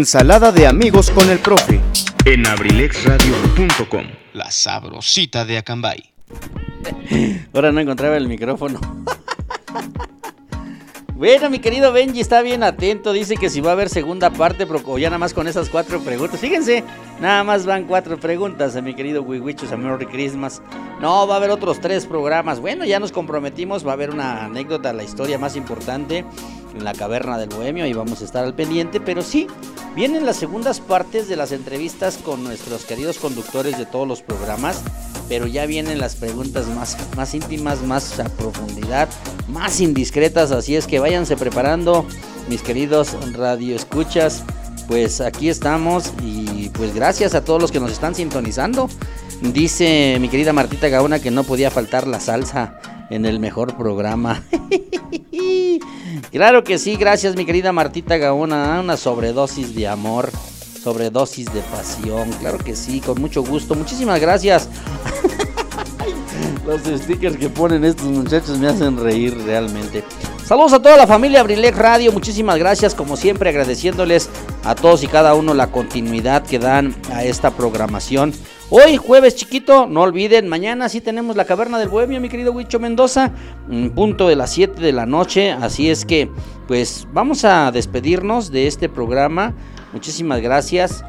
Speaker 3: Ensalada de amigos con el profe.
Speaker 1: en abrilexradio.com. La sabrosita de Acambay.
Speaker 2: Ahora no encontraba el micrófono. Bueno, mi querido Benji está bien atento. Dice que si va a haber segunda parte, pero ya nada más con esas cuatro preguntas. Fíjense, nada más van cuatro preguntas a mi querido Wiwichus a Merry Christmas. No, va a haber otros tres programas. Bueno, ya nos comprometimos. Va a haber una anécdota, la historia más importante en la caverna del Bohemio. Y vamos a estar al pendiente. Pero sí, vienen las segundas partes de las entrevistas con nuestros queridos conductores de todos los programas. Pero ya vienen las preguntas más, más íntimas, más a profundidad, más indiscretas. Así es que váyanse preparando, mis queridos radioescuchas. Pues aquí estamos y pues gracias a todos los que nos están sintonizando. Dice mi querida Martita Gaona que no podía faltar la salsa en el mejor programa. claro que sí, gracias mi querida Martita Gaona. Una sobredosis de amor, sobredosis de pasión. Claro que sí, con mucho gusto. Muchísimas gracias. Los stickers que ponen estos muchachos me hacen reír realmente. Saludos a toda la familia Abrilec Radio, muchísimas gracias como siempre agradeciéndoles a todos y cada uno la continuidad que dan a esta programación. Hoy jueves chiquito, no olviden, mañana sí tenemos la caverna del bohemio, mi querido Huicho Mendoza, en punto de las 7 de la noche, así es que pues vamos a despedirnos de este programa. Muchísimas gracias.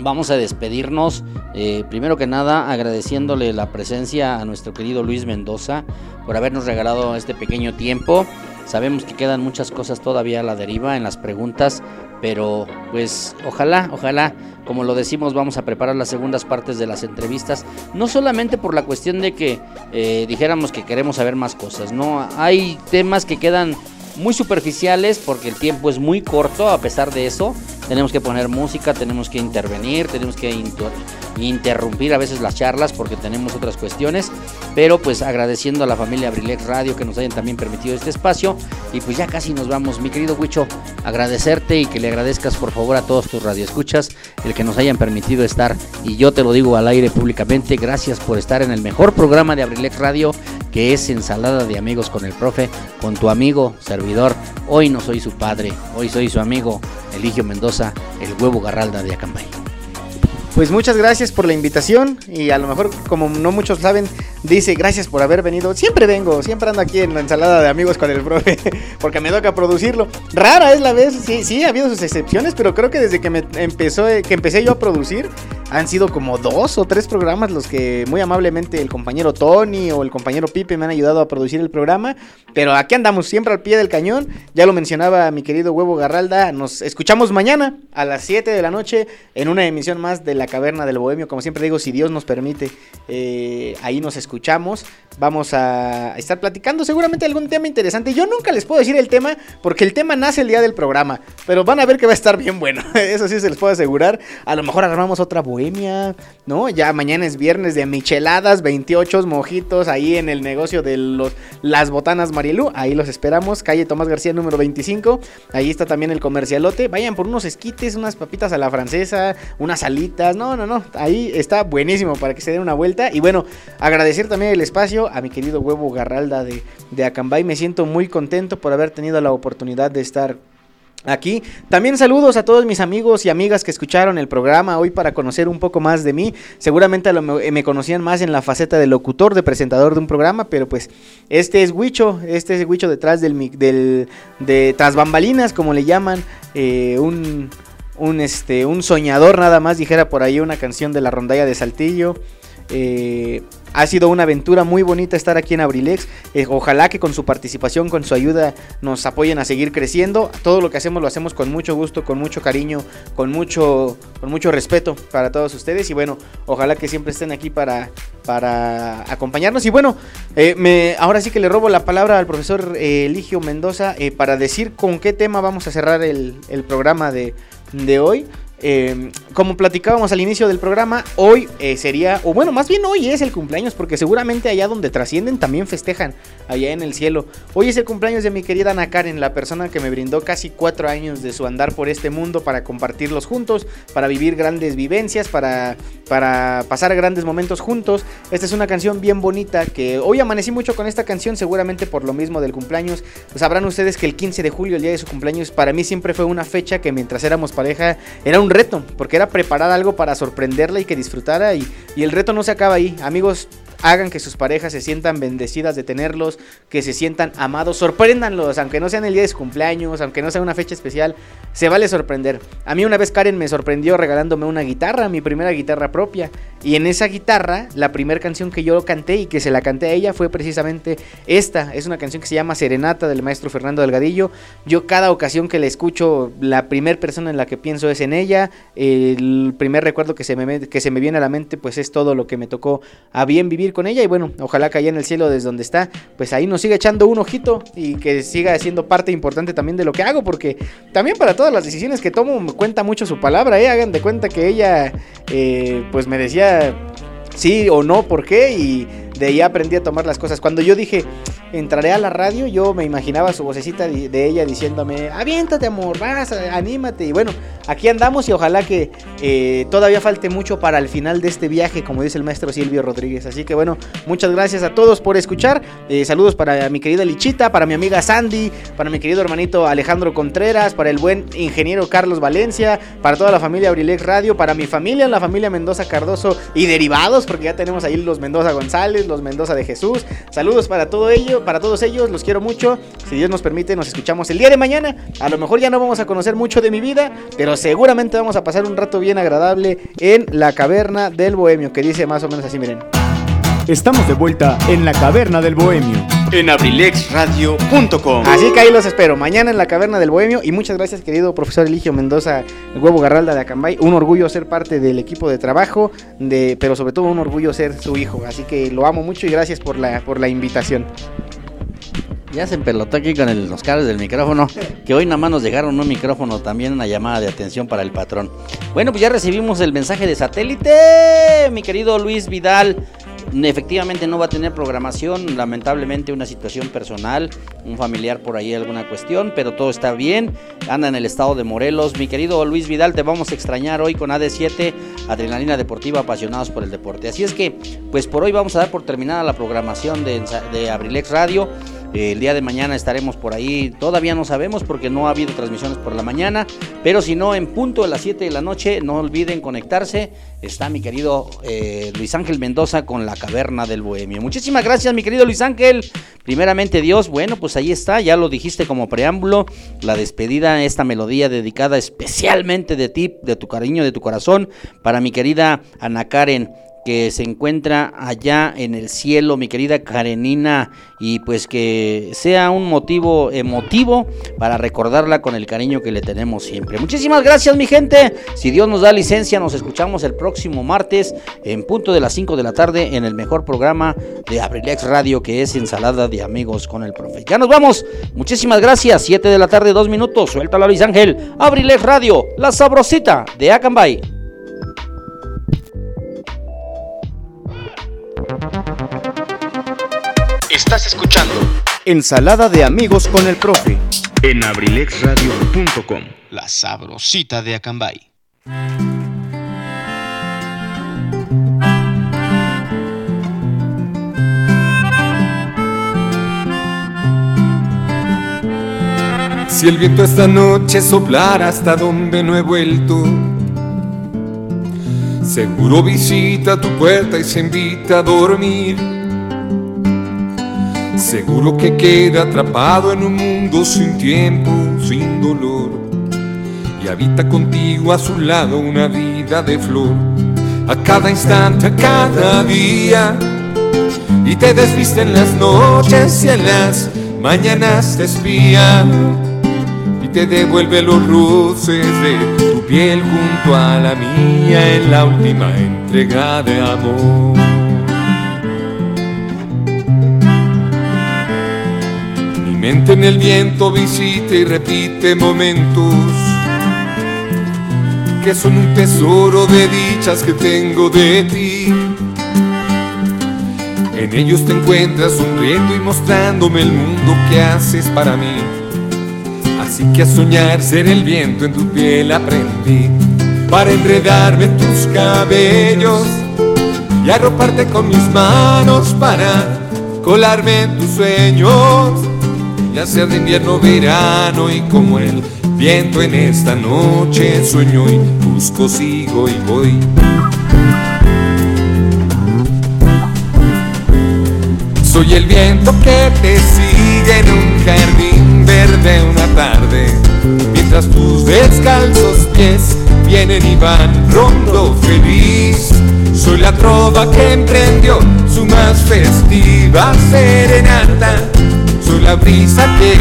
Speaker 2: Vamos a despedirnos, eh, primero que nada agradeciéndole la presencia a nuestro querido Luis Mendoza por habernos regalado este pequeño tiempo. Sabemos que quedan muchas cosas todavía a la deriva en las preguntas, pero pues ojalá, ojalá, como lo decimos, vamos a preparar las segundas partes de las entrevistas, no solamente por la cuestión de que eh, dijéramos que queremos saber más cosas, no, hay temas que quedan muy superficiales porque el tiempo es muy corto a pesar de eso. Tenemos que poner música, tenemos que intervenir, tenemos que inter- interrumpir a veces las charlas porque tenemos otras cuestiones, pero pues agradeciendo a la familia Abrilex Radio que nos hayan también permitido este espacio. Y pues ya casi nos vamos, mi querido Huicho, agradecerte y que le agradezcas por favor a todos tus radioescuchas el que nos hayan permitido estar. Y yo te lo digo al aire públicamente, gracias por estar en el mejor programa de Abrilex Radio que es Ensalada de Amigos con el Profe, con tu amigo, servidor. Hoy no soy su padre, hoy soy su amigo, Eligio Mendoza, el huevo garralda de Acambay.
Speaker 4: Pues muchas gracias por la invitación y a lo mejor como no muchos saben, dice gracias por haber venido. Siempre vengo, siempre ando aquí en la ensalada de amigos con el profe, porque me toca producirlo. Rara es la vez, sí, sí, ha habido sus excepciones, pero creo que desde que me empezó, que empecé yo a producir, han sido como dos o tres programas los que muy amablemente el compañero Tony o el compañero Pipe me han ayudado a producir el programa. Pero aquí andamos siempre al pie del cañón. Ya lo mencionaba mi querido Huevo Garralda. Nos escuchamos mañana a las 7 de la noche en una emisión más de La Caverna del Bohemio. Como siempre digo, si Dios nos permite, eh, ahí nos escuchamos. Vamos a estar platicando seguramente algún tema interesante. Yo nunca les puedo decir el tema porque el tema nace el día del programa. Pero van a ver que va a estar bien bueno. Eso sí se les puedo asegurar. A lo mejor armamos otra bohemia, ¿no? Ya mañana es viernes de micheladas, 28 mojitos ahí en el negocio de los, las botanas Marielú. Ahí los esperamos. Calle Tomás García número 25. Ahí está también el comercialote. Vayan por unos esquites, unas papitas a la francesa, unas No, no, no. Ahí está buenísimo para que se den una vuelta. Y bueno, agradecer también el espacio a mi querido huevo Garralda de, de Acambay. Me siento muy contento por haber tenido la oportunidad de estar Aquí también saludos a todos mis amigos y amigas que escucharon el programa hoy para conocer un poco más de mí. Seguramente lo me, conocían más en la faceta de locutor, de presentador de un programa, pero pues este es Huicho, este es Huicho detrás del, del de tras bambalinas, como le llaman, eh, un, un, este, un soñador nada más, dijera por ahí una canción de la rondalla de Saltillo. Eh, ha sido una aventura muy bonita estar aquí en Abrilex. Eh, ojalá que con su participación, con su ayuda, nos apoyen a seguir creciendo. Todo lo que hacemos lo hacemos con mucho gusto, con mucho cariño, con mucho, con mucho respeto para todos ustedes. Y bueno, ojalá que siempre estén aquí para, para acompañarnos. Y bueno, eh, me, ahora sí que le robo la palabra al profesor Eligio Mendoza para decir con qué tema vamos a cerrar el, el programa de, de hoy. Eh, como platicábamos al inicio del programa, hoy eh, sería, o bueno, más bien hoy es el cumpleaños, porque seguramente allá donde trascienden también festejan, allá en el cielo. Hoy es el cumpleaños de mi querida Ana Karen, la persona que me brindó casi cuatro años de su andar por este mundo para compartirlos juntos, para vivir grandes vivencias, para, para pasar grandes momentos juntos. Esta es una canción bien bonita que hoy amanecí mucho con esta canción, seguramente por lo mismo del cumpleaños. Sabrán ustedes que el 15 de julio, el día de su cumpleaños, para mí siempre fue una fecha que mientras éramos pareja era un reto, porque era preparar algo para sorprenderla y que disfrutara y, y el reto no se acaba ahí. Amigos, hagan que sus parejas se sientan bendecidas de tenerlos, que se sientan amados, sorpréndanlos, aunque no sea en el día de su cumpleaños, aunque no sea una fecha especial, se vale sorprender. A mí una vez Karen me sorprendió regalándome una guitarra, mi primera guitarra propia, y en esa guitarra, la primera canción que yo canté y que se la canté a ella fue precisamente esta, es una canción que se llama Serenata del maestro Fernando Delgadillo. Yo cada ocasión que la escucho, la primera persona en la que pienso es en ella, el primer recuerdo que se me, que se me viene a la mente pues es todo lo que me tocó a bien vivir con ella y bueno, ojalá que allá en el cielo desde donde está, pues ahí nos siga echando un ojito y que siga siendo parte importante también de lo que hago, porque también para todas las decisiones que tomo me cuenta mucho su palabra, ¿eh? hagan de cuenta que ella eh, pues me decía sí o no, por qué y de ahí aprendí a tomar las cosas. Cuando yo dije, entraré a la radio, yo me imaginaba su vocecita de, ella diciéndome, aviéntate amor, vas, anímate. Y bueno, aquí andamos y ojalá que eh, todavía falte mucho para el final de este viaje, como dice el maestro Silvio Rodríguez. Así que bueno, muchas gracias a todos por escuchar. Eh, saludos para mi querida Lichita, para mi amiga Sandy, para mi querido hermanito Alejandro Contreras, para el buen ingeniero Carlos Valencia, para toda la familia Abrilex Radio, para mi familia, la familia Mendoza Cardoso y derivados, porque ya tenemos ahí los Mendoza González, los Mendoza de Jesús. Saludos para todo ello, para todos ellos, los quiero mucho. Si Dios nos permite, nos escuchamos el día de mañana. A lo mejor ya no vamos a conocer mucho de mi vida, pero seguramente vamos a pasar un rato bien agradable en la caverna del bohemio, que dice más o menos así, miren.
Speaker 3: Estamos de vuelta en la caverna del bohemio. En abrilexradio.com.
Speaker 4: Así que ahí los espero, mañana en la caverna del bohemio. Y muchas gracias, querido profesor Eligio Mendoza, el huevo Garralda de Acambay. Un orgullo ser parte del equipo de trabajo, de, pero sobre todo un orgullo ser su hijo. Así que lo amo mucho y gracias por la, por la invitación.
Speaker 2: Ya se empelotó aquí con el- los cables del micrófono. Que hoy nada más nos dejaron un micrófono también, una llamada de atención para el patrón. Bueno, pues ya recibimos el mensaje de satélite. Mi querido Luis Vidal. Efectivamente no va a tener programación, lamentablemente una situación personal, un familiar por ahí, alguna cuestión, pero todo está bien, anda en el estado de Morelos. Mi querido Luis Vidal, te vamos a extrañar hoy con AD7, Adrenalina Deportiva, apasionados por el deporte. Así es que, pues por hoy vamos a dar por terminada la programación de, de Abrilex Radio. El día de mañana estaremos por ahí, todavía no sabemos porque no ha habido transmisiones por la mañana, pero si no, en punto de las 7 de la noche, no olviden conectarse. Está mi querido eh, Luis Ángel Mendoza con la caverna del bohemio. Muchísimas gracias, mi querido Luis Ángel. Primeramente Dios, bueno, pues ahí está, ya lo dijiste como preámbulo, la despedida, esta melodía dedicada especialmente de ti, de tu cariño, de tu corazón, para mi querida Ana Karen que se encuentra allá en el cielo, mi querida Karenina, y pues que sea un motivo emotivo para recordarla con el cariño que le tenemos siempre. Muchísimas gracias, mi gente. Si Dios nos da licencia, nos escuchamos el próximo martes en punto de las 5 de la tarde en el mejor programa de Abrilex Radio, que es Ensalada de Amigos con el Profe. Ya nos vamos. Muchísimas gracias. 7 de la tarde, 2 minutos. Suéltala, Luis Ángel. Abrilex Radio, la sabrosita de Acambay.
Speaker 1: Estás escuchando
Speaker 3: Ensalada de amigos con el profe.
Speaker 1: en abrilexradio.com. La sabrosita de Acambay.
Speaker 9: Si el viento esta noche soplara hasta donde no he vuelto, seguro visita tu puerta y se invita a dormir. Seguro que queda atrapado en un mundo sin tiempo, sin dolor, y habita contigo a su lado una vida de flor. A cada instante, a cada día, y te desviste en las noches y en las mañanas te espía y te devuelve los roces de tu piel junto a la mía en la última entrega de amor. Mi mente en el viento visita y repite momentos que son un tesoro de dichas que tengo de ti. En ellos te encuentras sonriendo y mostrándome el mundo que haces para mí. Así que a soñar ser el viento en tu piel aprendí para enredarme en tus cabellos y arroparte con mis manos para colarme en tus sueños y hacer de invierno verano y como el viento en esta noche sueño y busco, sigo y voy. Soy el viento que te sigue en un jardín verde una tarde, mientras tus descalzos pies vienen y van rondo feliz. Soy la trova que emprendió su más festiva serenata. La brisa que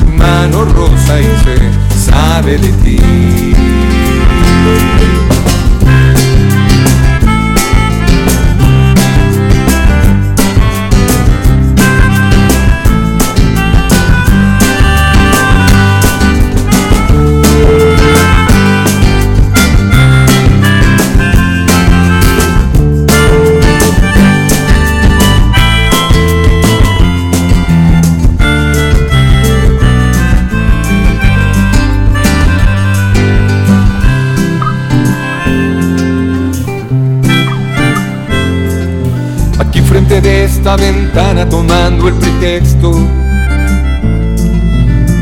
Speaker 9: tu mano rosa y se sabe de ti. Ventana tomando el pretexto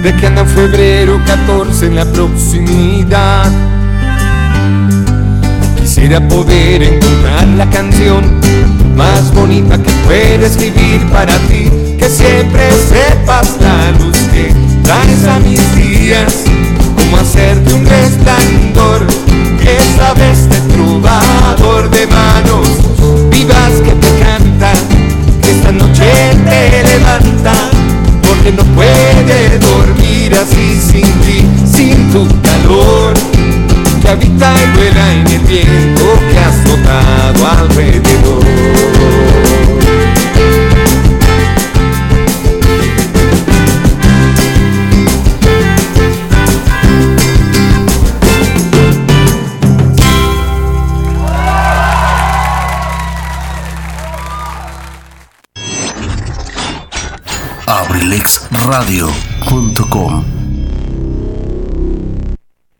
Speaker 9: de que anda en febrero 14 en la proximidad. Quisiera poder encontrar la canción más bonita que pueda escribir para ti, que siempre sepas la luz que traes a mis días, como hacerte un resplandor, que sabes de trovador de manos vivas que te levanta, porque no puede dormir así sin ti, sin tu calor, que habita y vuela en el viento que has notado alrededor.
Speaker 14: abrilexradio.com